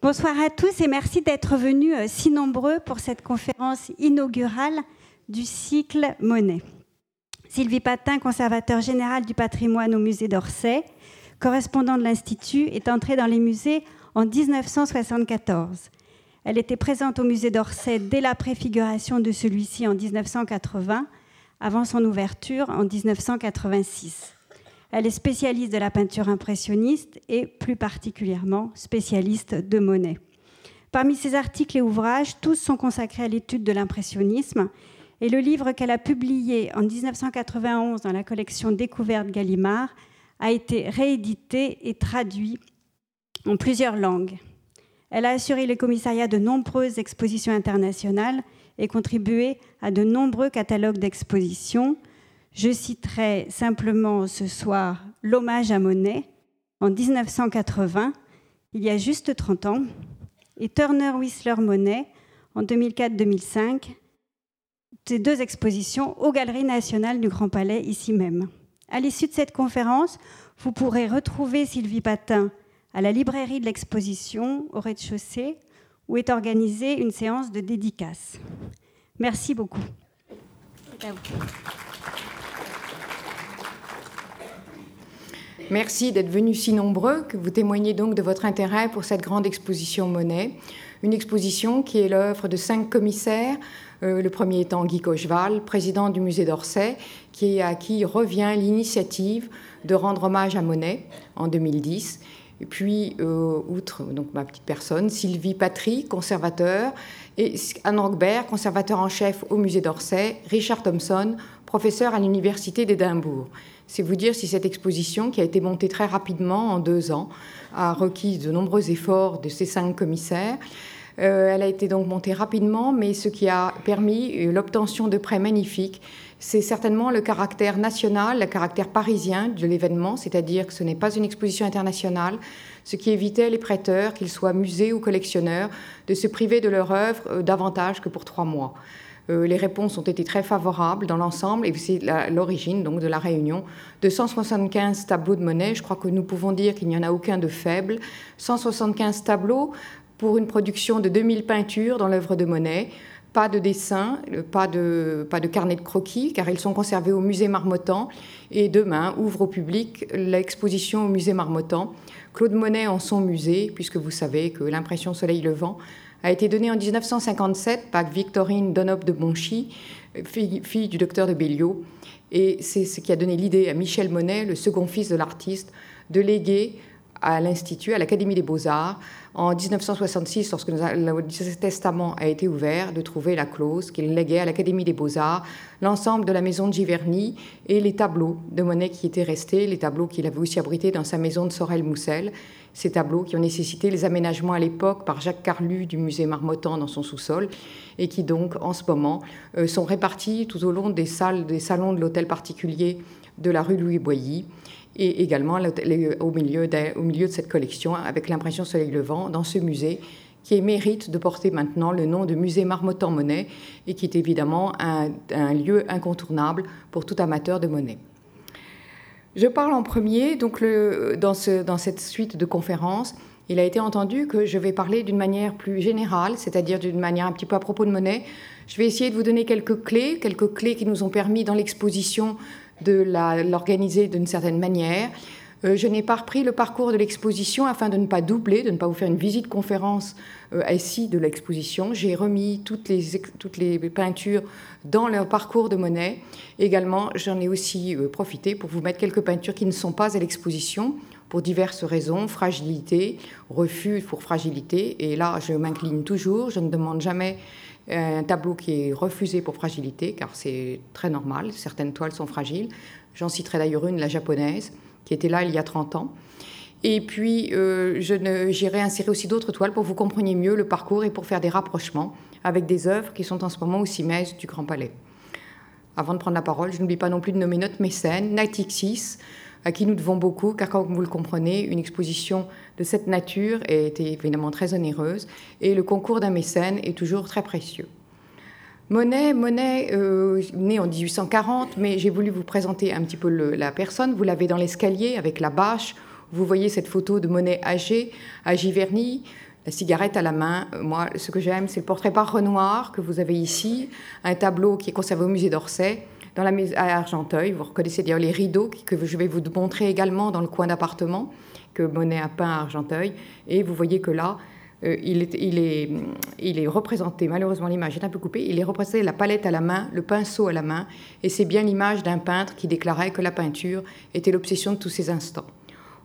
Bonsoir à tous et merci d'être venus euh, si nombreux pour cette conférence inaugurale du cycle Monet. Sylvie Patin, conservateur général du patrimoine au musée d'Orsay, correspondant de l'Institut, est entrée dans les musées en 1974. Elle était présente au musée d'Orsay dès la préfiguration de celui-ci en 1980, avant son ouverture en 1986. Elle est spécialiste de la peinture impressionniste et plus particulièrement spécialiste de Monet. Parmi ses articles et ouvrages, tous sont consacrés à l'étude de l'impressionnisme et le livre qu'elle a publié en 1991 dans la collection Découverte Gallimard a été réédité et traduit en plusieurs langues. Elle a assuré le commissariat de nombreuses expositions internationales et contribué à de nombreux catalogues d'expositions, je citerai simplement ce soir l'hommage à Monet en 1980, il y a juste 30 ans, et Turner Whistler Monet en 2004-2005, ces deux expositions aux Galeries nationales du Grand Palais ici même. À l'issue de cette conférence, vous pourrez retrouver Sylvie Patin à la librairie de l'exposition au rez-de-chaussée où est organisée une séance de dédicace. Merci beaucoup. Merci d'être venus si nombreux, que vous témoignez donc de votre intérêt pour cette grande exposition Monet. Une exposition qui est l'œuvre de cinq commissaires, euh, le premier étant Guy Cocheval, président du musée d'Orsay, qui, à qui revient l'initiative de rendre hommage à Monet en 2010. Et puis, euh, outre donc, ma petite personne, Sylvie Patry, conservateur, et Anne Rockbert, conservateur en chef au musée d'Orsay, Richard Thompson, professeur à l'université d'Édimbourg. C'est vous dire si cette exposition, qui a été montée très rapidement en deux ans, a requis de nombreux efforts de ces cinq commissaires. Euh, elle a été donc montée rapidement, mais ce qui a permis euh, l'obtention de prêts magnifiques, c'est certainement le caractère national, le caractère parisien de l'événement, c'est-à-dire que ce n'est pas une exposition internationale, ce qui évitait les prêteurs, qu'ils soient musées ou collectionneurs, de se priver de leur œuvre euh, davantage que pour trois mois. Euh, les réponses ont été très favorables dans l'ensemble et c'est l'origine donc de la réunion de 175 tableaux de monnaie. Je crois que nous pouvons dire qu'il n'y en a aucun de faible. 175 tableaux pour une production de 2000 peintures dans l'œuvre de Monet. Pas de dessin, pas de, pas de carnet de croquis, car ils sont conservés au musée Marmottan. Et demain ouvre au public l'exposition au musée Marmottan. Claude Monet en son musée, puisque vous savez que l'impression Soleil Levant a été donnée en 1957 par Victorine Donop de Bonchy, fille, du docteur de Béliot. Et c'est ce qui a donné l'idée à Michel Monet, le second fils de l'artiste, de léguer à l'Institut, à l'Académie des Beaux-Arts, en 1966, lorsque le testament a été ouvert, de trouver la clause qu'il léguait à l'Académie des Beaux-Arts l'ensemble de la maison de Giverny et les tableaux de Monet qui étaient restés, les tableaux qu'il avait aussi abrités dans sa maison de Sorel-Moussel, ces tableaux qui ont nécessité les aménagements à l'époque par Jacques Carlu du musée Marmottan dans son sous-sol et qui donc en ce moment euh, sont répartis tout au long des salles, des salons de l'hôtel particulier de la rue Louis Boilly et également au milieu, de, au milieu de cette collection avec l'impression Soleil Levant dans ce musée qui mérite de porter maintenant le nom de musée Marmottan-Monet et qui est évidemment un, lieu incontournable pour tout amateur de Monet. Je parle en premier, donc dans, dans cette suite de conférences, il a été entendu que je vais parler d'une manière plus générale, c'est-à-dire d'une manière un petit peu à propos de Monet. Je vais essayer de vous donner quelques clés, quelques clés qui nous ont permis dans l'exposition de l'organiser d'une certaine manière. Euh, je n'ai pas repris le parcours de l'exposition afin de ne pas doubler, de ne pas vous faire une visite conférence euh, ici de l'exposition. J'ai remis toutes les, toutes les peintures dans leur parcours de Monet. Également, j'en ai aussi euh, profité pour vous mettre quelques peintures qui ne sont pas à l'exposition pour diverses raisons, fragilité, refus pour fragilité. Et là, je m'incline toujours, je ne demande jamais un tableau qui est refusé pour fragilité, car c'est très normal, certaines toiles sont fragiles. J'en citerai d'ailleurs une, la japonaise, qui était là il y a 30 ans. Et puis, euh, j'irai insérer aussi d'autres toiles pour que vous compreniez mieux le parcours et pour faire des rapprochements avec des œuvres qui sont en ce moment au CIMES du Grand Palais. Avant de prendre la parole, je n'oublie pas non plus de nommer notre mécène, Natixis, à qui nous devons beaucoup, car comme vous le comprenez, une exposition de cette nature est évidemment très onéreuse et le concours d'un mécène est toujours très précieux. Monet, Monet euh, né en 1840, mais j'ai voulu vous présenter un petit peu la personne. Vous l'avez dans l'escalier avec la bâche. Vous voyez cette photo de Monet âgé à Giverny. la cigarette à la main. Moi, ce que j'aime, c'est le portrait par Renoir que vous avez ici, un tableau qui est conservé au musée d'Orsay, dans la à Argenteuil. Vous reconnaissez d'ailleurs les rideaux que je vais vous montrer également dans le coin d'appartement que Monet a peint à Argenteuil. Et vous voyez que là, euh, il, est, représenté, malheureusement l'image est un peu coupée, il est représenté la palette à la main, le pinceau à la main, et c'est bien l'image d'un peintre qui déclarait que la peinture était l'obsession de tous ses instants.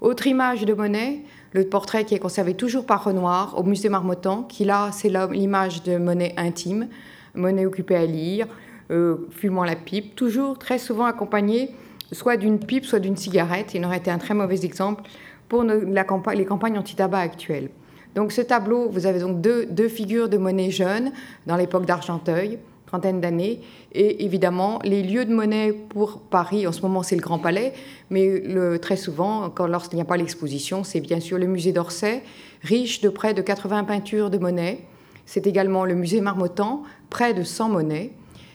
Autre image de Monet, le portrait qui est conservé toujours par Renoir au musée Marmottan, qui là, c'est l'image de Monet intime, Monet occupé à lire, euh, fumant la pipe, toujours très souvent accompagné soit d'une pipe, soit d'une cigarette. Il aurait été un très mauvais exemple pour les campagnes anti-tabac actuelles. Donc ce tableau, vous avez donc deux, figures de Monet jeunes dans l'époque d'Argenteuil, trentaine d'années, et évidemment les lieux de Monet pour Paris, en ce moment c'est le Grand Palais, mais le, très souvent, lorsqu'il n'y a pas l'exposition, c'est bien sûr le musée d'Orsay, riche de près de 80 peintures de Monet. C'est également le musée Marmottan, près de 100 Monet,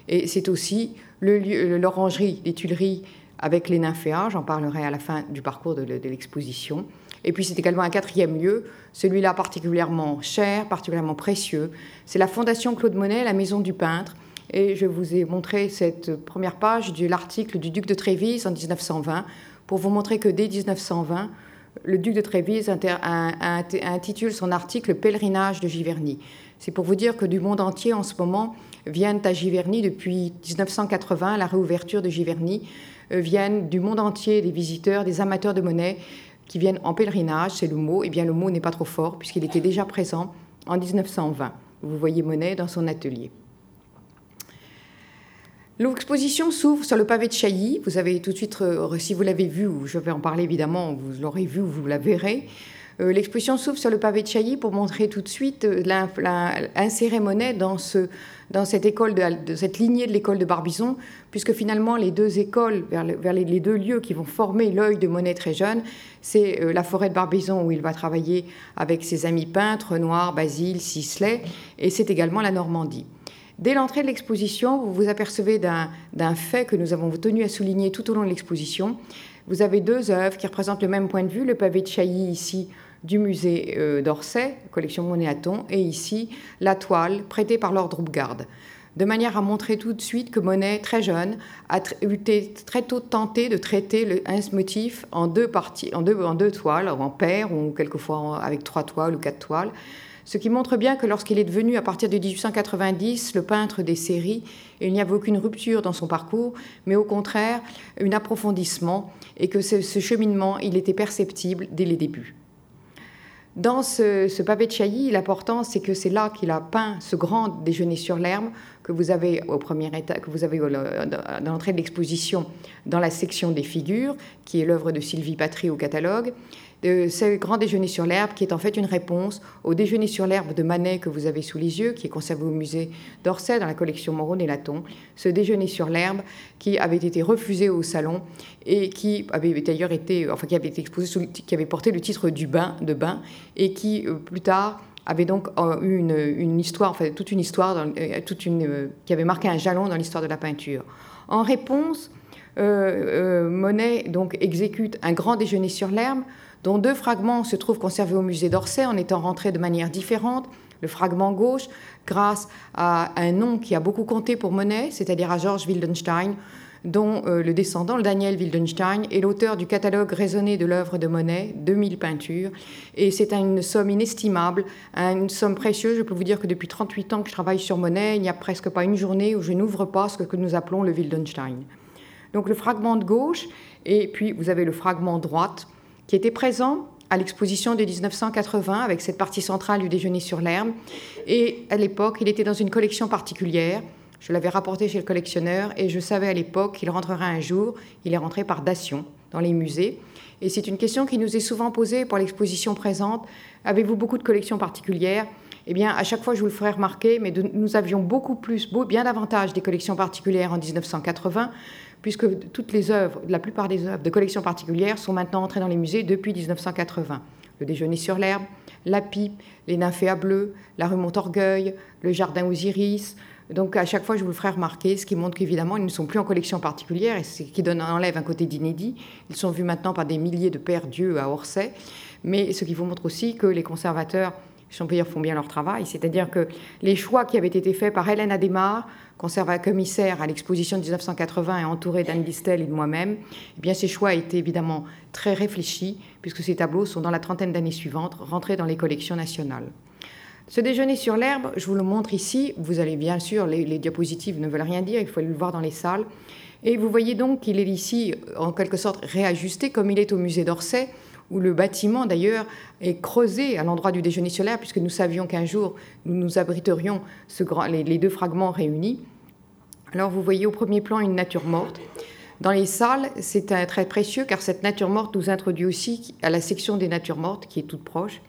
et c'est aussi l'orangerie, les Tuileries avec les nymphéas, j'en parlerai à la fin du parcours de l'exposition. Et puis c'est également un quatrième lieu, celui-là particulièrement cher, particulièrement précieux. C'est la Fondation Claude Monet, la Maison du Peintre. Et je vous ai montré cette première page de l'article du duc de Trévise en 1920 pour vous montrer que dès 1920, le duc de Trévise intitule son article Pèlerinage de Giverny. C'est pour vous dire que du monde entier en ce moment viennent à Giverny depuis 1980, la réouverture de Giverny, euh, viennent du monde entier des visiteurs, des amateurs de monnaie qui viennent en pèlerinage, c'est le mot. Eh bien, le mot n'est pas trop fort puisqu'il était déjà présent en 1920. Vous voyez Monet dans son atelier. L'exposition s'ouvre sur le pavé de Chailly. Vous avez tout de suite, euh, si vous l'avez vu, je vais en parler évidemment, vous l'aurez vu ou vous la verrez. Euh, l'exposition s'ouvre sur le pavé de Chailly pour montrer tout de suite, euh, insérer Monet dans, ce, dans cette, école de, cette lignée de l'école de Barbizon, puisque finalement les deux écoles, vers, les, deux lieux qui vont former l'œil de Monet très jeune, c'est la forêt de Barbizon où il va travailler avec ses amis peintres, Renoir, Basile, Sisley, et c'est également la Normandie. Dès l'entrée de l'exposition, vous vous apercevez d'un fait que nous avons tenu à souligner tout au long de l'exposition. Vous avez deux œuvres qui représentent le même point de vue, le pavé de Chailly ici du musée euh, d'Orsay, collection Monet-Aton, et ici la toile prêtée par l'ordre Garde, de manière à montrer tout de suite que Monet, très jeune, a été très tôt tenté de traiter le, un motif en deux en toiles, en paire ou quelquefois avec trois toiles ou quatre toiles, ce qui montre bien que lorsqu'il est devenu, à partir de 1890, le peintre des séries, il n'y avait aucune rupture dans son parcours, mais au contraire, un approfondissement, et que ce, cheminement, il était perceptible dès les débuts. Dans ce, pavé de Chailly, l'important, c'est que c'est là qu'il a peint ce grand déjeuner sur l'herbe que vous avez au premier état, que vous avez dans l'entrée de l'exposition dans la section des figures, qui est l'œuvre de Sylvie Patry au catalogue de ce grand déjeuner sur l'herbe, qui est en fait une réponse au déjeuner sur l'herbe de Manet que vous avez sous les yeux, qui est conservé au musée d'Orsay dans la collection Moreau et Laton. Ce déjeuner sur l'herbe qui avait été refusé au salon et qui avait d'ailleurs été, enfin qui avait été exposé, qui avait porté le titre du bain, de bain, et qui euh, plus tard avait donc euh, eu une, histoire, enfin toute une histoire, euh, toute une, qui avait marqué un jalon dans l'histoire de la peinture. En réponse, Monet donc exécute un grand déjeuner sur l'herbe dont deux fragments se trouvent conservés au musée d'Orsay en étant rentrés de manière différente. Le fragment gauche, grâce à un nom qui a beaucoup compté pour Monet, c'est-à-dire à Georges Wildenstein, dont euh, le descendant, le Daniel Wildenstein, est l'auteur du catalogue raisonné de l'œuvre de Monet, 2000 peintures. Et c'est une somme inestimable, une somme précieuse. Je peux vous dire que depuis 38 ans que je travaille sur Monet, il n'y a presque pas une journée où je n'ouvre pas ce que nous appelons le Wildenstein. Donc le fragment de gauche, et puis vous avez le fragment droite, qui était présent à l'exposition de 1980 avec cette partie centrale du déjeuner sur l'herbe. Et à l'époque, il était dans une collection particulière. Je l'avais rapporté chez le collectionneur et je savais à l'époque qu'il rentrerait un jour. Il est rentré par dation dans les musées. Et c'est une question qui nous est souvent posée pour l'exposition présente. Avez-vous beaucoup de collections particulières? Eh bien, à chaque fois, je vous le ferai remarquer, mais nous avions beaucoup plus, bien davantage des collections particulières en 1980 puisque toutes les œuvres, la plupart des œuvres de collections particulières sont maintenant entrées dans les musées depuis 1980. Le déjeuner sur l'herbe, la pipe, les nymphéas bleus, la rue Montorgueil, le jardin aux iris. Donc à chaque fois, je vous le ferai remarquer, ce qui montre qu'évidemment, ils ne sont plus en collection particulière et ce qui donne, enlève un côté d'inédit. Ils sont vus maintenant par des milliers de pères Dieu à Orsay. Mais ce qui vous montre aussi que les conservateurs dire, font bien leur travail. C'est-à-dire que les choix qui avaient été faits par Hélène Adémar, conservateur commissaire à l'exposition de 1980 et entourée d'Anne Distel et de moi-même, eh bien ces choix étaient évidemment très réfléchis, puisque ces tableaux sont dans la trentaine d'années suivantes rentrés dans les collections nationales. Ce déjeuner sur l'herbe, je vous le montre ici. Vous allez bien sûr, les, les, diapositives ne veulent rien dire, il faut aller le voir dans les salles. Et vous voyez donc qu'il est ici en quelque sorte réajusté comme il est au musée d'Orsay, où le bâtiment d'ailleurs est creusé à l'endroit du déjeuner solaire, puisque nous savions qu'un jour nous nous abriterions les, les, deux fragments réunis. Alors vous voyez au premier plan une nature morte. Dans les salles, c'est très précieux car cette nature morte nous introduit aussi à la section des natures mortes qui est toute proche.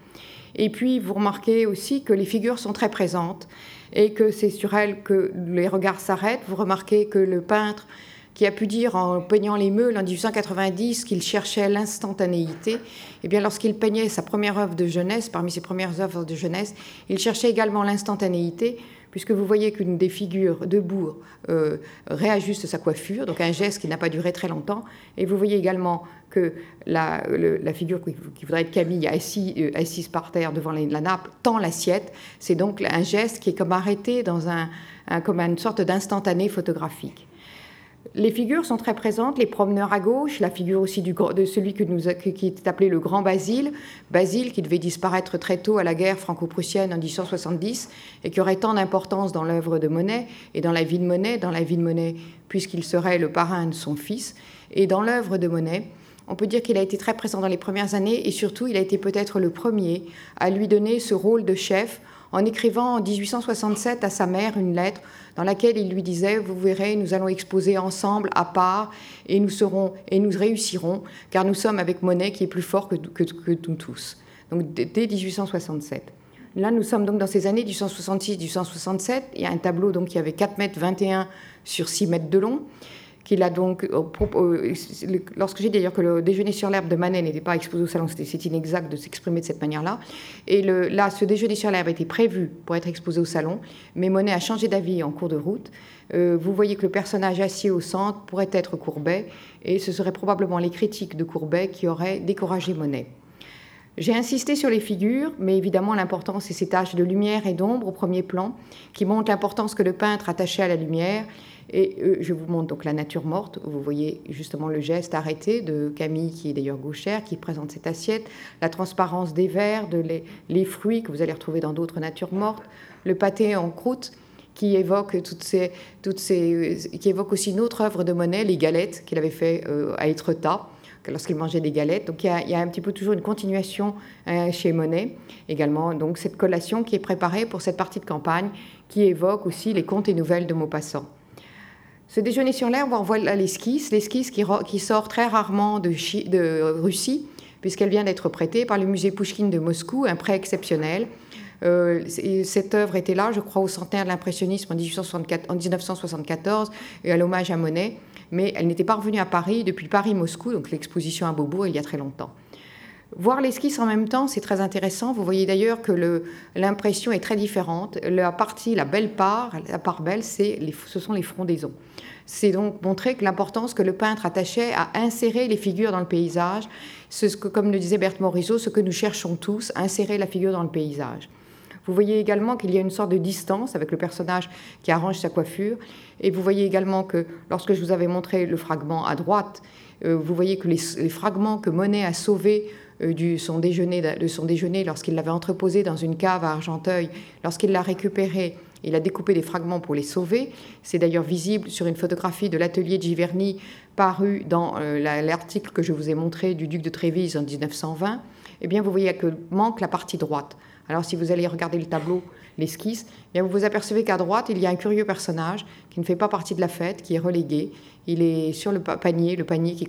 Et puis vous remarquez aussi que les figures sont très présentes et que c'est sur elles que les regards s'arrêtent. Vous remarquez que le peintre qui a pu dire en peignant les meules en 1890 qu'il cherchait l'instantanéité, eh bien lorsqu'il peignait sa première œuvre de jeunesse, parmi ses premières œuvres de jeunesse, il cherchait également l'instantanéité, puisque vous voyez qu'une des figures debout euh, réajuste sa coiffure, donc un geste qui n'a pas duré très longtemps, et vous voyez également que la, figure qui, voudrait être Camille euh, assise par terre devant la, la nappe tend l'assiette, c'est donc un geste qui est comme arrêté dans un comme une sorte d'instantané photographique. Les figures sont très présentes, les promeneurs à gauche, la figure aussi de celui que nous, qui est appelé le Grand Basile, Basile qui devait disparaître très tôt à la guerre franco-prussienne en 1870 et qui aurait tant d'importance dans l'œuvre de Monet et dans la vie de Monet, dans la vie de Monet puisqu'il serait le parrain de son fils, et dans l'œuvre de Monet. On peut dire qu'il a été très présent dans les premières années et surtout il a été peut-être le premier à lui donner ce rôle de chef en écrivant en 1867 à sa mère une lettre dans laquelle il lui disait Vous verrez, nous allons exposer ensemble, à part, et nous serons et nous réussirons, car nous sommes avec Monet qui est plus fort que, que, nous tous. Donc dès 1867. Là, nous sommes donc dans ces années 1866-1867. Il y a un tableau donc, qui avait 4 mètres 21 sur 6 mètres de long a donc, lorsque j'ai dit d'ailleurs que le déjeuner sur l'herbe de Manet n'était pas exposé au salon, c'est inexact de s'exprimer de cette manière-là. Et le, là, ce déjeuner sur l'herbe était prévu pour être exposé au salon, mais Monet a changé d'avis en cours de route. Euh, vous voyez que le personnage assis au centre pourrait être Courbet, et ce serait probablement les critiques de Courbet qui auraient découragé Monet. J'ai insisté sur les figures, mais évidemment l'importance c'est ces taches de lumière et d'ombre au premier plan, qui montrent l'importance que le peintre attachait à la lumière. Et euh, je vous montre donc la nature morte. Vous voyez justement le geste arrêté de Camille, qui est d'ailleurs gauchère, qui présente cette assiette, la transparence des verres, de les, les fruits que vous allez retrouver dans d'autres natures mortes, le pâté en croûte qui évoque toutes ces, toutes ces, qui évoque aussi une autre œuvre de Monet, les galettes qu'il avait fait euh, à Étretat lorsqu'il mangeait des galettes. Donc il y, a, un petit peu toujours une continuation euh, chez Monet. Également donc cette collation qui est préparée pour cette partie de campagne qui évoque aussi les contes et nouvelles de Maupassant. Ce déjeuner sur l'herbe, on voit l'esquisse, l'esquisse qui, sort très rarement de, Russie, puisqu'elle vient d'être prêtée par le musée Pouchkine de Moscou, un prêt exceptionnel. Euh, cette œuvre était là, je crois, au centenaire de l'impressionnisme en, 1974 et à l'hommage à Monet, mais elle n'était pas revenue à Paris depuis Paris-Moscou, donc l'exposition à Beaubourg, il y a très longtemps. Voir l'esquisse en même temps, c'est très intéressant. Vous voyez d'ailleurs que l'impression est très différente. La partie, la belle part, la part belle, les, ce sont les frondaisons. C'est donc montrer que l'importance que le peintre attachait à insérer les figures dans le paysage, ce que, comme le disait Berthe Morisot, ce que nous cherchons tous, insérer la figure dans le paysage. Vous voyez également qu'il y a une sorte de distance avec le personnage qui arrange sa coiffure. Et vous voyez également que lorsque je vous avais montré le fragment à droite, euh, vous voyez que les, fragments que Monet a sauvés euh, du, son déjeuner, de son déjeuner lorsqu'il l'avait entreposé dans une cave à Argenteuil, lorsqu'il l'a récupéré, il a découpé des fragments pour les sauver. C'est d'ailleurs visible sur une photographie de l'atelier de Giverny paru dans euh, l'article que je vous ai montré du duc de Trévise en 1920. Eh bien, vous voyez que manque la partie droite. Alors, si vous allez regarder le tableau, l'esquisse, eh bien vous vous apercevez qu'à droite, il y a un curieux personnage qui ne fait pas partie de la fête, qui est relégué. Il est sur le panier, le panier qui,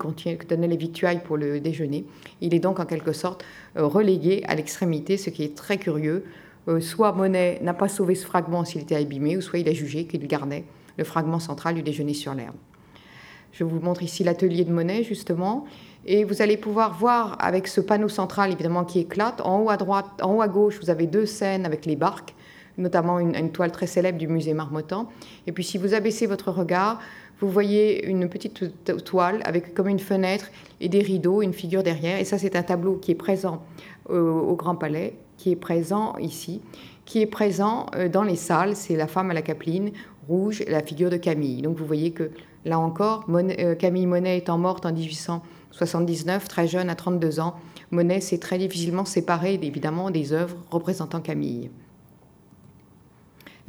donnait les victuailles pour le déjeuner. Il est donc en quelque sorte euh, relégué à l'extrémité, ce qui est très curieux. Euh, soit Monet n'a pas sauvé ce fragment s'il était abîmé, ou soit il a jugé qu'il gardait le fragment central du déjeuner sur l'herbe. Je vous montre ici l'atelier de Monet, justement. Et vous allez pouvoir voir avec ce panneau central, évidemment, qui éclate. En haut à droite, en haut à gauche, vous avez deux scènes avec les barques, notamment une, toile très célèbre du musée Marmottan. Et puis, si vous abaissez votre regard, vous voyez une petite toile avec comme une fenêtre et des rideaux, une figure derrière. Et ça, c'est un tableau qui est présent au, Grand Palais qui est présent ici, qui est présent euh, dans les salles. C'est la femme à la capeline rouge la figure de Camille. Donc vous voyez que là encore, euh, Camille Monet étant morte en 1879, très jeune, à 32 ans, Monet s'est très difficilement séparé évidemment des œuvres représentant Camille.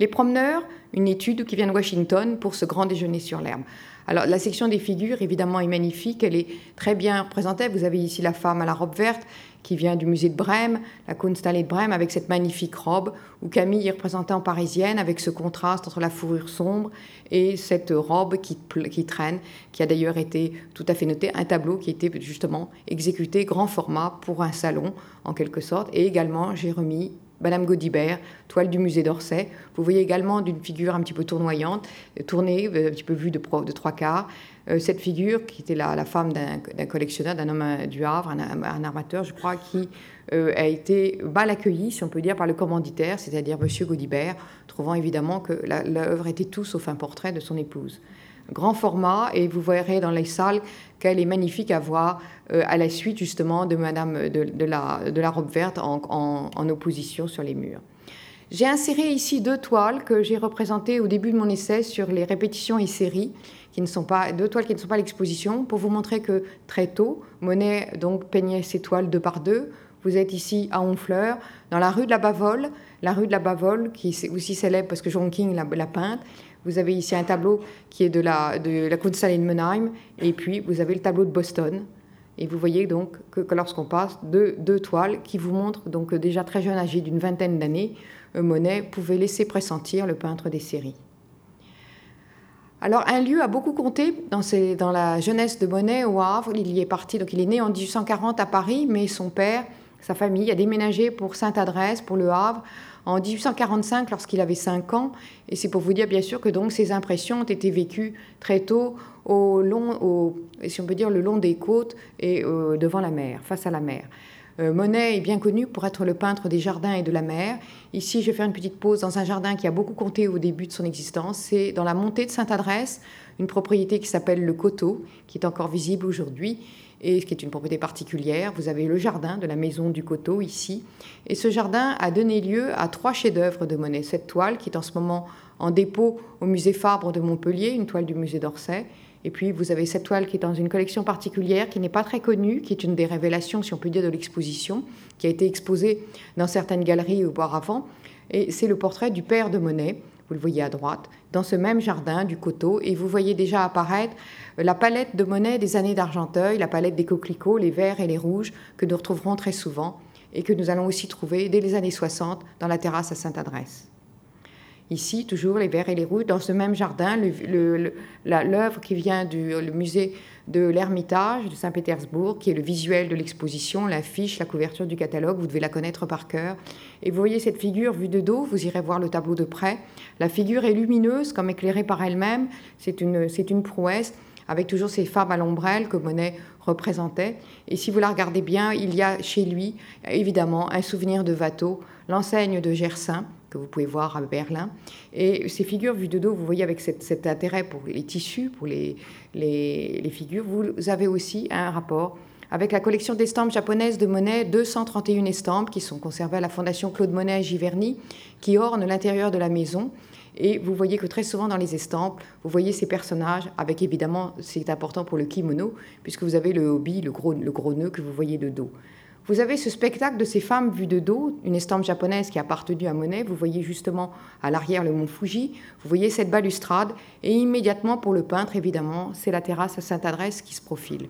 Les promeneurs, une étude qui vient de Washington pour ce grand déjeuner sur l'herbe. Alors la section des figures, évidemment, est magnifique, elle est très bien représentée. Vous avez ici la femme à la robe verte qui vient du musée de Brême, la Kunsthalle de Brême, avec cette magnifique robe, où Camille est représentée en parisienne, avec ce contraste entre la fourrure sombre et cette robe qui, traîne, qui a d'ailleurs été tout à fait noté, un tableau qui était justement exécuté grand format pour un salon, en quelque sorte, et également j'ai remis Madame Gaudibert, toile du musée d'Orsay. Vous voyez également d'une figure un petit peu tournoyante, tournée, euh, un petit peu vue de, trois quarts. Euh, cette figure, qui était la, femme d'un collectionneur, d'un homme euh, du Havre, un, armateur, je crois, qui a été mal accueillie, si on peut dire, par le commanditaire, c'est-à-dire Monsieur Gaudibert, trouvant évidemment que l'œuvre était tout sauf un portrait de son épouse grand format et vous verrez dans les salles qu'elle est magnifique à voir euh, à la suite justement de Madame de, la, de la, robe verte en, en, opposition sur les murs. J'ai inséré ici deux toiles que j'ai représentées au début de mon essai sur les répétitions et séries, qui ne sont pas deux toiles qui ne sont pas l'exposition, pour vous montrer que très tôt, Monet donc peignait ses toiles deux par deux. Vous êtes ici à Honfleur, dans la rue de la Bavole, la rue de la Bavole qui est aussi célèbre parce que John King l'a peinte. Vous avez ici un tableau qui est de la, de la Kunsthalle in Menheim, et puis vous avez le tableau de Boston. Et vous voyez donc que, lorsqu'on passe deux, deux, toiles qui vous montrent donc déjà très jeune, âgé d'une vingtaine d'années, euh, Monet pouvait laisser pressentir le peintre des séries. Alors un lieu a beaucoup compté dans, dans la jeunesse de Monet au Havre. Il y est parti, donc il est né en 1840 à Paris, mais son père, sa famille a déménagé pour Sainte-Adresse, pour le Havre, en 1845 lorsqu'il avait 5 ans. Et c'est pour vous dire bien sûr que donc ces impressions ont été vécues très tôt au long, au, si on peut dire, le long des côtes et euh, devant la mer, face à la mer. Euh, Monet est bien connu pour être le peintre des jardins et de la mer. Ici, je vais faire une petite pause dans un jardin qui a beaucoup compté au début de son existence. C'est dans la montée de Sainte-Adresse, une propriété qui s'appelle le Coteau, qui est encore visible aujourd'hui et ce qui est une propriété particulière. Vous avez le jardin de la maison du coteau ici. Et ce jardin a donné lieu à trois chefs-d'œuvre de Monet. Cette toile qui est en ce moment en dépôt au musée Fabre de Montpellier, une toile du musée d'Orsay. Et puis vous avez cette toile qui est dans une collection particulière, qui n'est pas très connue, qui est une des révélations, si on peut dire, de l'exposition, qui a été exposée dans certaines galeries auparavant. Et c'est le portrait du père de Monet, vous le voyez à droite, dans ce même jardin du coteau. Et vous voyez déjà apparaître la palette de Monet des années d'Argenteuil, la palette des coquelicots, les verts et les rouges, que nous retrouverons très souvent et que nous allons aussi trouver dès les années 60 dans la terrasse à Sainte-Adresse. Ici, toujours les verts et les rouges, dans ce même jardin, l'œuvre qui vient du musée de l'Ermitage de Saint-Pétersbourg, qui est le visuel de l'exposition, l'affiche, la couverture du catalogue, vous devez la connaître par cœur. Et vous voyez cette figure vue de dos, vous irez voir le tableau de près. La figure est lumineuse, comme éclairée par elle-même, c'est une, une prouesse avec toujours ces femmes à l'ombrelle que Monet représentait. Et si vous la regardez bien, il y a chez lui évidemment un souvenir de Watteau, l'enseigne de Gersin, que vous pouvez voir à Berlin. Et ces figures vues de dos, vous voyez avec cet, intérêt pour les tissus, pour les, figures, vous avez aussi un rapport avec la collection d'estampes japonaises de Monet, 231 estampes qui sont conservées à la Fondation Claude Monet à Giverny, qui ornent l'intérieur de la maison. Et vous voyez que très souvent dans les estampes, vous voyez ces personnages avec évidemment, c'est important pour le kimono, puisque vous avez le hobby, le gros nœud que vous voyez de dos. Vous avez ce spectacle de ces femmes vues de dos, une estampe japonaise qui a appartenu à Monet. Vous voyez justement à l'arrière le mont Fuji. Vous voyez cette balustrade. Et immédiatement, pour le peintre, évidemment, c'est la terrasse à Sainte-Adresse qui se profile.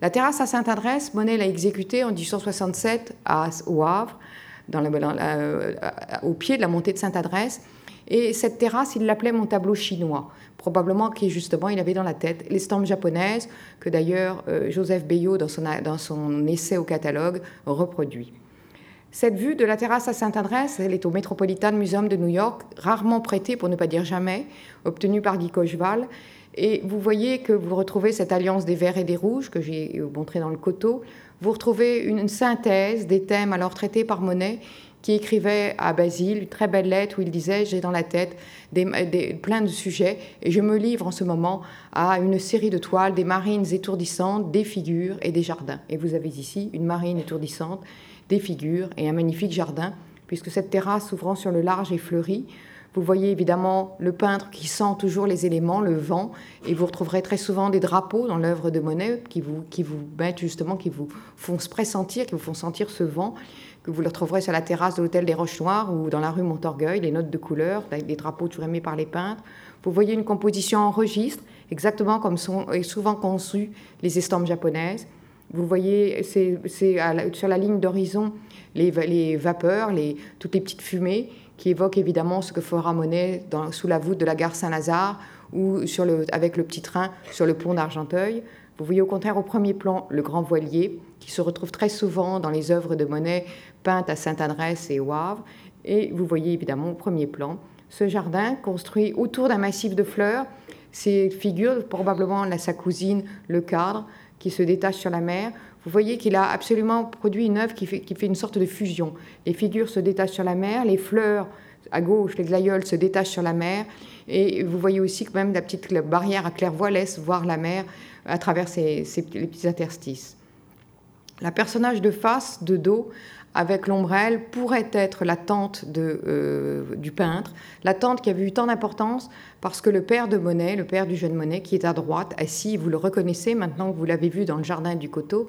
La terrasse à Sainte-Adresse, Monet l'a exécutée en 1867 à, au Havre, euh, au pied de la montée de Sainte-Adresse. Et cette terrasse, il l'appelait mon tableau chinois. Probablement qu'il justement, il avait dans la tête l'estampe japonaise que d'ailleurs euh, Joseph Bayot, dans son, dans son essai au catalogue, reproduit. Cette vue de la terrasse à Sainte-Adresse, elle est au Metropolitan Museum de New York, rarement prêtée, pour ne pas dire jamais, obtenue par Guy Cocheval. Et vous voyez que vous retrouvez cette alliance des verts et des rouges que j'ai montré dans le coteau. Vous retrouvez une synthèse des thèmes alors traités par Monet qui écrivait à Basile une très belle lettre où il disait J'ai dans la tête des, plein de sujets et je me livre en ce moment à une série de toiles, des marines étourdissantes, des figures et des jardins. Et vous avez ici une marine étourdissante, des figures et un magnifique jardin, puisque cette terrasse ouvrant sur le large est fleurie. Vous voyez évidemment le peintre qui sent toujours les éléments, le vent, et vous retrouverez très souvent des drapeaux dans l'œuvre de Monet qui vous, qui vous mettent justement, qui vous font pressentir, qui vous font sentir ce vent, que vous le retrouverez sur la terrasse de l'hôtel des Roches Noires ou dans la rue Montorgueil, les notes de couleur, avec des drapeaux toujours aimés par les peintres. Vous voyez une composition en registre, exactement comme sont souvent conçues les estampes japonaises. Vous voyez, c'est sur la ligne d'horizon les, les, vapeurs, les, toutes les petites fumées qui évoquent évidemment ce que fera Monet sous la voûte de la gare Saint-Lazare ou sur le, avec le petit train sur le pont d'Argenteuil. Vous voyez au contraire au premier plan le grand voilier qui se retrouve très souvent dans les œuvres de Monet peintes à Sainte-Adresse et au Havre. Et vous voyez évidemment au premier plan ce jardin construit autour d'un massif de fleurs. Ces figures, probablement la, sa cousine, le cadre, qui se détache sur la mer. Vous voyez qu'il a absolument produit une œuvre qui fait, une sorte de fusion. Les figures se détachent sur la mer, les fleurs à gauche, les glaïeuls se détachent sur la mer. Et vous voyez aussi que même la petite barrière à claire-voie laisse voir la mer à travers ces, les petits interstices. La personnage de face, de dos, avec l'ombrelle pourrait être la tante de, euh, du peintre, la tante qui avait eu tant d'importance parce que le père de Monet, le père du jeune Monet, qui est à droite, assis, vous le reconnaissez maintenant que vous l'avez vu dans le jardin du coteau,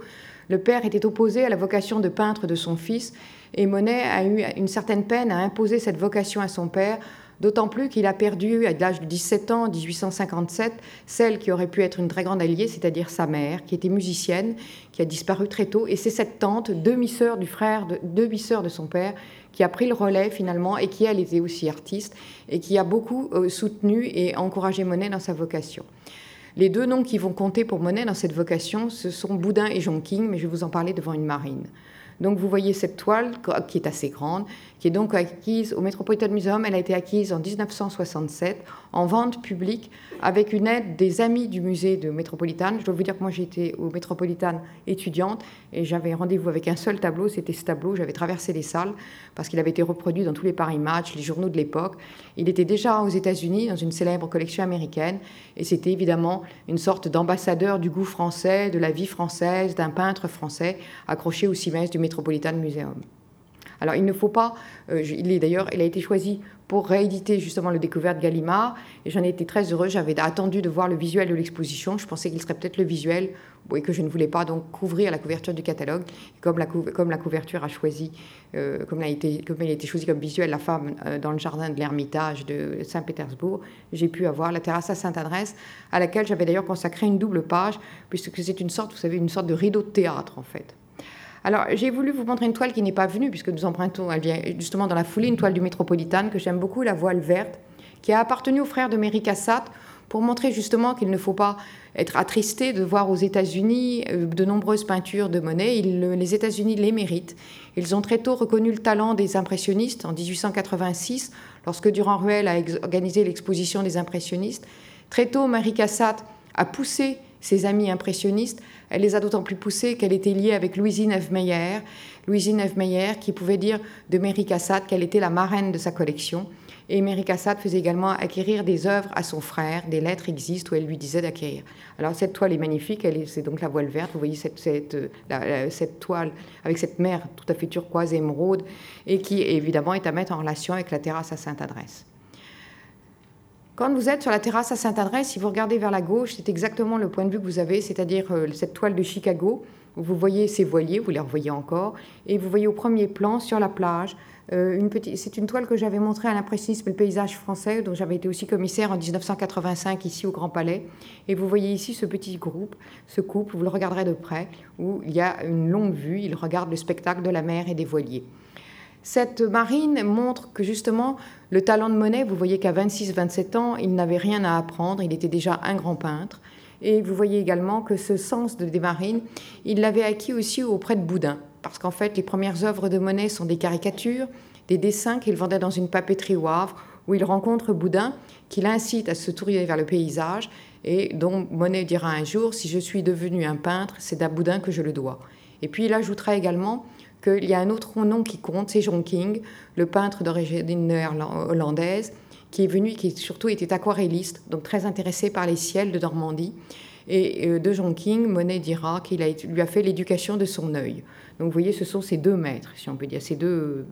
le père était opposé à la vocation de peintre de son fils et Monet a eu une certaine peine à imposer cette vocation à son père D'autant plus qu'il a perdu, à l'âge de 17 ans, en 1857, celle qui aurait pu être une très grande alliée, c'est-à-dire sa mère, qui était musicienne, qui a disparu très tôt. Et c'est cette tante, demi-sœur du frère, de, demi-sœur de son père, qui a pris le relais finalement et qui, elle, était aussi artiste et qui a beaucoup euh, soutenu et encouragé Monet dans sa vocation. Les deux noms qui vont compter pour Monet dans cette vocation, ce sont Boudin et Jonking, mais je vais vous en parler devant une marine. Donc vous voyez cette toile qui est assez grande, qui est donc acquise au Metropolitan Museum. Elle a été acquise en 1967 en vente publique avec une aide des amis du musée de Metropolitan. Je dois vous dire que moi j'étais au Metropolitan étudiante et j'avais rendez-vous avec un seul tableau, c'était ce tableau. J'avais traversé les salles parce qu'il avait été reproduit dans tous les Paris Match, les journaux de l'époque. Il était déjà aux États-Unis dans une célèbre collection américaine et c'était évidemment une sorte d'ambassadeur du goût français, de la vie française, d'un peintre français accroché au cimès du Metropolitan Museum. Alors il ne faut pas, euh, il est d'ailleurs, il a été choisi pour rééditer justement le découverte Gallimard. Et j'en ai été très heureuse. J'avais attendu de voir le visuel de l'exposition. Je pensais qu'il serait peut-être le visuel et que je ne voulais pas donc couvrir la couverture du catalogue. Comme la, comme la couverture a choisi, euh, comme, a été, comme elle a été choisie comme visuel, la femme euh, dans le jardin de l'Ermitage de Saint-Pétersbourg, j'ai pu avoir la terrasse à Sainte-Adresse, à laquelle j'avais d'ailleurs consacré une double page, puisque c'est une sorte, vous savez, une sorte de rideau de théâtre en fait. Alors, j'ai voulu vous montrer une toile qui n'est pas venue, puisque nous empruntons, elle vient justement dans la foulée, une toile du Métropolitane que j'aime beaucoup, la voile verte, qui a appartenu au frère de Mary Cassatt pour montrer justement qu'il ne faut pas être attristé de voir aux États-Unis euh, de nombreuses peintures de Monet. les États-Unis les méritent. Ils ont très tôt reconnu le talent des impressionnistes en 1886, lorsque Durand Ruel a organisé l'exposition des impressionnistes. Très tôt, Mary Cassatt a poussé ses amis impressionnistes elle les a d'autant plus poussées qu'elle était liée avec Louisine Meyer, Louisine qui pouvait dire de Mary Cassatt qu'elle était la marraine de sa collection. Et Mary Cassatt faisait également acquérir des œuvres à son frère, des lettres existent où elle lui disait d'acquérir. Alors cette toile est magnifique, c'est donc la voile verte, vous voyez cette, cette, cette, toile avec cette mer tout à fait turquoise et émeraude, et qui évidemment est à mettre en relation avec la terrasse à Sainte-Adresse. Quand vous êtes sur la terrasse à Sainte-Adresse, si vous regardez vers la gauche, c'est exactement le point de vue que vous avez, c'est-à-dire euh, cette toile de Chicago, où vous voyez ces voiliers, vous les revoyez encore, et vous voyez au premier plan sur la plage, euh, une petite, c'est une toile que j'avais montrée à l'impressionnisme le paysage français, dont j'avais été aussi commissaire en 1985 ici au Grand Palais. Et vous voyez ici ce petit groupe, ce couple, vous le regarderez de près, où il y a une longue vue, ils regardent le spectacle de la mer et des voiliers. Cette marine montre que justement le talent de Monet, vous voyez qu'à 26-27 ans, il n'avait rien à apprendre, il était déjà un grand peintre. Et vous voyez également que ce sens de des marines, il l'avait acquis aussi auprès de Boudin, parce qu'en fait, les premières œuvres de Monet sont des caricatures, des dessins qu'il vendait dans une papeterie au Havre, où il rencontre Boudin, qui l'incite à se tourner vers le paysage, et dont Monet dira un jour, si je suis devenu un peintre, c'est à Boudin que je le dois. Et puis il ajoutera également qu'il y a un autre nom qui compte, c'est John King, le peintre d'origine hollandaise, qui est venu, qui surtout était aquarelliste, donc très intéressé par les ciels de Normandie. Et euh, de John King, Monet dira qu'il lui a fait l'éducation de son œil. Donc vous voyez, ce sont ces deux maîtres, si on peut dire, ces deux...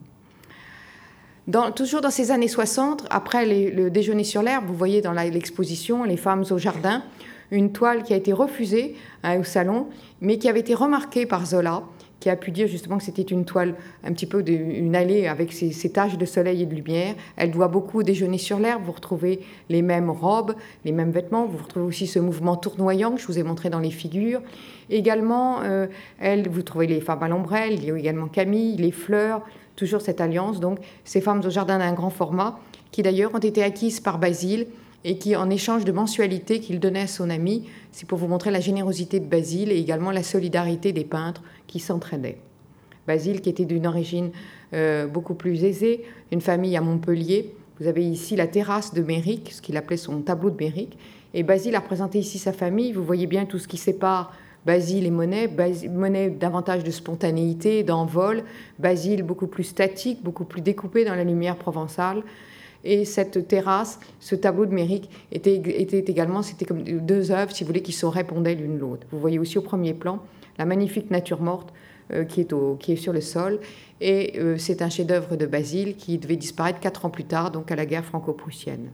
Dans, toujours dans ces années 60, après le déjeuner sur l'herbe, vous voyez dans l'exposition Les femmes au jardin, une toile qui a été refusée au salon, mais qui avait été remarquée par Zola qui a pu dire justement que c'était une toile, un petit peu une allée avec ses, taches de soleil et de lumière. Elle doit beaucoup au déjeuner sur l'herbe. Vous retrouvez les mêmes robes, les mêmes vêtements. Vous retrouvez aussi ce mouvement tournoyant que je vous ai montré dans les figures. Également, euh, elle, vous trouvez les femmes à l'ombrelle, il y a également Camille, les fleurs, toujours cette alliance. Donc, ces femmes au jardin d'un grand format, qui d'ailleurs ont été acquises par Basile et qui, en échange de mensualité qu'il donnait à son ami, c'est pour vous montrer la générosité de Basile et également la solidarité des peintres qui s'entraidaient. Basile, qui était d'une origine euh, beaucoup plus aisée, une famille à Montpellier. Vous avez ici la terrasse de Méric, ce qu'il appelait son tableau de Méric. Et Basile a représenté ici sa famille. Vous voyez bien tout ce qui sépare Basile et Monet. Monet davantage de spontanéité, d'envol. Basile beaucoup plus statique, beaucoup plus découpé dans la lumière provençale. Et cette terrasse, ce tableau de Méric, était, également, c'était comme deux œuvres, si vous voulez, qui se répondaient l'une l'autre. Vous voyez aussi au premier plan la magnifique nature morte euh, qui, est sur le sol. Et euh, c'est un chef-d'œuvre de Basile qui devait disparaître quatre ans plus tard, donc à la guerre franco-prussienne.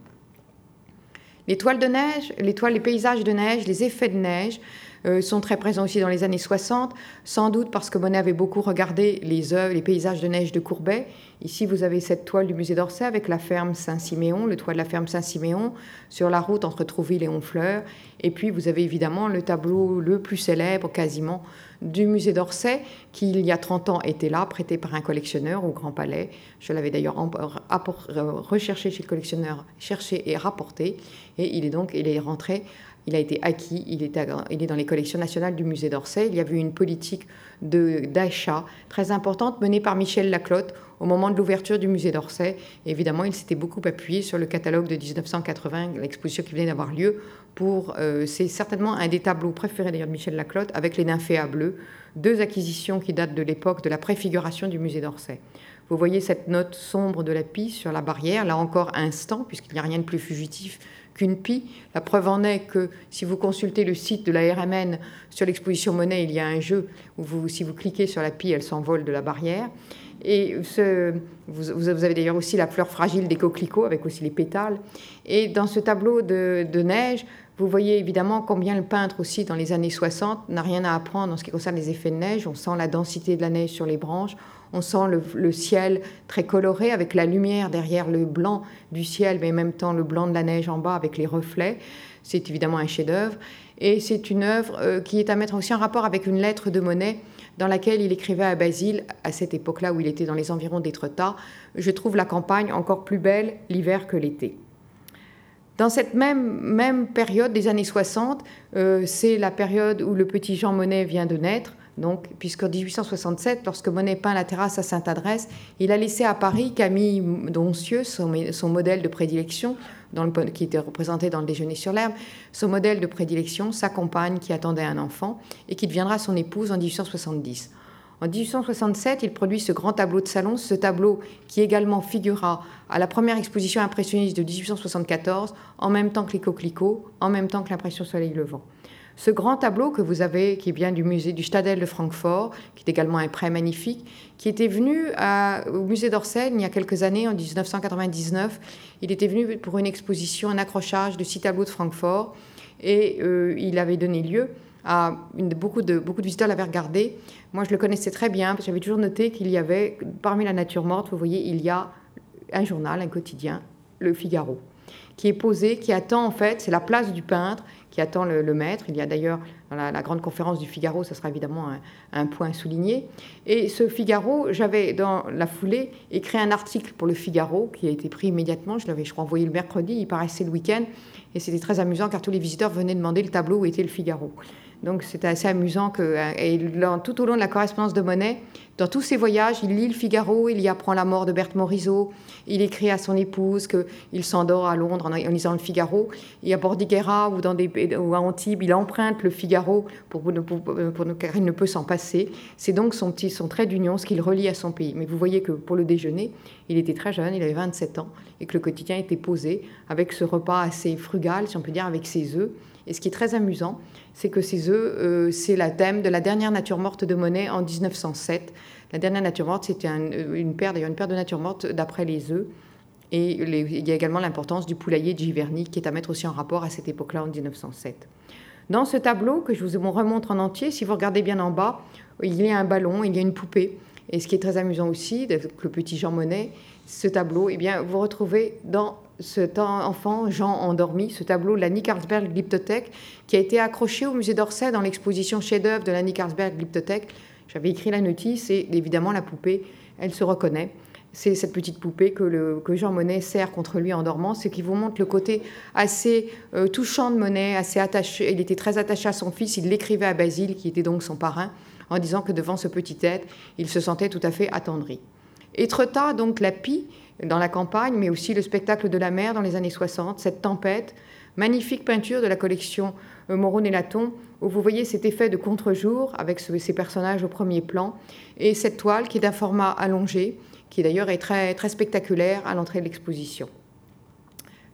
Les toiles de neige, les les paysages de neige, les effets de neige, euh, sont très présents aussi dans les années 60, sans doute parce que Monet avait beaucoup regardé les œuvres, les paysages de neige de Courbet. Ici, vous avez cette toile du musée d'Orsay avec la ferme Saint-Siméon, le toit de la ferme Saint-Siméon, sur la route entre Trouville et Honfleur. Et puis, vous avez évidemment le tableau le plus célèbre, quasiment, du musée d'Orsay, qui il y a 30 ans était là, prêté par un collectionneur au Grand Palais. Je l'avais d'ailleurs recherché chez le collectionneur, cherché et rapporté. Et il est donc il est rentré il a été acquis, il est, dans les collections nationales du musée d'Orsay. Il y avait une politique d'achat très importante menée par Michel Laclotte au moment de l'ouverture du musée d'Orsay. Évidemment, il s'était beaucoup appuyé sur le catalogue de 1980, l'exposition qui venait d'avoir lieu. Pour, euh, c'est certainement un des tableaux préférés d'ailleurs de Michel Laclotte avec les nymphéas bleus, deux acquisitions qui datent de l'époque de la préfiguration du musée d'Orsay. Vous voyez cette note sombre de la pie sur la barrière, là encore instant, puisqu'il n'y a rien de plus fugitif qu'une pie. La preuve en est que si vous consultez le site de la RMN sur l'exposition Monet, il y a un jeu où si vous cliquez sur la pie, elle s'envole de la barrière. Et vous, avez d'ailleurs aussi la fleur fragile des coquelicots avec aussi les pétales. Et dans ce tableau de neige, vous voyez évidemment combien le peintre aussi dans les années 60 n'a rien à apprendre en ce qui concerne les effets de neige. On sent la densité de la neige sur les branches, on sent le, ciel très coloré avec la lumière derrière le blanc du ciel, mais en même temps le blanc de la neige en bas avec les reflets. C'est évidemment un chef-d'œuvre. Et c'est une œuvre euh, qui est à mettre aussi en rapport avec une lettre de Monet dans laquelle il écrivait à Basile, à cette époque-là où il était dans les environs d'Étretat, Je trouve la campagne encore plus belle l'hiver que l'été. Dans cette même, même période des années 60, euh, c'est la période où le petit Jean Monnet vient de naître. Donc, puisqu'en 1867, lorsque Monet peint la terrasse à Sainte-Adresse, il a laissé à Paris Camille Doncieux, son, modèle de prédilection, qui était représenté dans le déjeuner sur l'herbe, son modèle de prédilection, sa compagne qui attendait un enfant et qui deviendra son épouse en 1870. En 1867, il produit ce grand tableau de salon, ce tableau qui également figurera à la première exposition impressionniste de 1874, en même temps que les coquelicots, en même temps que l'impression soleil levant. Ce grand tableau que vous avez, qui vient du musée du Stadel de Francfort, qui est également un prêt magnifique, qui était venu au musée d'Orsay il y a quelques années, en 1999. Il était venu pour une exposition, un accrochage de six tableaux de Francfort, et euh, il avait donné lieu à beaucoup, de, beaucoup de visiteurs l'avaient regardé. Moi, je le connaissais très bien, parce que j'avais toujours noté qu'il y avait, parmi la nature morte, vous voyez, il y a un journal, un quotidien, le Figaro, qui est posé, qui attend en fait, c'est la place du peintre, qui attend le, maître. Il y a d'ailleurs, la, grande conférence du Figaro, ce sera évidemment un, point souligné. Et ce Figaro, j'avais dans la foulée écrit un article pour le Figaro qui a été pris immédiatement. Je l'avais, je envoyé le mercredi, il paraissait le week-end. Et c'était très amusant car tous les visiteurs venaient demander le tableau où était le Figaro. Donc c'était assez amusant que et tout au long de la correspondance de Monet, Dans tous ses voyages, il lit le Figaro, il y apprend la mort de Berthe Morisot, il écrit à son épouse qu'il s'endort à Londres en, lisant le Figaro, et à Bordighera ou, dans ou à Antibes, il emprunte le Figaro pour, car il ne peut s'en passer. C'est donc son, son trait d'union, ce qu'il relie à son pays. Mais vous voyez que pour le déjeuner, il était très jeune, il avait 27 ans, et que le quotidien était posé avec ce repas assez frugal, si on peut dire, avec ses œufs. Et ce qui est très amusant, c'est que ces œufs, euh, c'est la thème de la dernière nature morte de Monet en 1907. La dernière nature morte, c'était euh, une paire, d'ailleurs une paire de nature morte d'après les œufs. Et il y a également l'importance du poulailler de Giverny, qui est à mettre aussi en rapport à cette époque-là, en 1907. Dans ce tableau, que je vous remontre en entier, si vous regardez bien en bas, il y a un ballon, il y a une poupée. Et ce qui est très amusant aussi, avec le petit Jean Monnet, ce tableau, eh bien, vous retrouvez dans cet enfant, Jean endormi, ce tableau de la Nick Carlsberg Glyptothèque, qui a été accroché au musée d'Orsay dans l'exposition chef-d'œuvre de la Nick Carlsberg Glyptothèque. J'avais écrit la notice et évidemment la poupée, elle se reconnaît. C'est cette petite poupée que, le, que, Jean Monnet sert contre lui en dormant, ce qui vous montre le côté assez euh, touchant de Monnet, assez attaché. Il était très attaché à son fils, il l'écrivait à Basile, qui était donc son parrain, en disant que devant ce petit être, il se sentait tout à fait attendri. Etretat, donc la pie, dans la campagne, mais aussi le spectacle de la mer dans les années 60, cette tempête, magnifique peinture de la collection euh, Moreau et Laton, où vous voyez cet effet de contre-jour avec ces personnages au premier plan, et cette toile qui est d'un format allongé, qui d'ailleurs est très, très spectaculaire à l'entrée de l'exposition.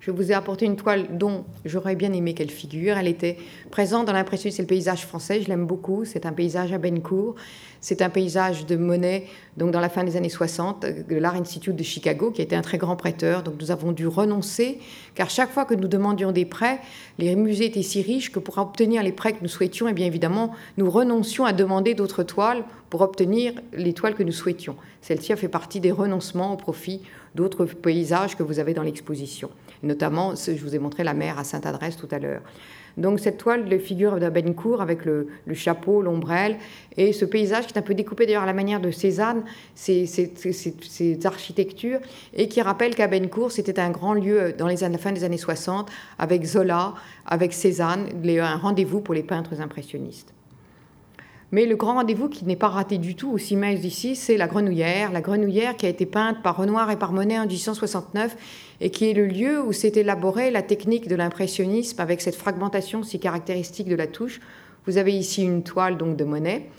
Je vous ai apporté une toile dont j'aurais bien aimé qu'elle figure. Elle était présente dans l'impressionnisme et le paysage français. Je l'aime beaucoup. C'est un paysage à Bencourt. C'est un paysage de Monet, donc dans la fin des années 60, de l'Art Institute de Chicago, qui était un très grand prêteur. Donc nous avons dû renoncer, car chaque fois que nous demandions des prêts, les musées étaient si riches que pour obtenir les prêts que nous souhaitions, et eh bien évidemment, nous renoncions à demander d'autres toiles pour obtenir les toiles que nous souhaitions. Celle-ci a fait partie des renoncements au profit d'autres paysages que vous avez dans l'exposition. Notamment, je vous ai montré la mer à Sainte-Adresse tout à l'heure. Donc cette toile de figure d'Abencourt avec le, chapeau, l'ombrelle, et ce paysage qui est un peu découpé d'ailleurs à la manière de Cézanne, ces, architectures, et qui rappelle qu'Abencourt, c'était un grand lieu dans les la fin des années 60, avec Zola, avec Cézanne, un rendez-vous pour les peintres impressionnistes. Mais le grand rendez-vous qui n'est pas raté du tout, aussi mince d'ici, c'est la Grenouillère. La Grenouillère qui a été peinte par Renoir et par Monet en 1869 et qui est le lieu où s'est élaborée la technique de l'impressionnisme avec cette fragmentation si caractéristique de la touche. Vous avez ici une toile donc de Monet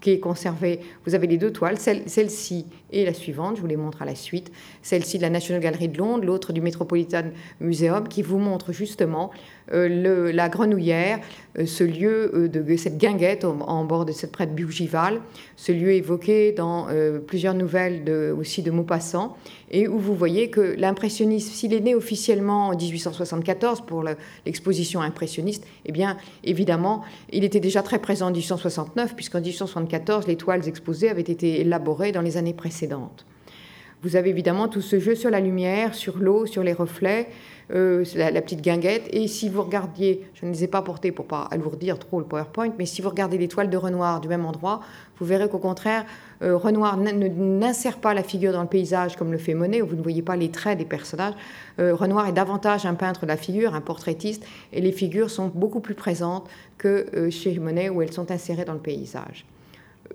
qui est conservée. Vous avez les deux toiles, celle-ci et la suivante, je vous les montre à la suite. Celle-ci de la National Gallery de Londres, l'autre du Metropolitan Museum, qui vous montre justement euh, la grenouillère, euh, ce lieu euh, de cette guinguette en, bord de cette prête Bougival, ce lieu évoqué dans plusieurs nouvelles aussi de Maupassant, et où vous voyez que l'impressionnisme, s'il est né officiellement en 1874 pour l'exposition impressionniste, eh bien évidemment, il était déjà très présent en 1869, puisqu'en 1874, les toiles exposées avaient été élaborées dans les années précédentes. Vous avez évidemment tout ce jeu sur la lumière, sur l'eau, sur les reflets, euh, la, petite guinguette. Et si vous regardiez, je ne les ai pas portés pour pas alourdir trop le PowerPoint, mais si vous regardez les toiles de Renoir du même endroit, vous verrez qu'au contraire, euh, Renoir n'insère pas la figure dans le paysage comme le fait Monet, où vous ne voyez pas les traits des personnages. Euh, Renoir est davantage un peintre de la figure, un portraitiste, et les figures sont beaucoup plus présentes que chez Monet, où elles sont insérées dans le paysage.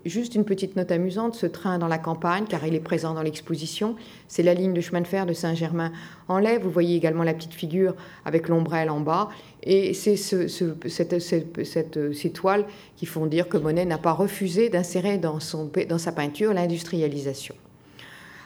Juste une petite note amusante, ce train dans la campagne, car il est présent dans l'exposition, c'est la ligne de chemin de fer de Saint-Germain-en-Laye. Vous voyez également la petite figure avec l'ombrelle en bas. Et c'est ce, cette, ces toiles qui font dire que Monet n'a pas refusé d'insérer dans, sa peinture l'industrialisation.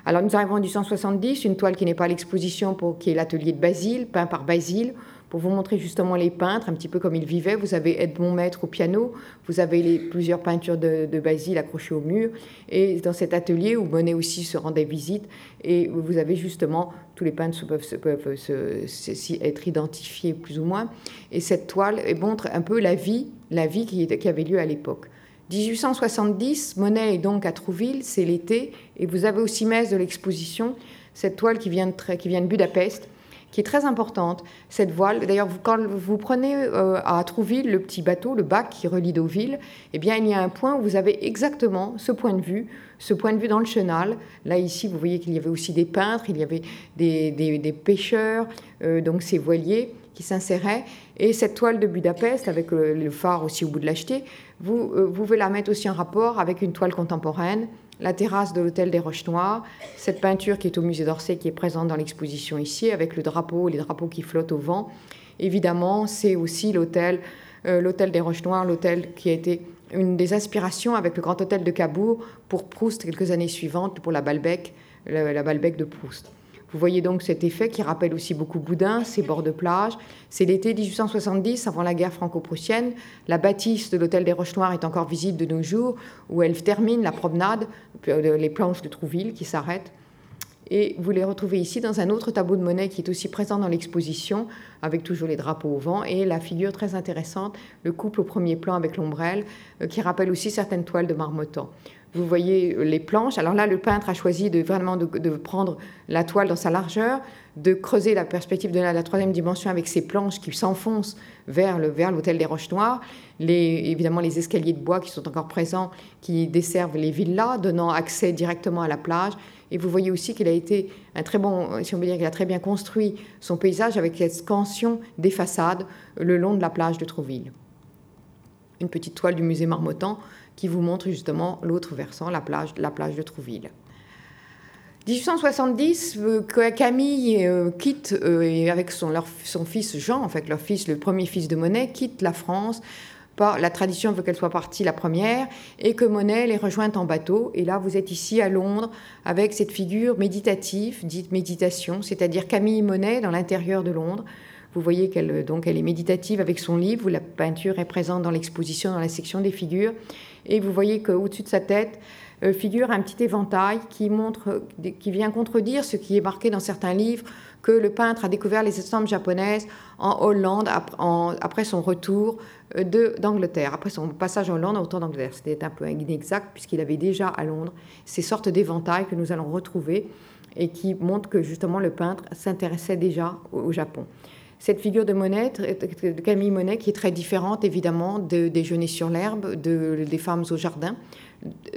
Alors nous arrivons en 1870, une toile qui n'est pas l'exposition, qui est l'atelier de Basile, peint par Basile, pour vous montrer justement les peintres, un petit peu comme ils vivaient. Vous avez Edmond Maître au piano, vous avez les, plusieurs peintures de, Basile accrochées au mur, et dans cet atelier où Monet aussi se rendait visite, et vous avez justement, tous les peintres peuvent, peuvent être identifiés plus ou moins, et cette toile montre un peu la vie, la vie qui, avait lieu à l'époque. 1870, Monet est donc à Trouville, c'est l'été, et vous avez aussi Metz de l'exposition, cette toile qui vient de Budapest, qui est très importante, cette voile. D'ailleurs, quand vous prenez euh, à Trouville le petit bateau, le bac qui relie Deauville, eh bien, il y a un point où vous avez exactement ce point de vue, ce point de vue dans le chenal. Là, ici, vous voyez qu'il y avait aussi des peintres, il y avait des, pêcheurs, euh, donc ces voiliers qui s'inséraient. Et cette toile de Budapest, avec le, phare aussi au bout de l'acheter, vous, euh, vous pouvez la mettre aussi en rapport avec une toile contemporaine la terrasse de l'hôtel des Roches Noires, cette peinture qui est au musée d'Orsay, qui est présente dans l'exposition ici, avec le drapeau, les drapeaux qui flottent au vent. Évidemment, c'est aussi l'hôtel, euh, l'hôtel des Roches Noires, l'hôtel qui a été une des inspirations avec le grand hôtel de Cabourg pour Proust quelques années suivantes, pour la Balbec, la Balbec de Proust. Vous voyez donc cet effet qui rappelle aussi beaucoup Boudin, ses bords de plage. C'est l'été 1870, avant la guerre franco-prussienne. La bâtisse de l'hôtel des Roches Noires est encore visible de nos jours, où elle termine la promenade, euh, les planches de Trouville qui s'arrêtent. Et vous les retrouvez ici dans un autre tableau de monnaie qui est aussi présent dans l'exposition, avec toujours les drapeaux au vent, et la figure très intéressante, le couple au premier plan avec l'ombrelle, euh, qui rappelle aussi certaines toiles de Marmottan. Vous voyez euh, les planches. Alors là, le peintre a choisi de vraiment de, prendre la toile dans sa largeur, de creuser la perspective de la, troisième dimension avec ces planches qui s'enfoncent vers le vers l'hôtel des Roches Noires. Les, évidemment, les escaliers de bois qui sont encore présents, qui desservent les villas, donnant accès directement à la plage. Et vous voyez aussi qu'il a été un très bon, si on veut dire qu'il a très bien construit son paysage avec cette des façades le long de la plage de Trouville. Une petite toile du musée Marmottan qui vous montre justement l'autre versant, la plage, la plage de Trouville. 1870, euh, Camille euh, quitte, euh, avec son, son fils Jean, en fait leur fils, le premier fils de Monet, quitte la France. Par, la tradition veut qu'elle soit partie la première et que Monet les rejointe en bateau. Et là, vous êtes ici à Londres avec cette figure méditative, dite méditation, c'est-à-dire Camille Monet dans l'intérieur de Londres. Vous voyez qu'elle donc elle est méditative avec son livre, où la peinture est présente dans l'exposition, dans la section des figures. Et vous voyez qu'au-dessus de sa tête euh, figure un petit éventail qui, montre, qui vient contredire ce qui est marqué dans certains livres, que le peintre a découvert les estampes japonaises en Hollande après son retour euh, d'Angleterre, après son passage en Hollande au retour d'Angleterre. C'était un peu inexact puisqu'il avait déjà à Londres ces sortes d'éventails que nous allons retrouver et qui montrent que justement le peintre s'intéressait déjà au Japon cette figure de Monet, de Camille Monet, qui est très différente évidemment de, des sur l'herbe, de, des femmes au jardin,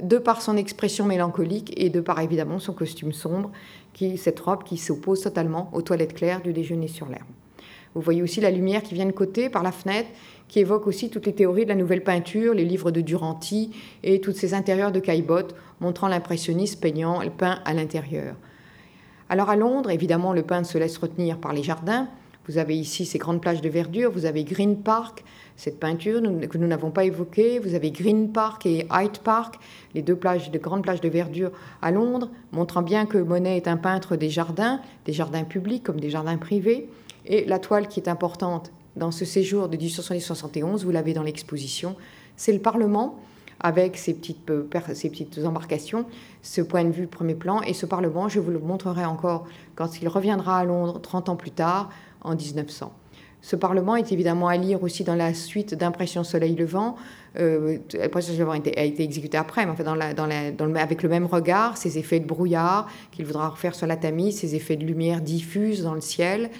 de par son expression mélancolique et de par évidemment son costume sombre, qui, cette robe qui s'oppose totalement aux toilettes claires du déjeuner sur l'herbe. Vous voyez aussi la lumière qui vient de côté par la fenêtre, qui évoque aussi toutes les théories de la nouvelle peinture, les livres de Duranty et tous ces intérieurs de Caillebotte, montrant l'impressionniste peignant peint à l'intérieur. Alors à Londres, évidemment, le peintre se laisse retenir par les jardins, vous avez ici ces grandes plages de verdure, vous avez Green Park, cette peinture que nous n'avons pas évoquée, vous avez Green Park et Hyde Park, les deux plages, de grandes plages de verdure à Londres, montrant bien que Monet est un peintre des jardins, des jardins publics comme des jardins privés. Et la toile qui est importante dans ce séjour de 1871, vous l'avez dans l'exposition, c'est le Parlement avec ses petites, euh, ses petites embarcations, ce point de vue premier plan. Et ce Parlement, je vous le montrerai encore quand il reviendra à Londres 30 ans plus tard, en 1900. Ce Parlement est évidemment à lire aussi dans la suite d'Impression Soleil Levant. Euh, a été, a été exécuté après, mais en fait dans la, dans dans avec le même regard, ces effets de brouillard qu'il voudra refaire sur la Tamise, ces effets de lumière diffuse dans le ciel.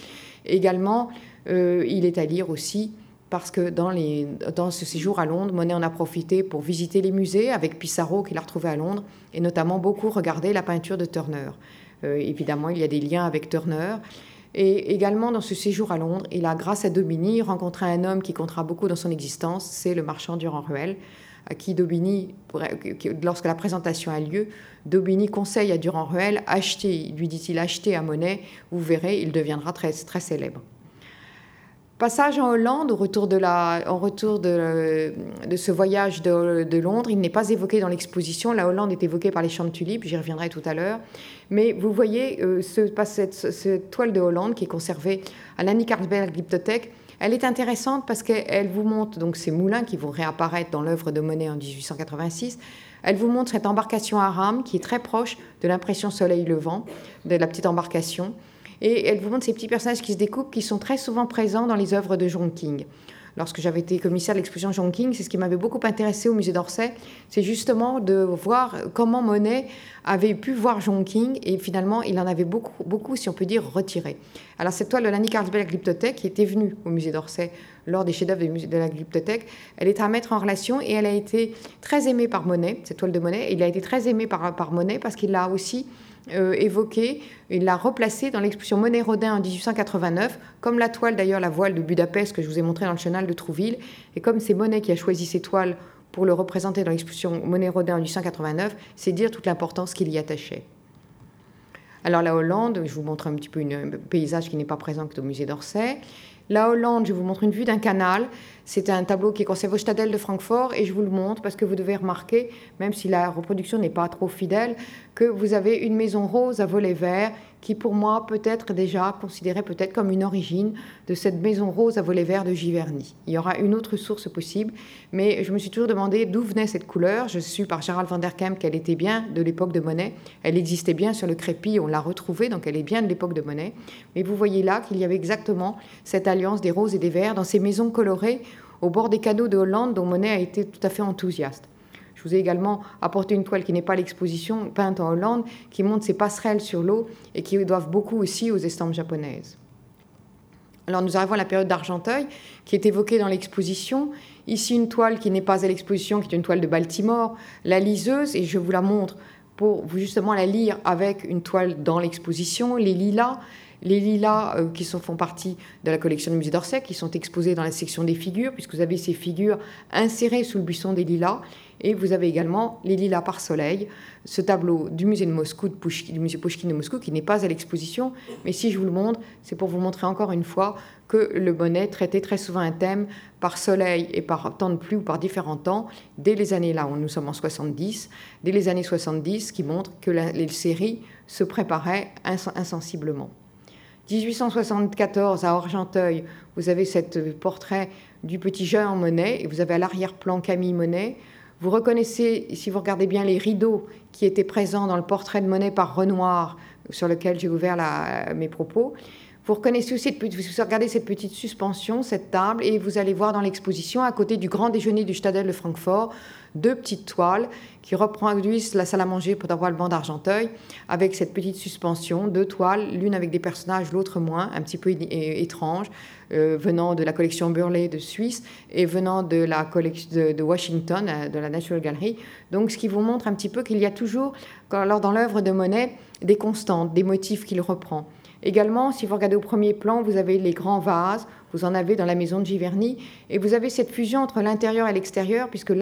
Également, euh, il est à lire aussi parce que dans, les, dans ce séjour à Londres, Monet en a profité pour visiter les musées avec Pissarro qu'il a retrouvé à Londres et notamment beaucoup regarder la peinture de Turner. Euh, évidemment, il y a des liens avec Turner. Et également, dans ce séjour à Londres, il a, grâce à Daubigny, rencontré un homme qui comptera beaucoup dans son existence, c'est le marchand Durand-Ruel, à qui Daubigny, lorsque la présentation a lieu, Daubigny conseille à Durand-Ruel, acheter, lui dit-il, acheter à Monet, vous verrez, il deviendra très, très célèbre. Passage en Hollande, au retour de, en retour de, de ce voyage de, de Londres, il n'est pas évoqué dans l'exposition. La Hollande est évoquée par les champs de tulipes, j'y reviendrai tout à l'heure. Mais vous voyez, euh, ce, cette, cette, toile de Hollande qui est conservée à l'Annie Carlsberg Glyptothèque, elle est intéressante parce qu'elle vous montre donc ces moulins qui vont réapparaître dans l'œuvre de Monet en 1886. Elle vous montre cette embarcation à rame qui est très proche de l'impression soleil levant de la petite embarcation. Et elle vous montre ces petits personnages qui se découpent, qui sont très souvent présents dans les œuvres de John King. Lorsque j'avais été commissaire de l'exposition John King, c'est ce qui m'avait beaucoup intéressé au musée d'Orsay, c'est justement de voir comment Monet avait pu voir John King et finalement il en avait beaucoup, beaucoup si on peut dire, retiré. Alors cette toile de l'Annie Carlsberg Glyptothèque qui était venue au musée d'Orsay lors des chefs-d'œuvre de la Glyptothèque, elle est à mettre en relation et elle a été très aimée par Monet, cette toile de Monet. Il a été très aimé par, par Monet parce qu'il l'a aussi euh, évoqué, il l'a replacé dans l'exposition Monet-Rodin en 1889, comme la toile d'ailleurs, la voile de Budapest que je vous ai montrée dans le chenal de Trouville. Et comme c'est Monet qui a choisi ces toiles pour le représenter dans l'exposition Monet Rodin en 1889, c'est dire toute l'importance qu'il y attachait. Alors la Hollande, je vous montre un petit peu un paysage qui n'est pas présent au musée d'Orsay. La Hollande, je vous montre une vue d'un canal. C'est un tableau qui est conservé au Stadel de Francfort et je vous le montre parce que vous devez remarquer, même si la reproduction n'est pas trop fidèle, que vous avez une maison rose à volets verts qui pour moi peut être déjà considérée peut-être comme une origine de cette maison rose à volets verts de Giverny. Il y aura une autre source possible, mais je me suis toujours demandé d'où venait cette couleur. Je suis par Gérald van der Kemp qu'elle était bien de l'époque de Monet. Elle existait bien sur le crépi, on l'a retrouvée, donc elle est bien de l'époque de Monet. Mais vous voyez là qu'il y avait exactement cette alliance des roses et des verts dans ces maisons colorées au bord des canaux de Hollande dont Monet a été tout à fait enthousiaste. Je vous ai également apporté une toile qui n'est pas l'exposition, peinte en Hollande, qui montre ces passerelles sur l'eau et qui doivent beaucoup aussi aux estampes japonaises. Alors nous arrivons à la période d'Argenteuil, qui est évoquée dans l'exposition. Ici, une toile qui n'est pas à l'exposition, qui est une toile de Baltimore, la liseuse, et je vous la montre pour justement la lire avec une toile dans l'exposition, les lilas, les lilas euh, qui font partie de la collection du musée d'Orsay, qui sont exposés dans la section des figures, puisque vous avez ces figures insérées sous le buisson des lilas. Et vous avez également les lilas par soleil, ce tableau du musée de Moscou, du musée Pushkin de Moscou, qui n'est pas à l'exposition. Mais si je vous le montre, c'est pour vous montrer encore une fois que le bonnet traitait très souvent un thème par soleil et par temps de pluie ou par différents temps, dès les années là où nous sommes en 70, dès les années 70, qui montrent que les séries se préparaient insensiblement. 1874 à Argenteuil, vous avez ce portrait du petit Jean Monet et vous avez à l'arrière-plan Camille Monet. Vous reconnaissez, si vous regardez bien, les rideaux qui étaient présents dans le portrait de Monet par Renoir, sur lequel j'ai ouvert mes propos. Vous reconnaissez aussi, vous regardez cette petite suspension, cette table, et vous allez voir dans l'exposition, à côté du grand déjeuner du Stadel de Francfort, deux petites toiles qui reproduisent la salle à manger pour avoir le banc d'Argenteuil, avec cette petite suspension, deux toiles, l'une avec des personnages, l'autre moins, un petit peu étrange, euh, venant de la collection Burley de Suisse et venant de la collection de, Washington, euh, de la National Gallery. Donc, ce qui vous montre un petit peu qu'il y a toujours, alors dans l'œuvre de Monet, des constantes, des motifs qu'il reprend. Également, si vous regardez au premier plan, vous avez les grands vases, vous en avez dans la maison de Giverny, et vous avez cette fusion entre l'intérieur et l'extérieur, puisque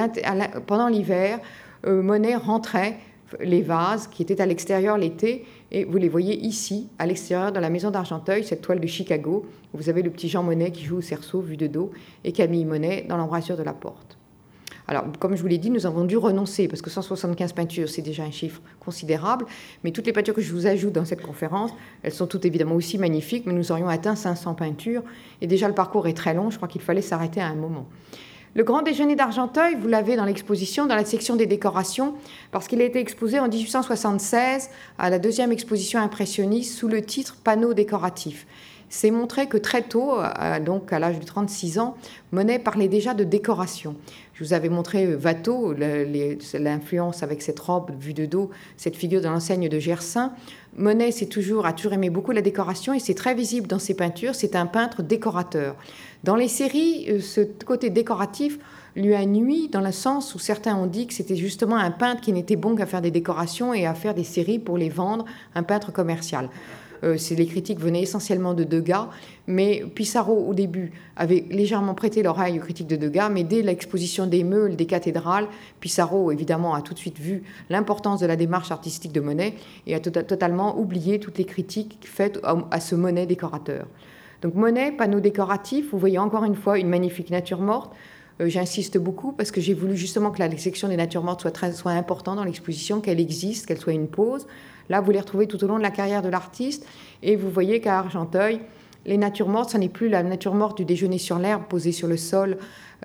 pendant l'hiver, euh, Monet rentrait les vases qui étaient à l'extérieur l'été, et vous les voyez ici, à l'extérieur, dans la maison d'Argenteuil, cette toile de Chicago. Vous avez le petit Jean Monet qui joue au cerceau vu de dos, et Camille Monet dans l'embrasure de la porte. Alors, comme je vous l'ai dit, nous avons dû renoncer, parce que 175 peintures, c'est déjà un chiffre considérable, mais toutes les peintures que je vous ajoute dans cette conférence, elles sont toutes évidemment aussi magnifiques, mais nous aurions atteint 500 peintures, et déjà le parcours est très long, je crois qu'il fallait s'arrêter à un moment. Le grand déjeuner d'Argenteuil, vous l'avez dans l'exposition, dans la section des décorations, parce qu'il a été exposé en 1876 à la deuxième exposition impressionniste sous le titre Panneaux décoratifs c'est montrer que très tôt, donc à l'âge de 36 ans, Monet parlait déjà de décoration. Je vous avais montré euh, Watteau, l'influence avec cette robe vue de dos, cette figure de l'enseigne de Gersaint. Monet toujours, a toujours aimé beaucoup la décoration et c'est très visible dans ses peintures. C'est un peintre décorateur. Dans les séries, euh, ce côté décoratif lui a nuit dans le sens où certains ont dit que c'était justement un peintre qui n'était bon qu'à faire des décorations et à faire des séries pour les vendre, un peintre commercial. Euh, les critiques venaient essentiellement de Degas, mais Pissarro, au début, avait légèrement prêté l'oreille aux critiques de Degas, mais dès l'exposition des meules des cathédrales, Pissarro, évidemment, a tout de suite vu l'importance de la démarche artistique de Monet et a tota-, totalement oublié toutes les critiques faites à, ce Monet décorateur. Donc Monet, panneau décoratif, vous voyez encore une fois une magnifique nature morte, euh, J'insiste beaucoup parce que j'ai voulu justement que la section des natures mortes soit, très, soit importante dans l'exposition, qu'elle existe, qu'elle soit une pause. Là, vous les retrouvez tout au long de la carrière de l'artiste. Et vous voyez qu'à Argenteuil, les natures mortes, ce n'est plus la nature morte du déjeuner sur l'herbe posée sur le sol,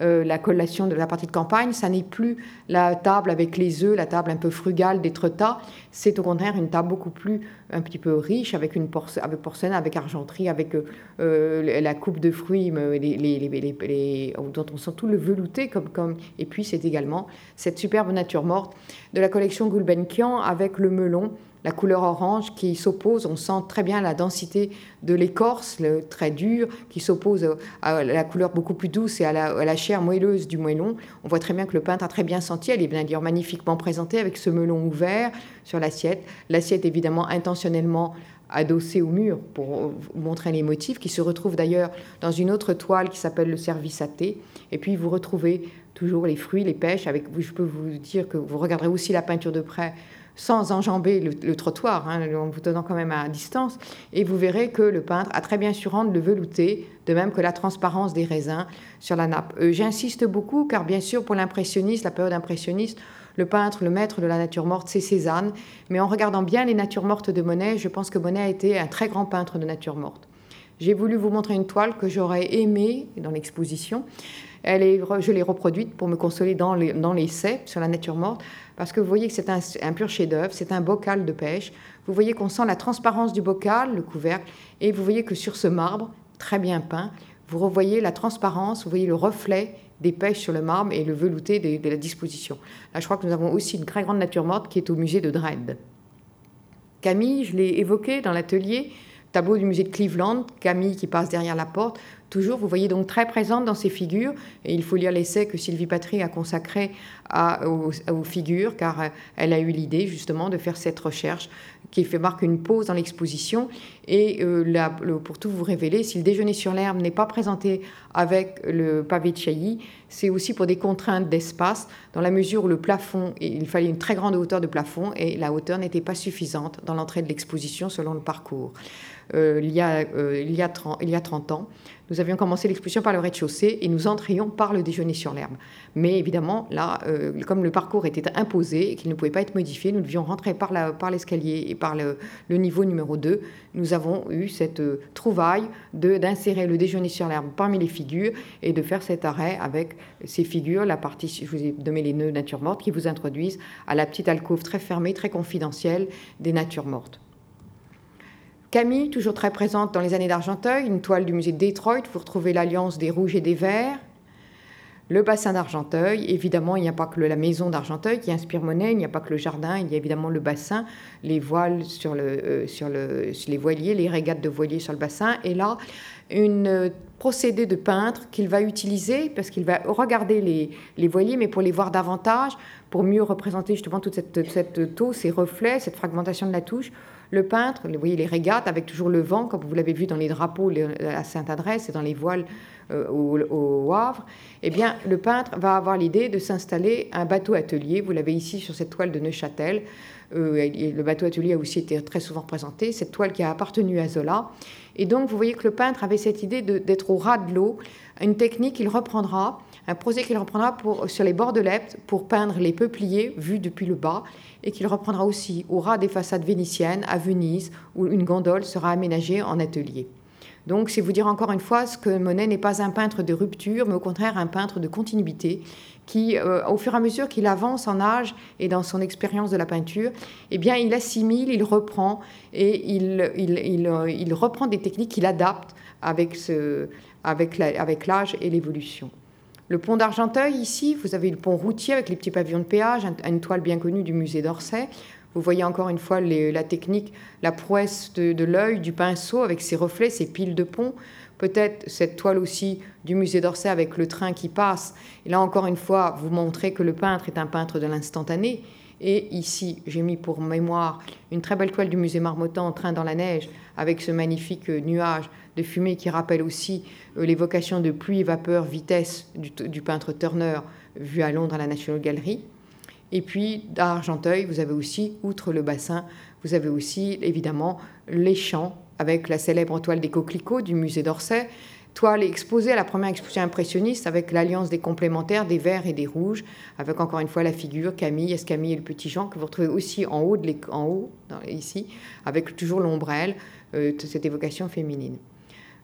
euh, la collation de la partie de campagne, ça n'est plus la table avec les œufs, la table un peu frugale d'Étretat, c'est au contraire une table beaucoup plus, un petit peu riche, avec une avec porcelaine, avec argenterie, avec euh, la coupe de fruits, dont on sent tout le velouté, comme, comme, et puis c'est également cette superbe nature morte de la collection Gulbenkian avec le melon, la couleur orange qui s'oppose, on sent très bien la densité de l'écorce, le très dur, qui s'oppose à la couleur beaucoup plus douce et à la, chair moelleuse du moellon. On voit très bien que le peintre a très bien senti, elle est bien dire magnifiquement présentée avec ce melon ouvert sur l'assiette. L'assiette évidemment intentionnellement adossée au mur pour montrer les motifs, qui se retrouvent d'ailleurs dans une autre toile qui s'appelle le service à thé. Et puis vous retrouvez toujours les fruits, les pêches. Avec, je peux vous dire que vous regarderez aussi la peinture de près sans enjamber le, trottoir, hein, en vous tenant quand même à distance, et vous verrez que le peintre a très bien su rendre le velouté, de même que la transparence des raisins sur la nappe. Euh, j'insiste beaucoup, car bien sûr, pour l'impressionniste, la période impressionniste, le peintre, le maître de la nature morte, c'est Cézanne, mais en regardant bien les natures mortes de Monet, je pense que Monet a été un très grand peintre de nature morte. J'ai voulu vous montrer une toile que j'aurais aimée dans l'exposition. Elle est, je l'ai reproduite pour me consoler dans l'essai sur la nature morte, parce que vous voyez que c'est un, pur chef-d'œuvre, c'est un bocal de pêche. Vous voyez qu'on sent la transparence du bocal, le couvercle, et vous voyez que sur ce marbre, très bien peint, vous revoyez la transparence, vous voyez le reflet des pêches sur le marbre et le velouté de, de la disposition. Là, je crois que nous avons aussi une très grande nature morte qui est au musée de Dresde. Camille, je l'ai évoqué dans l'atelier, tableau du musée de Cleveland, Camille qui passe derrière la porte, toujours, vous voyez donc très présente dans ces figures, et il faut lire l'essai que Sylvie Patry a consacré aux, figures, car euh, elle a eu l'idée justement de faire cette recherche qui fait marque une pause dans l'exposition. Et euh, pour tout vous révéler, si le déjeuner sur l'herbe n'est pas présenté avec le pavé de Chailly, c'est aussi pour des contraintes d'espace, dans la mesure où le plafond, il fallait une très grande hauteur de plafond, et la hauteur n'était pas suffisante dans l'entrée de l'exposition selon le parcours. Euh, il, y a, il, y a 30, il y a 30 ans. Nous avions commencé l'exposition par le rez-de-chaussée et nous entrions par le déjeuner sur l'herbe. Mais évidemment, là, euh, comme le parcours était imposé et qu'il ne pouvait pas être modifié, nous devions rentrer par, l'escalier et par le, niveau numéro 2. Nous avons eu cette euh, trouvaille d'insérer le déjeuner sur l'herbe parmi les figures et de faire cet arrêt avec ces figures, la partie, je vous ai donné les nœuds nature morte, qui vous introduisent à la petite alcôve très fermée, très confidentielle des natures mortes. Camille, toujours très présente dans les années d'Argenteuil, une toile du musée de Detroit, vous retrouvez l'alliance des rouges et des verts. Le bassin d'Argenteuil, évidemment, il n'y a pas que la maison d'Argenteuil qui inspire Monet, il n'y a pas que le jardin, il y a évidemment le bassin, les voiles sur, euh, les voiliers, les régates de voiliers sur le bassin. Et là, une euh, procédé de peintre qu'il va utiliser parce qu'il va regarder les, voiliers, mais pour les voir davantage, pour mieux représenter justement toute cette, cette taux, ces reflets, cette fragmentation de la touche, le peintre, vous voyez les régates avec toujours le vent, comme vous l'avez vu dans les drapeaux à Sainte-Adresse et dans les voiles euh, au, Havre, eh bien, le peintre va avoir l'idée de s'installer un bateau atelier. Vous l'avez ici sur cette toile de Neuchâtel. Euh, le bateau atelier a aussi été très souvent présenté, cette toile qui a appartenu à Zola. Et donc, vous voyez que le peintre avait cette idée d'être au ras de l'eau, une technique qu'il reprendra un projet qu'il reprendra sur les bords de l'Epte pour peindre les peupliers vus depuis le bas et qu'il reprendra aussi au ras des façades vénitiennes à Venise où une gondole sera aménagée en atelier. Donc, c'est vous dire encore une fois ce que Monet n'est pas un peintre de rupture, mais au contraire un peintre de continuité qui, euh, au fur et à mesure qu'il avance en âge et dans son expérience de la peinture, eh bien, il assimile, il reprend et il, il, il, euh, reprend des techniques qu'il adapte avec, ce, avec l'âge et l'évolution. Le pont d'Argenteuil, ici, vous avez le pont routier avec les petits pavillons de péage, une toile bien connue du musée d'Orsay. Vous voyez encore une fois la technique, la prouesse de, l'œil, du pinceau avec ses reflets, ses piles de pont. Peut-être cette toile aussi du musée d'Orsay avec le train qui passe. Et là encore une fois, vous montrez que le peintre est un peintre de l'instantané. Et ici, j'ai mis pour mémoire une très belle toile du musée Marmottan, Train dans la neige, avec ce magnifique nuage de fumée qui rappelle aussi euh, l'évocation de pluie, vapeur, vitesse du, peintre Turner vu à Londres à la National Gallery. Et puis d'Argenteuil, vous avez aussi, outre le bassin, vous avez aussi évidemment les champs avec la célèbre toile des coquelicots du musée d'Orsay, toile exposée à la première exposition impressionniste avec l'alliance des complémentaires des verts et des rouges, avec encore une fois la figure Camille, Escamille et le petit Jean que vous retrouvez aussi en haut, ici, avec toujours l'ombrelle, euh, cette évocation féminine.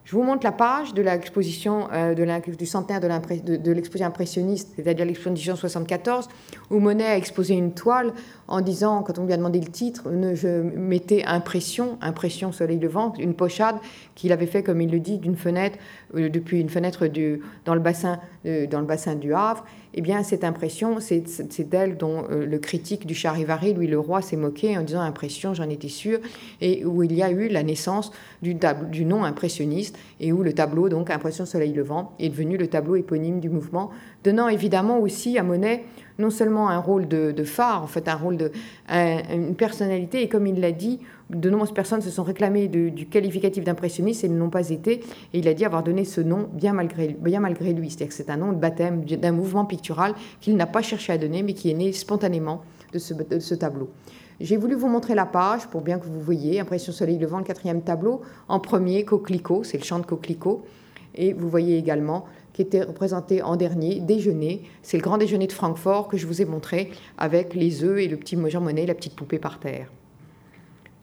Je vous montre la page de l'exposition euh, du centenaire de l'exposition impressionniste, c'est-à-dire l'exposition 74, où Monet a exposé une toile en disant, quand on lui a demandé le titre, je mettais impression, impression soleil levant, une pochade qu'il avait fait, comme il le dit, d'une fenêtre, depuis une fenêtre du, dans, le bassin, euh, dans le bassin du Havre eh bien, cette impression, c'est d'elle dont euh, le critique du Charivari, Louis Leroy, s'est moqué en disant impression, j'en étais sûr, et où il y a eu la naissance du, du nom impressionniste, et où le tableau, donc Impression Soleil Levant, est devenu le tableau éponyme du mouvement, donnant évidemment aussi à Monet non seulement un rôle de, phare, en fait un rôle de une personnalité, et comme il l'a dit, de nombreuses personnes se sont réclamées du qualificatif d'impressionniste et ne l'ont pas été. Et il a dit avoir donné ce nom bien malgré, lui. C'est-à-dire que c'est un nom de baptême d'un mouvement pictural qu'il n'a pas cherché à donner, mais qui est né spontanément de ce, de ce tableau. J'ai voulu vous montrer la page pour bien que vous voyez. Impression soleil levant, le quatrième tableau. En premier, coquelicot, c'est le chant de coquelicot. Et vous voyez également qui était représenté en dernier, déjeuner. C'est le grand déjeuner de Francfort que je vous ai montré avec les œufs et le petit Jean Monnet, la petite poupée par terre.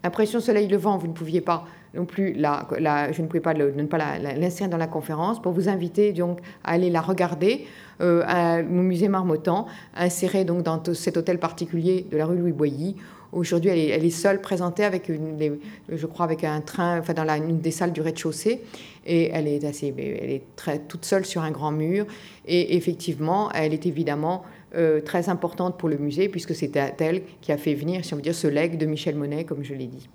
Impression soleil levant, vous ne pouviez pas non plus la, je ne pouvais pas ne pas l'insérer dans la conférence pour vous inviter donc à aller la regarder euh, au musée Marmottan, insérée donc dans cet hôtel particulier de la rue Louis Boilly. Aujourd'hui, elle est, seule présentée avec, je crois, avec un train, enfin dans la, une des salles du rez-de-chaussée, et elle est assez, elle est très, toute seule sur un grand mur. Et effectivement, elle est évidemment euh, très importante pour le musée, puisque c'est elle qui a fait venir, si on veut dire, ce legs de Michel Monet, comme je l'ai dit.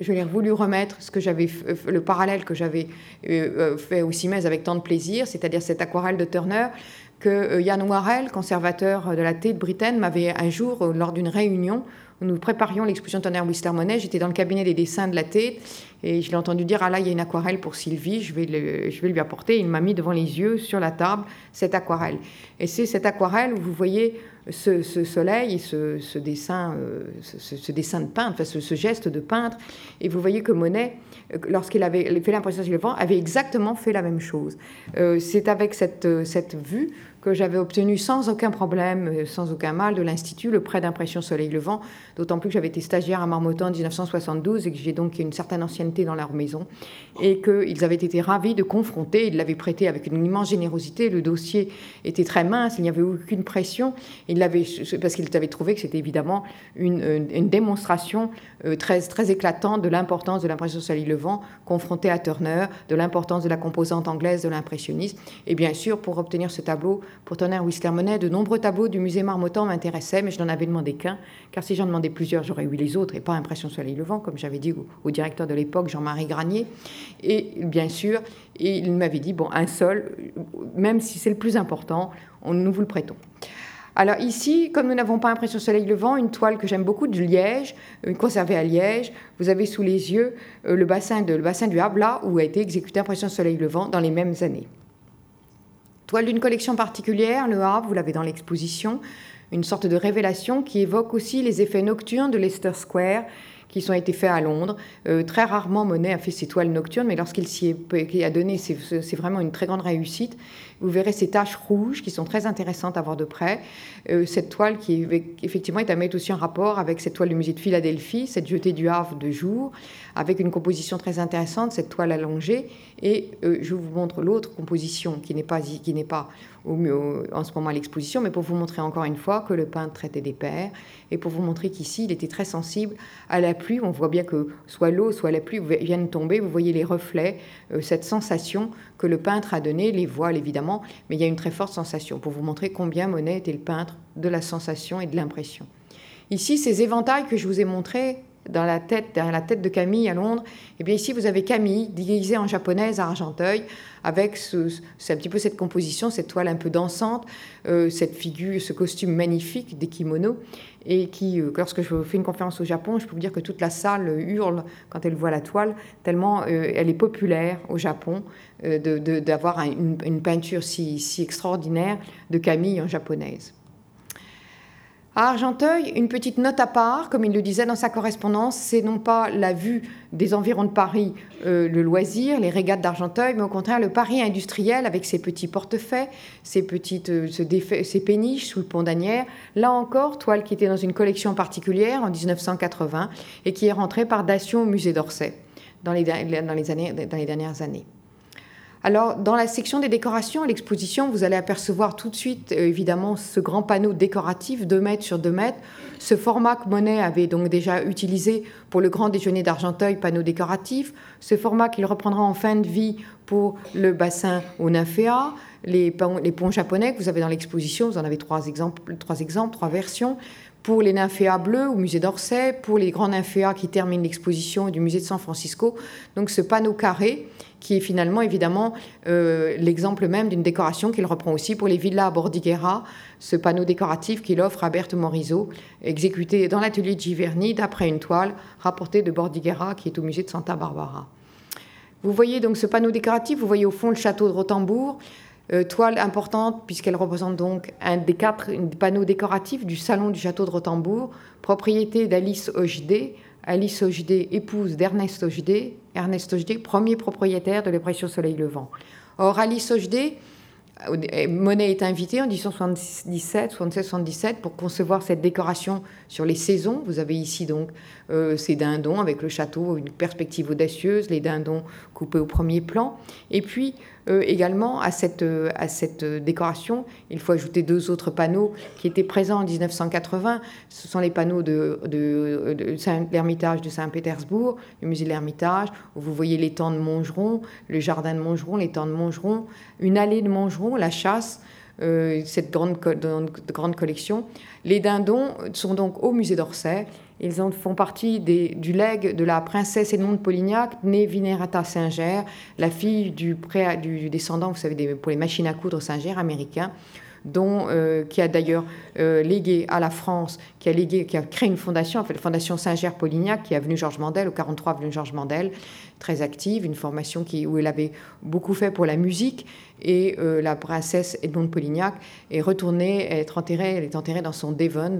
Je l'ai voulu remettre ce que j'avais, le parallèle que j'avais euh, euh, fait au CIMES avec tant de plaisir, c'est-à-dire cette aquarelle de Turner que Yann Warel, conservateur de la thé de Britain, m'avait un jour, lors d'une réunion, où nous préparions l'exposition Turner Whistler Monet, j'étais dans le cabinet des dessins de la thé et je l'ai entendu dire, ah là, il y a une aquarelle pour Sylvie, je vais, je vais lui apporter. il m'a mis devant les yeux, sur la table, cette aquarelle. Et c'est cette aquarelle où vous voyez ce, soleil et ce, dessin, euh, ce, dessin de peintre, enfin, ce, geste de peintre. Et vous voyez que Monet, euh, lorsqu'il avait fait l'impression sur le vent, avait exactement fait la même chose. Euh, c'est avec cette, cette vue que j'avais obtenu sans aucun problème, euh, sans aucun mal de l'Institut, le prêt d'impression Soleil Levant, d'autant plus que j'avais été stagiaire à Marmottan en 1972 et que j'ai donc une certaine ancienneté dans leur maison, et qu'ils avaient été ravis de confronter, ils l'avaient prêté avec une immense générosité, le dossier était très mince, il n'y avait aucune pression, ils l'avaient, parce qu'ils avaient trouvé que c'était évidemment une, une, démonstration euh, très, très éclatante de l'importance de l'impression Soleil Levant confrontée à Turner, de l'importance de la composante anglaise de l'impressionnisme, et bien sûr, pour obtenir ce tableau, pour Turner Whistler Monet, de nombreux tableaux du musée Marmottan m'intéressaient, mais je n'en avais demandé qu'un, car si j'en demandais plusieurs, j'aurais eu les autres, et pas Impression Soleil Levant, comme j'avais dit au, directeur de l'époque, Jean-Marie Granier. Et bien sûr, il m'avait dit, bon, un seul, même si c'est le plus important, on, nous vous le prêtons. Alors ici, comme nous n'avons pas Impression Soleil Levant, une toile que j'aime beaucoup de Liège, une conservée à Liège, vous avez sous les yeux euh, le, bassin de, bassin du Habla où a été exécutée Impression Soleil Levant dans les mêmes années. Toile d'une collection particulière, le Havre, vous l'avez dans l'exposition, une sorte de révélation qui évoque aussi les effets nocturnes de Leicester Square qui ont été faits à Londres. Euh, très rarement, Monet a fait ses toiles nocturnes, mais lorsqu'il s'y a donné, c'est vraiment une très grande réussite. Vous verrez ces taches rouges qui sont très intéressantes à voir de près. Euh, cette toile qui, effectivement, est à mettre aussi en rapport avec cette toile du musée de Philadelphie, cette jetée du Havre de jour, avec une composition très intéressante, cette toile allongée. Et euh, je vous montre l'autre composition qui n'est pas, qui n'est pas en ce moment à l'exposition, mais pour vous montrer encore une fois que le peintre traitait des pères et pour vous montrer qu'ici, il était très sensible à la pluie. On voit bien que soit l'eau, soit la pluie viennent tomber, vous voyez les reflets, euh, cette sensation que le peintre a donnée, les voiles évidemment, mais il y a une très forte sensation pour vous montrer combien Monet était le peintre de la sensation et de l'impression. Ici, ces éventails que je vous ai montrés dans la tête, derrière la tête de Camille à Londres, et eh bien ici vous avez Camille déguisée en japonaise à Argenteuil, avec un petit peu cette composition, cette toile un peu dansante, euh, cette figure, ce costume magnifique des kimonos, et qui, euh, lorsque je fais une conférence au Japon, je peux vous dire que toute la salle hurle quand elle voit la toile, tellement euh, elle est populaire au Japon d'avoir une, une, peinture si, si extraordinaire de Camille en japonaise. À Argenteuil, une petite note à part, comme il le disait dans sa correspondance, c'est non pas la vue des environs de Paris, euh, le loisir, les régates d'Argenteuil, mais au contraire le Paris industriel avec ses petits portefaix, ses petites euh, péniches sous le pont d'Anières. Là encore, toile qui était dans une collection particulière en 1980 et qui est rentrée par Dation au musée d'Orsay dans les, dans les, années, dans les dernières années. Alors, dans la section des décorations, à l'exposition, vous allez apercevoir tout de suite, euh, évidemment, ce grand panneau décoratif, 2 mètres sur 2 mètres. Ce format que Monet avait donc déjà utilisé pour le grand déjeuner d'Argenteuil, panneau décoratif. Ce format qu'il reprendra en fin de vie pour le bassin au Nymphéa. Les ponts, japonais que vous avez dans l'exposition, vous en avez trois exemples, trois versions pour les nymphéas bleus au musée d'Orsay, pour les grands nymphéas qui terminent l'exposition du musée de San Francisco. Donc ce panneau carré qui est finalement évidemment euh, l'exemple même d'une décoration qu'il reprend aussi pour les villas à Bordighera, ce panneau décoratif qu'il offre à Berthe Morisot, exécuté dans l'atelier de Giverny d'après une toile rapportée de Bordighera qui est au musée de Santa Barbara. Vous voyez donc ce panneau décoratif, vous voyez au fond le château de Rotembourg, euh, toile importante puisqu'elle représente donc un des quatre panneaux décoratifs du salon du château de Rotembourg, propriété d'Alice Ogedé, Alice Ogedé, épouse d'Ernest Ogedé, Ernest Ogedé, premier propriétaire de l'impression Soleil Levant. Or, Alice Ogedé, euh, Monet est invité en 1877, 77 pour concevoir cette décoration sur les saisons. Vous avez ici donc euh, ces dindons avec le château, une perspective audacieuse, les dindons coupés au premier plan. Et puis euh, également à cette, euh, à cette décoration, il faut ajouter deux autres panneaux qui étaient présents en 1980. Ce sont les panneaux de, de, l'Ermitage de Saint-Pétersbourg, le musée de l'Ermitage, où vous voyez l'étang de Montgeron, le jardin de Montgeron, l'étang de Montgeron, une allée de Montgeron, la chasse. Cette grande, grande collection. Les dindons sont donc au musée d'Orsay ils en font partie du legs de la princesse Edmond de Polignac, née Vinerata Singer, la fille du, descendant, vous savez, pour les machines à coudre Singer américain, dont, euh, qui a d'ailleurs euh, légué à la France, qui a, légué, qui a créé une fondation, en fait, la Fondation Singer-Polignac, qui est avenue Georges Mandel, au 43 avenue Georges Mandel, très active, une formation qui, où elle avait beaucoup fait pour la musique. Et euh, la princesse Edmond Polignac est retournée, elle est enterrée, elle est enterrée dans son Devon,